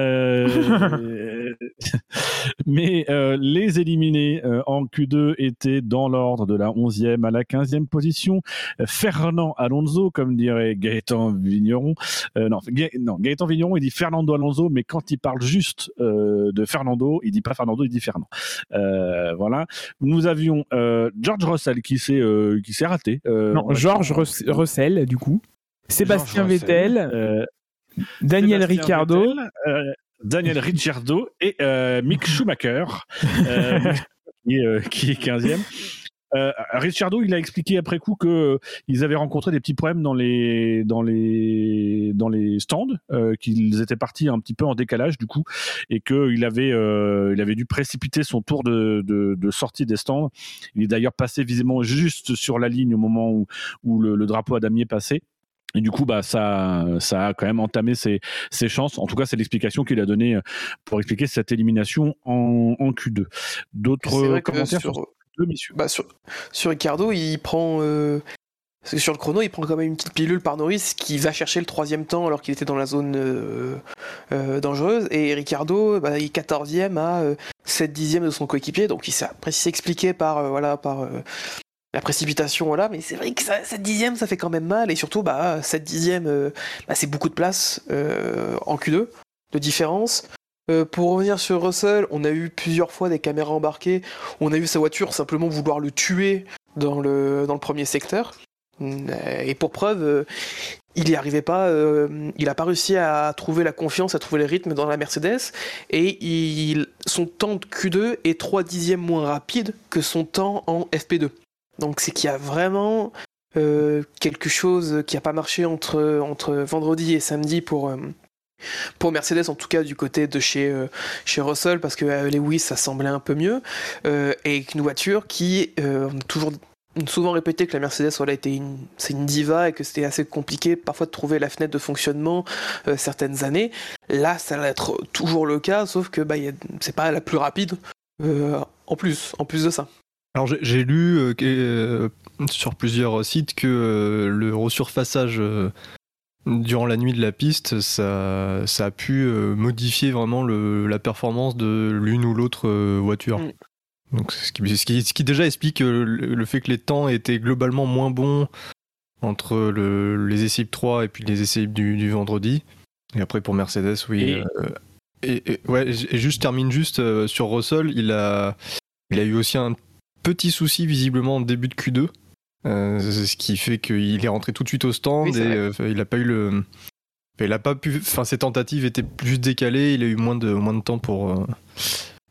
mais les éliminés en Q2 étaient dans l'ordre de la 11e à la 15e position. Fernand Alonso, comme dirait Gaëtan Vigneron. non, non, Gaëtan Vigneron, il dit Fernando Alonso, mais quand il parle juste euh, de Fernando, il dit pas Fernando, il dit Fernand. Euh, voilà. Nous avions euh, George Russell qui s'est qui s'est raté. non, George Russell, du coup. Sébastien Vettel, Daniel Ricciardo. Daniel Ricciardo et Mick Schumacher, qui, est, qui est 15e. Euh, Ricciardo, il a expliqué après coup que euh, ils avaient rencontré des petits problèmes dans les dans les dans les stands, euh, qu'ils étaient partis un petit peu en décalage du coup, et qu'il avait euh, il avait dû précipiter son tour de, de, de sortie des stands. Il est d'ailleurs passé visiblement juste sur la ligne au moment où, où le, le drapeau à damier passait. Et du coup, bah, ça, ça a quand même entamé ses, ses chances. En tout cas, c'est l'explication qu'il a donnée euh, pour expliquer cette élimination en, en Q2. D'autres commentaires sur bah, sur, Ricardo, il prend. Euh, sur le chrono, il prend quand même une petite pilule par Norris qui va chercher le troisième temps alors qu'il était dans la zone euh, euh, dangereuse. Et Ricardo, bah, il est 14e à 7 dixièmes de son coéquipier. Donc il s'est expliqué par, voilà, par la précipitation. Voilà. Mais c'est vrai que ça, 7 dixièmes, ça fait quand même mal. Et surtout, bah, 7 dixièmes, bah, c'est beaucoup de place en Q2 de différence. Euh, pour revenir sur Russell, on a eu plusieurs fois des caméras embarquées. On a vu sa voiture simplement vouloir le tuer dans le, dans le premier secteur. Et pour preuve, il n'y arrivait pas, il n'a pas réussi à trouver la confiance, à trouver le rythme dans la Mercedes, et il, son temps de Q2 est 3 dixièmes moins rapide que son temps en FP2. Donc c'est qu'il y a vraiment quelque chose qui n'a pas marché entre, entre vendredi et samedi pour, pour Mercedes en tout cas du côté de chez, euh, chez Russell parce que euh, Lewis ça semblait un peu mieux. Euh, et une voiture qui on a toujours souvent répété que la Mercedes voilà, une, c'est une diva et que c'était assez compliqué parfois de trouver la fenêtre de fonctionnement certaines années. Là ça va être toujours le cas sauf que bah, c'est pas la plus rapide en plus en plus de ça. Alors j'ai lu sur plusieurs sites que le resurfaçage durant la nuit de la piste, ça, ça a pu euh, modifier vraiment le, la performance de l'une ou l'autre euh, voiture. Mm. Donc, ce qui, ce, qui, déjà explique euh, le, fait que les temps étaient globalement moins bons entre le, les essais 3 et puis les essais du, du, vendredi. Et après pour Mercedes, oui. Et, et, ouais, et juste termine juste sur Russell, il a, il a eu aussi un petit souci visiblement en début de Q2 euh, ce qui fait qu'il est rentré tout de suite au stand et euh, il a pas eu le. Il a pas pu. Enfin, ses tentatives étaient plus décalées. Il a eu moins de moins de temps pour euh,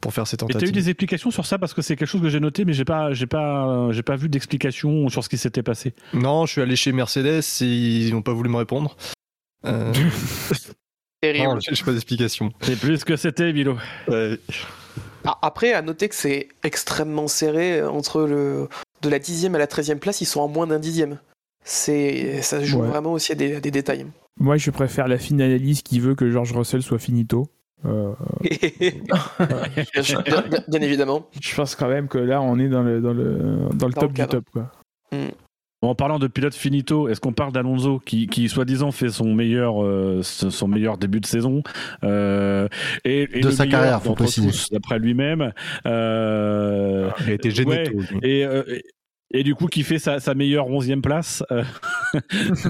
pour faire ses tentatives. Et as eu des explications sur ça? Parce que c'est quelque chose que j'ai noté, mais j'ai pas j'ai pas j'ai pas vu d'explication sur ce qui s'était passé. Non, je suis allé chez Mercedes et ils n'ont pas voulu me répondre. Euh... Terrible. j'ai pas d'explication. C'est plus que c'était, Milo. Ah, après, à noter que c'est extrêmement serré entre le de la dixième à la treizième place, ils sont en moins d'un dixième. C'est, ça joue vraiment aussi à des, détails. Moi, je préfère la finaliste qui veut que George Russell soit finito. Euh, bien, évidemment. Je pense quand même que là, on est dans le, dans le, dans le top du top. Quoi. Mm. En parlant de pilote finito, est-ce qu'on parle d'Alonso qui, qui soi-disant fait son meilleur, euh, son meilleur début de saison euh, et, de sa carrière, faut préciser. D'après lui-même, euh, il a été gêné. et, et, du coup, qui fait sa, sa meilleure onzième place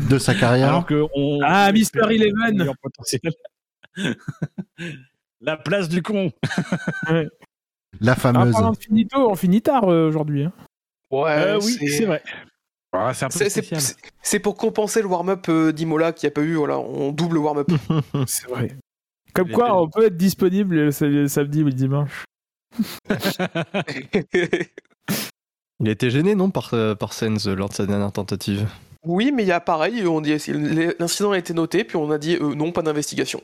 de sa carrière. Alors que on, ah, Mister Eleven. La place du con. La fameuse. En parlant de finito, on finit tard aujourd'hui. Hein. Ouais, oui, c'est vrai. Ah, c'est pour compenser le warm-up euh, d'Imola qui a pas eu, voilà, on double le warm-up. c'est vrai. Comme quoi, on peut être disponible le samedi ou le dimanche. il a été gêné, non, par, euh, par Sens lors de sa dernière tentative? Oui, mais il y a pareil, on dit l'incident a été noté, puis on a dit euh, non, pas d'investigation.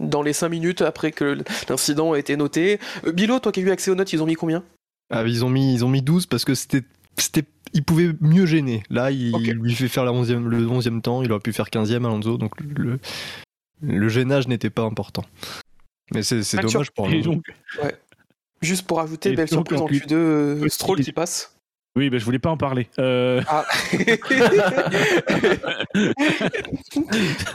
Dans les 5 minutes après que l'incident a été noté. Bilo, toi qui as eu accès aux notes, ils ont mis combien? Ah, ils, ont mis, ils ont mis 12 parce que c'était il pouvait mieux gêner. Là, il, lui fait faire la 11 le 11e temps, il aurait pu faire 15e Alonso, donc le, le gênage n'était pas important. Mais c'est dommage pour lui. Juste pour ajouter, belle surprise en Q2, euh, Stroll qui passe. Oui, mais je voulais pas en parler. Euh... Ah.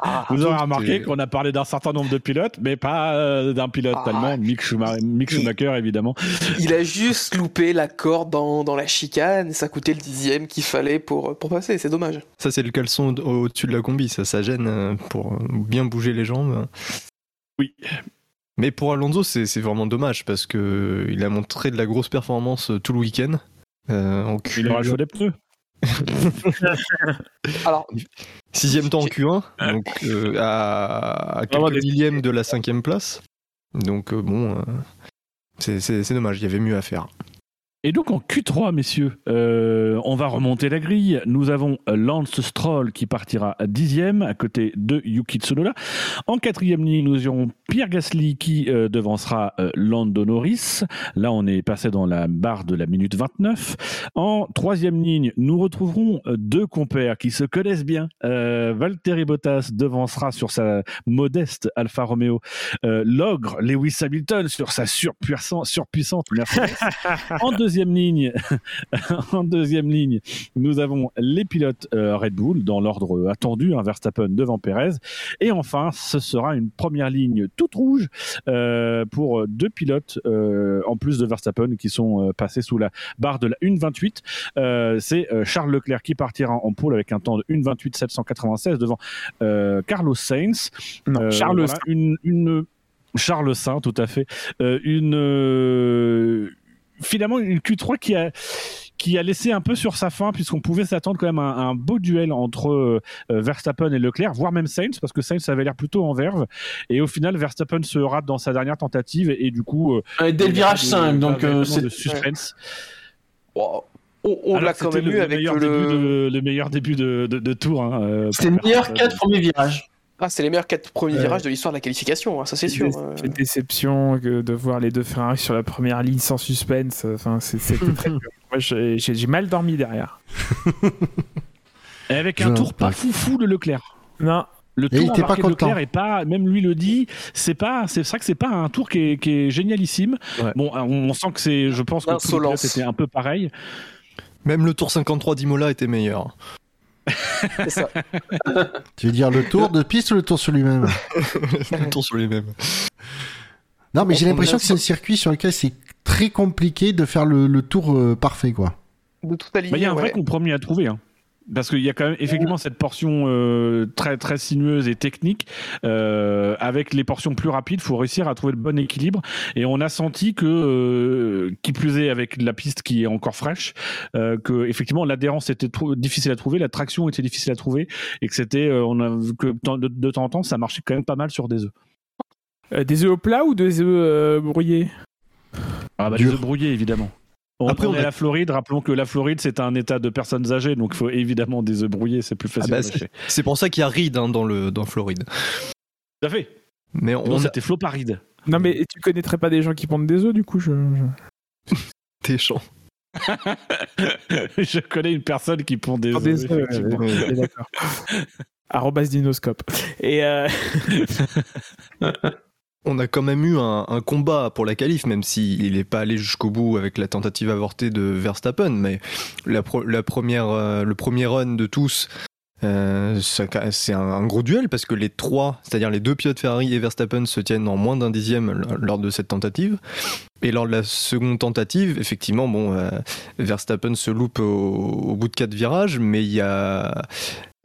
ah Vous aurez remarqué qu'on a parlé d'un certain nombre de pilotes, mais pas euh, d'un pilote ah. allemand, Mick, Schumacher, évidemment. Il a juste loupé la corde dans, dans la chicane, et ça coûtait le dixième qu'il fallait pour, pour passer, c'est dommage. Ça, c'est le caleçon au-dessus de la combi, ça, ça gêne euh, pour bien bouger les jambes. Oui. Mais pour Alonso, c'est vraiment dommage parce que il a montré de la grosse performance tout le week-end. Euh, il aura le des pneus. Alors, sixième temps en Q1, donc euh, à, à quelques millièmes de la cinquième place. Donc euh, bon, c'est dommage, il y avait mieux à faire. Et donc en Q3, messieurs, euh, on va remonter la grille. Nous avons Lance Stroll qui partira à dixième à côté de Yuki Tsunoda. En quatrième ligne, nous aurons Pierre Gasly qui euh, devancera euh, Lando Norris. Là, on est passé dans la barre de la minute 29. En troisième ligne, nous retrouverons deux compères qui se connaissent bien. Valtteri Bottas devancera sur sa modeste Alfa Romeo l'ogre Lewis Hamilton sur sa surpuissante, Mercedes. en deuxième ligne, en deuxième ligne, nous avons les pilotes euh, Red Bull dans l'ordre attendu, hein, Verstappen devant Perez. Et enfin, ce sera une première ligne toute rouge euh, pour deux pilotes euh, en plus de Verstappen qui sont passés sous la barre de la 1.28. C'est Charles Leclerc qui partira en pôle avec un temps de 1.28 796 devant Carlos Sainz. Charles une, une Charles Saint, tout à fait. une finalement une Q3 qui a qui a laissé un peu sur sa fin, puisqu'on pouvait s'attendre quand même à un, beau duel entre Verstappen et Leclerc, voire même Sainz, parce que Sainz avait l'air plutôt en verve. Et au final, Verstappen se rate dans sa dernière tentative, et, du coup. dès le virage 5, donc c'est. suspense. On, l'a quand même eu avec le... le meilleur début de, de, tour. Hein, c'est le meilleur 4 premiers virages. Ah, c'est les meilleurs quatre premiers virages de l'histoire de la qualification, hein, ça c'est sûr. C'est une déception de voir les deux Ferrari sur la première ligne sans suspense. Enfin, c'était très dur. Moi, j'ai mal dormi derrière. Et avec un tour pas foufou de Leclerc. Non. Le tour il pas de Leclerc et pas, même lui le dit, c'est pas, c'est ça que c'est pas un tour qui est, qui est génialissime. Bon, on, sent que c'est, je pense que c'était un peu pareil. Même le tour 53 d'Imola était meilleur. Ça. tu veux dire le tour de piste ou le tour sur lui-même Le tour sur lui-même. Non, mais j'ai l'impression que c'est un circuit sur lequel c'est très compliqué de faire le, tour euh, parfait, quoi. De tout aligner. Bah, il y a un vrai compromis à trouver. Hein. Parce qu'il y a quand même effectivement cette portion euh, très très sinueuse et technique. Euh, avec les portions plus rapides, il faut réussir à trouver le bon équilibre. Et on a senti que, euh, qui plus est avec la piste qui est encore fraîche, que effectivement l'adhérence était difficile à trouver, la traction était difficile à trouver, et que c'était, on a que de, de, temps en temps, ça marchait quand même pas mal sur des œufs. des œufs au plat ou des œufs brouillés? Ah bah, des œufs brouillés évidemment. Après, on, est à la Floride. Rappelons que la Floride, c'est un état de personnes âgées, donc il faut évidemment des œufs brouillés, c'est plus ah facile. Bah, c'est pour ça qu'il y a Reed hein, dans, le, dans Floride. Tout à fait. Mais on non, c'était Floparide. Non, mais tu connaîtrais pas des gens qui pondent des œufs, du coup je... T'es chiant. je connais une personne qui pond des œufs. D'accord. Arrobas dinoscope. Et. Euh... On a quand même eu un, combat pour la qualif, même s'il n'est pas allé jusqu'au bout avec la tentative avortée de Verstappen. Mais la, première, euh, le premier run de tous, euh, c'est un, gros duel parce que les trois, c'est-à-dire les deux pilotes Ferrari et Verstappen, se tiennent en moins d'un dixième lors de cette tentative. Et lors de la seconde tentative, effectivement, euh, Verstappen se loupe au, bout de quatre virages, mais il y a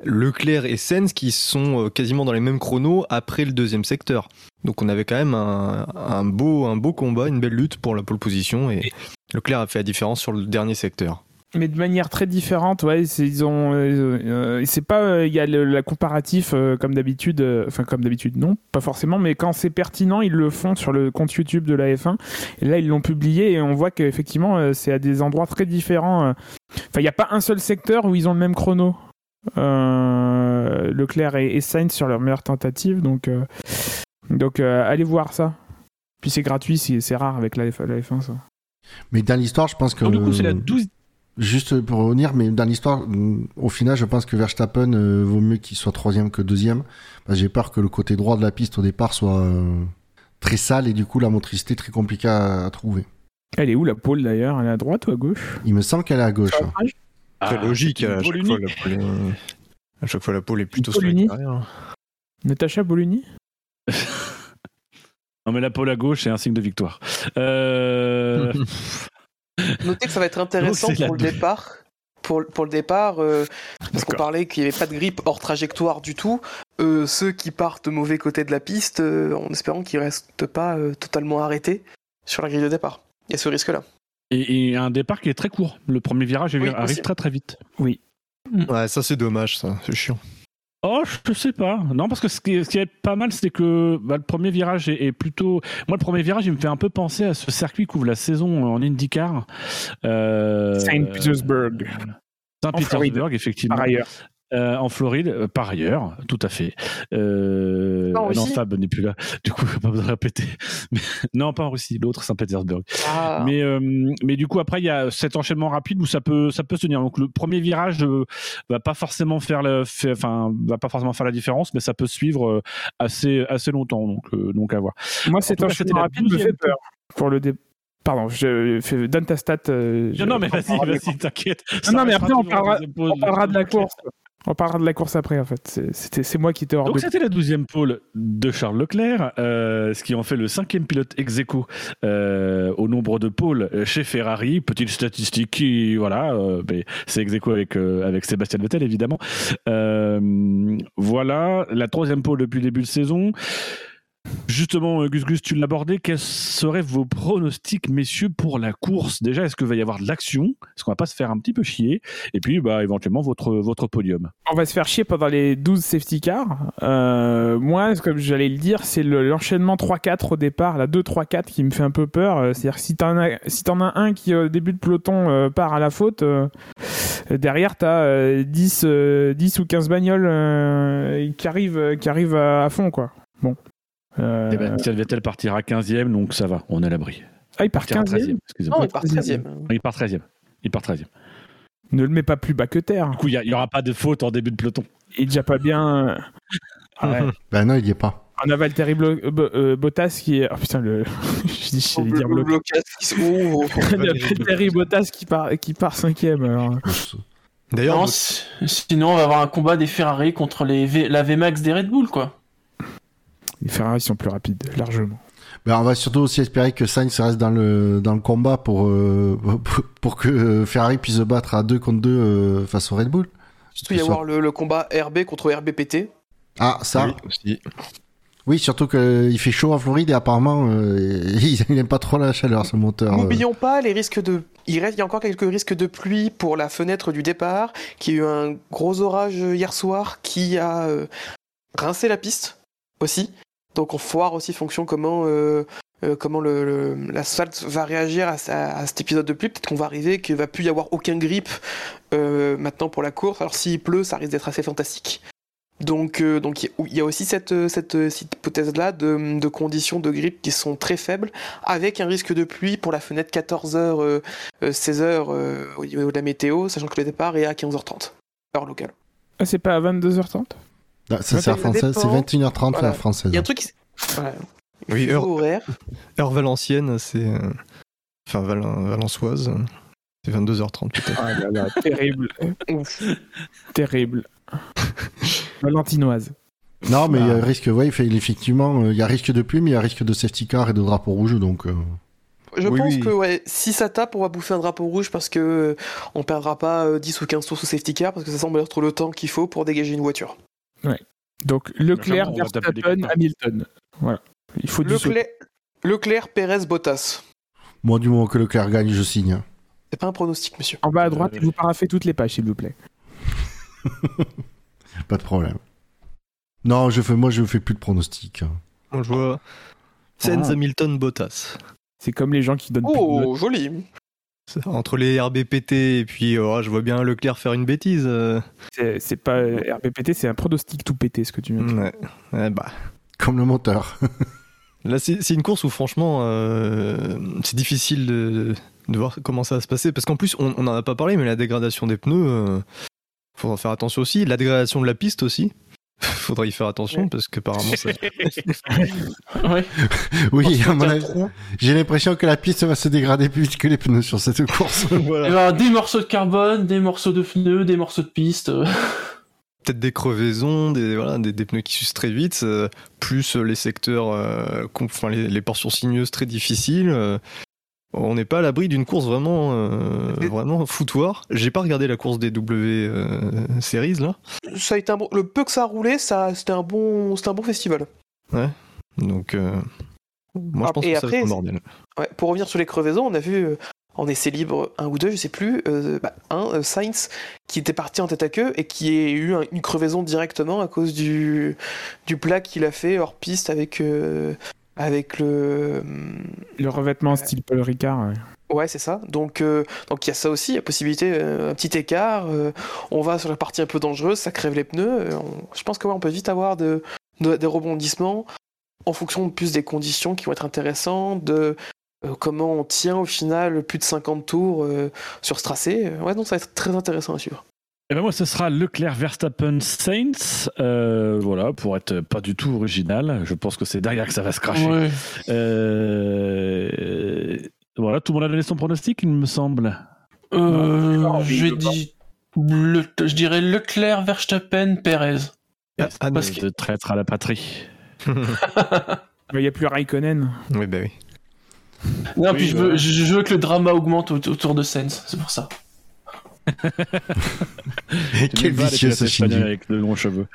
Leclerc et Sens qui sont quasiment dans les mêmes chronos après le deuxième secteur. Donc on avait quand même un, beau, un beau combat, une belle lutte pour la pole position et Leclerc a fait la différence sur le dernier secteur. Mais de manière très différente, ouais. Ils ont, euh, euh, c'est pas, euh, il y a le, la comparatif comme d'habitude, enfin comme d'habitude, non, pas forcément, mais quand c'est pertinent, ils le font sur le compte YouTube de la F1. Et là, ils l'ont publié et on voit qu'effectivement, c'est à des endroits très différents. Enfin, il n'y a pas un seul secteur où ils ont le même chrono. Leclerc et, et, Sainz sur leur meilleure tentative, donc donc euh, allez voir ça. Puis c'est gratuit, c'est rare avec la, F, 1 ça. Mais dans l'histoire, je pense que. du coup, c'est la 12 Juste pour revenir, mais dans l'histoire, mm, au final, je pense que Verstappen euh, vaut mieux qu'il soit troisième que deuxième. J'ai peur que le côté droit de la piste au départ soit euh, très sale et du coup la motricité très compliquée à, trouver. Elle est où la pole d'ailleurs? Elle est à droite ou à gauche? Il me semble qu'elle est à gauche. C'est logique, à chaque, fois, la pole est... à chaque fois la est plutôt sur Natacha Boluni non, mais la pole à gauche, c'est un signe de victoire. Euh... Notez que ça va être intéressant pour le départ. Pour, pour, le départ, euh, parce qu'on parlait qu'il n'y avait pas de grippe hors trajectoire du tout. Euh, ceux qui partent de mauvais côté de la piste, euh, en espérant qu'ils ne restent pas totalement arrêtés sur la grille de départ. Il y a ce risque-là. Et, un départ qui est très court. Le premier virage arrive très très vite. Oui. Ouais, ça c'est dommage, ça. C'est chiant. Oh, je sais pas. Non, parce que ce qui est, pas mal, c'est que bah, le premier virage est, plutôt. Moi, le premier virage, il me fait un peu penser à ce circuit qu'ouvre la saison en IndyCar. Euh, Saint-Petersburg. Saint-Pétersbourg, effectivement. Par ailleurs. Euh, en Floride, euh, par ailleurs, tout à fait. Euh, non, Fab n'est plus là. Du coup, pas besoin de répéter. non, pas en Russie, l'autre Saint-Pétersbourg. Ah. Mais, mais du coup, après, il y a cet enchaînement rapide où ça peut, ça peut se tenir. Donc, le premier virage va pas forcément faire, le, enfin, va pas forcément faire la différence, mais ça peut suivre assez, assez longtemps. Donc, donc à voir. Moi, cet enchaînement rapide me fait peur pour le dé Pardon, je fais, donne ta stat. non, mais vas-y, vas-y, t'inquiète. Non, non, mais après, on parlera, on parlera de la course. On parlera de la course après, en fait. C'est moi qui étais hors Donc, c'était la douzième pole de Charles Leclerc, euh, ce qui en fait le cinquième pilote ex aequo euh, au nombre de pôles chez Ferrari. Petite statistique qui, voilà, euh, c'est ex aequo avec, avec Sébastien Vettel, évidemment. voilà, la troisième pole depuis le début de saison. Justement, euh, Gus Gus, tu l'abordais. Quels seraient vos pronostics, messieurs, pour la course? Déjà, est-ce qu'il va y avoir de l'action? Est-ce qu'on va pas se faire un petit peu chier? Et puis, bah, éventuellement, votre, votre podium. On va se faire chier pendant les 12 safety cars. Euh, moi, comme j'allais le dire, c'est l'enchaînement 3-4 au départ, la 2-3-4 qui me fait un peu peur. Euh, c'est-à-dire que si t'en as, en as un qui, au début de peloton, part à la faute, derrière, t'as 10, 10 ou 15 bagnoles qui arrivent, qui arrivent à, à fond, quoi. Bon. Euh... Eh ben, Vettel partira 15e, donc ça va, on est à l'abri. Ah, il part 15e Non, il part 13e. Il part 13e. Il part 13e. Ne le mets pas plus bas que terre. Du coup, il n'y aura pas de faute en début de peloton. Il est déjà pas bien. Ah ouais. ben non, il n'y est pas. On a Valtteri Blo euh, Bottas qui est. Oh putain, le. je dis, je dire Blocas qui Valtteri Bottas qui part, qui part cinquième. Alors. D'ailleurs, sinon on va avoir un combat des Ferrari contre les v... la VMAX des Red Bull, quoi. Les Ferrari sont plus rapides, largement. Ben, on va surtout aussi espérer que Sainz reste dans le, dans le combat pour, euh, pour que Ferrari puisse se battre à 2 contre 2 euh, face au Red Bull. Surtout y avoir le, le, combat RB contre RBPT. Ah, ça oui, aussi. Oui, surtout qu'il fait chaud en Floride et apparemment euh, il n'aime pas trop la chaleur ce moteur. N'oublions pas les risques de. Il reste, il y a encore quelques risques de pluie pour la fenêtre du départ, qui a eu un gros orage hier soir qui a rincé la piste aussi. Donc on voir aussi fonction comment euh, euh, comment le, l'asphalte va réagir à, cet épisode de pluie. Peut-être qu'on va arriver qu'il va plus y avoir aucun grip euh, maintenant pour la course. Alors s'il pleut, ça risque d'être assez fantastique. Donc donc il y a aussi cette cette, hypothèse là de, de, conditions de grip qui sont très faibles, avec un risque de pluie pour la fenêtre 14h 16h au niveau de la météo, sachant que le départ est à 15h30 heure locale. Ah c'est pas à 22h30 ah, c'est c'est 21h30 la française. Il y a un truc qui... Voilà. Oui, heure, horaire. heure valencienne, c'est... Euh, enfin, Val valençoise, c'est 22h30 peut-être. Ah là là, terrible. terrible. Valentinoise. Non, mais il y a ah. risque, ouais, effectivement, euh, il y a risque de pluie, mais il y a risque de safety car et de drapeau rouge, donc... Euh. Je pense que ouais, si ça tape, on va bouffer un drapeau rouge parce que on perdra pas 10 ou 15 tours sous safety car parce que ça semble être le temps qu'il faut pour dégager une voiture. Ouais. Donc Leclerc, Verstappen, Hamilton. Voilà. Il faut Leclerc, Leclerc, Pérez, Bottas. Moi, du moment que Leclerc gagne, je signe. C'est pas un pronostic, monsieur. En bas à droite, vous paraffez toutes les pages, s'il vous plaît. pas de problème. Non, je fais, moi, je fais plus de pronostics. Moi, je vois Sainz, Hamilton, Bottas. C'est comme les gens qui donnent. Oh, joli. Entre les RBPT et puis oh, je vois bien Leclerc faire une bêtise. Euh. C'est pas RBPT, c'est un pronostic tout pété ce que tu viens ouais. ouais. bah. Comme le moteur. Là, c'est une course où franchement, euh, c'est difficile de, de, voir comment ça va se passer. Parce qu'en plus, on n'en a pas parlé, mais la dégradation des pneus, euh, faudra faire attention aussi. La dégradation de la piste aussi. Faudra y faire attention parce qu'apparemment ça. oui, oui j'ai l'impression que la piste va se dégrader plus vite que les pneus sur cette course. voilà. des morceaux de carbone, des morceaux de pneus, des morceaux de piste. Peut-être des crevaisons, des, voilà, des, pneus qui s'usent très vite, euh, plus les secteurs, euh, enfin les, les, portions sinueuses très difficiles. Euh, on n'est pas à l'abri d'une course vraiment, euh, vraiment foutoir. J'ai pas regardé la course des W euh, Series là. Ça a été un bon... le peu que ça a roulé, ça, c'était un bon, c'était un bon festival. Ouais. Donc, euh, moi je pense que ça va être un bordel. Ouais, pour revenir sur les crevaisons, on a vu en essai libre un ou deux, je sais plus, bah, un Sainz qui était parti en tête à queue et qui a eu une crevaison directement à cause du du plat qu'il a fait hors piste avec avec le le revêtement style Paul Ricard. Ouais, c'est ça. Donc euh, donc il y a ça aussi, la possibilité euh, un petit écart. Euh, on va sur la partie un peu dangereuse, ça crève les pneus. je pense qu'on peut vite avoir de, des rebondissements en fonction plus des conditions qui vont être intéressantes, de comment on tient au final plus de 50 tours sur ce tracé. Ouais, donc ça va être très intéressant à suivre. Et eh ben moi, ce sera Leclerc Verstappen Saints. Euh, voilà, pour être pas du tout original. Je pense que c'est derrière que ça va se cracher. Euh, voilà, tout le monde a donné son pronostic, il me semble. Euh, je, dis... je dirais Leclerc Verstappen Perez. Ah, parce de traître à la patrie. Il n'y a plus Raikkonen. Oui, bah oui. Non, puis je, veux, je veux que le drama augmente autour de Sainz, c'est pour ça. Quel vicieux ce Shinji. Avec de longs cheveux.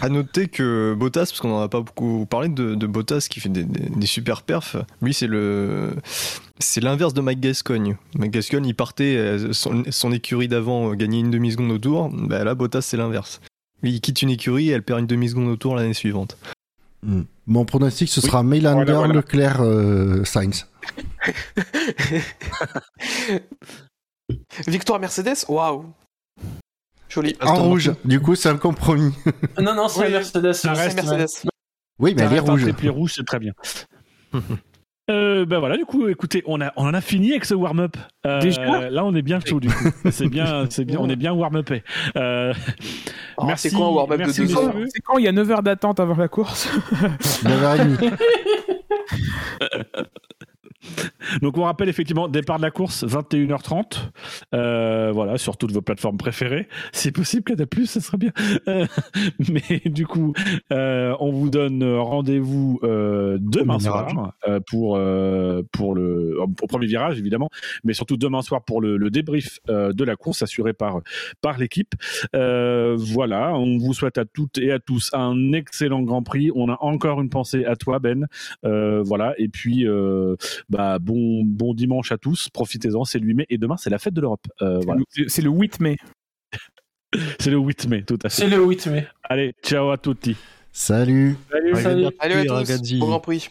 À noter que Bottas, parce qu'on en a pas beaucoup parlé de, de Bottas qui fait des, des, super perfs, lui c'est le c'est l'inverse de Mike Gascogne. Mike Gascogne, il partait, euh, son, son écurie d'avant euh, gagnait une demi-seconde au tour. Bah là, Bottas, c'est l'inverse. Lui, il quitte une écurie et elle perd une demi-seconde au tour l'année suivante. Mm. Mon pronostic, ce sera Mailander, voilà, voilà. Leclerc, euh, Sainz. Victoire Mercedes Waouh Joli. En rouge, du coup, c'est un compromis. non, non, c'est oui, Mercedes. C'est Mercedes. Oui, mais elle est rouge. Les rouges, c'est très bien. Euh, ben voilà, du coup, écoutez, on, a, on en a fini avec ce warm-up. Euh, Déjà là, on est bien chaud, du coup. C'est bien, c'est bien, on est bien warm-upé. Euh, oh, merci. C'est quoi un warm-up de deux heures C'est quand il y a 9 heures d'attente avant la course 9h30. Donc on rappelle effectivement départ de la course 21h30 euh, voilà sur toutes vos plateformes préférées. C'est possible qu'il y en a plus ça serait bien. Euh, mais du coup euh, on vous donne rendez-vous demain soir pour pour le premier virage évidemment mais surtout demain soir pour le, le débrief de la course assuré par par l'équipe. Voilà on vous souhaite à toutes et à tous un excellent Grand Prix. On a encore une pensée à toi Ben. Voilà et puis bah, bon, bon dimanche à tous, profitez-en, c'est le 8 mai, et demain c'est la fête de l'Europe. Euh, voilà. C'est le 8 mai. c'est le 8 mai, tout à fait. C'est le 8 mai. Allez, ciao à tutti. Salut. Salut, salut. Salut à tous. Bon Grand Prix.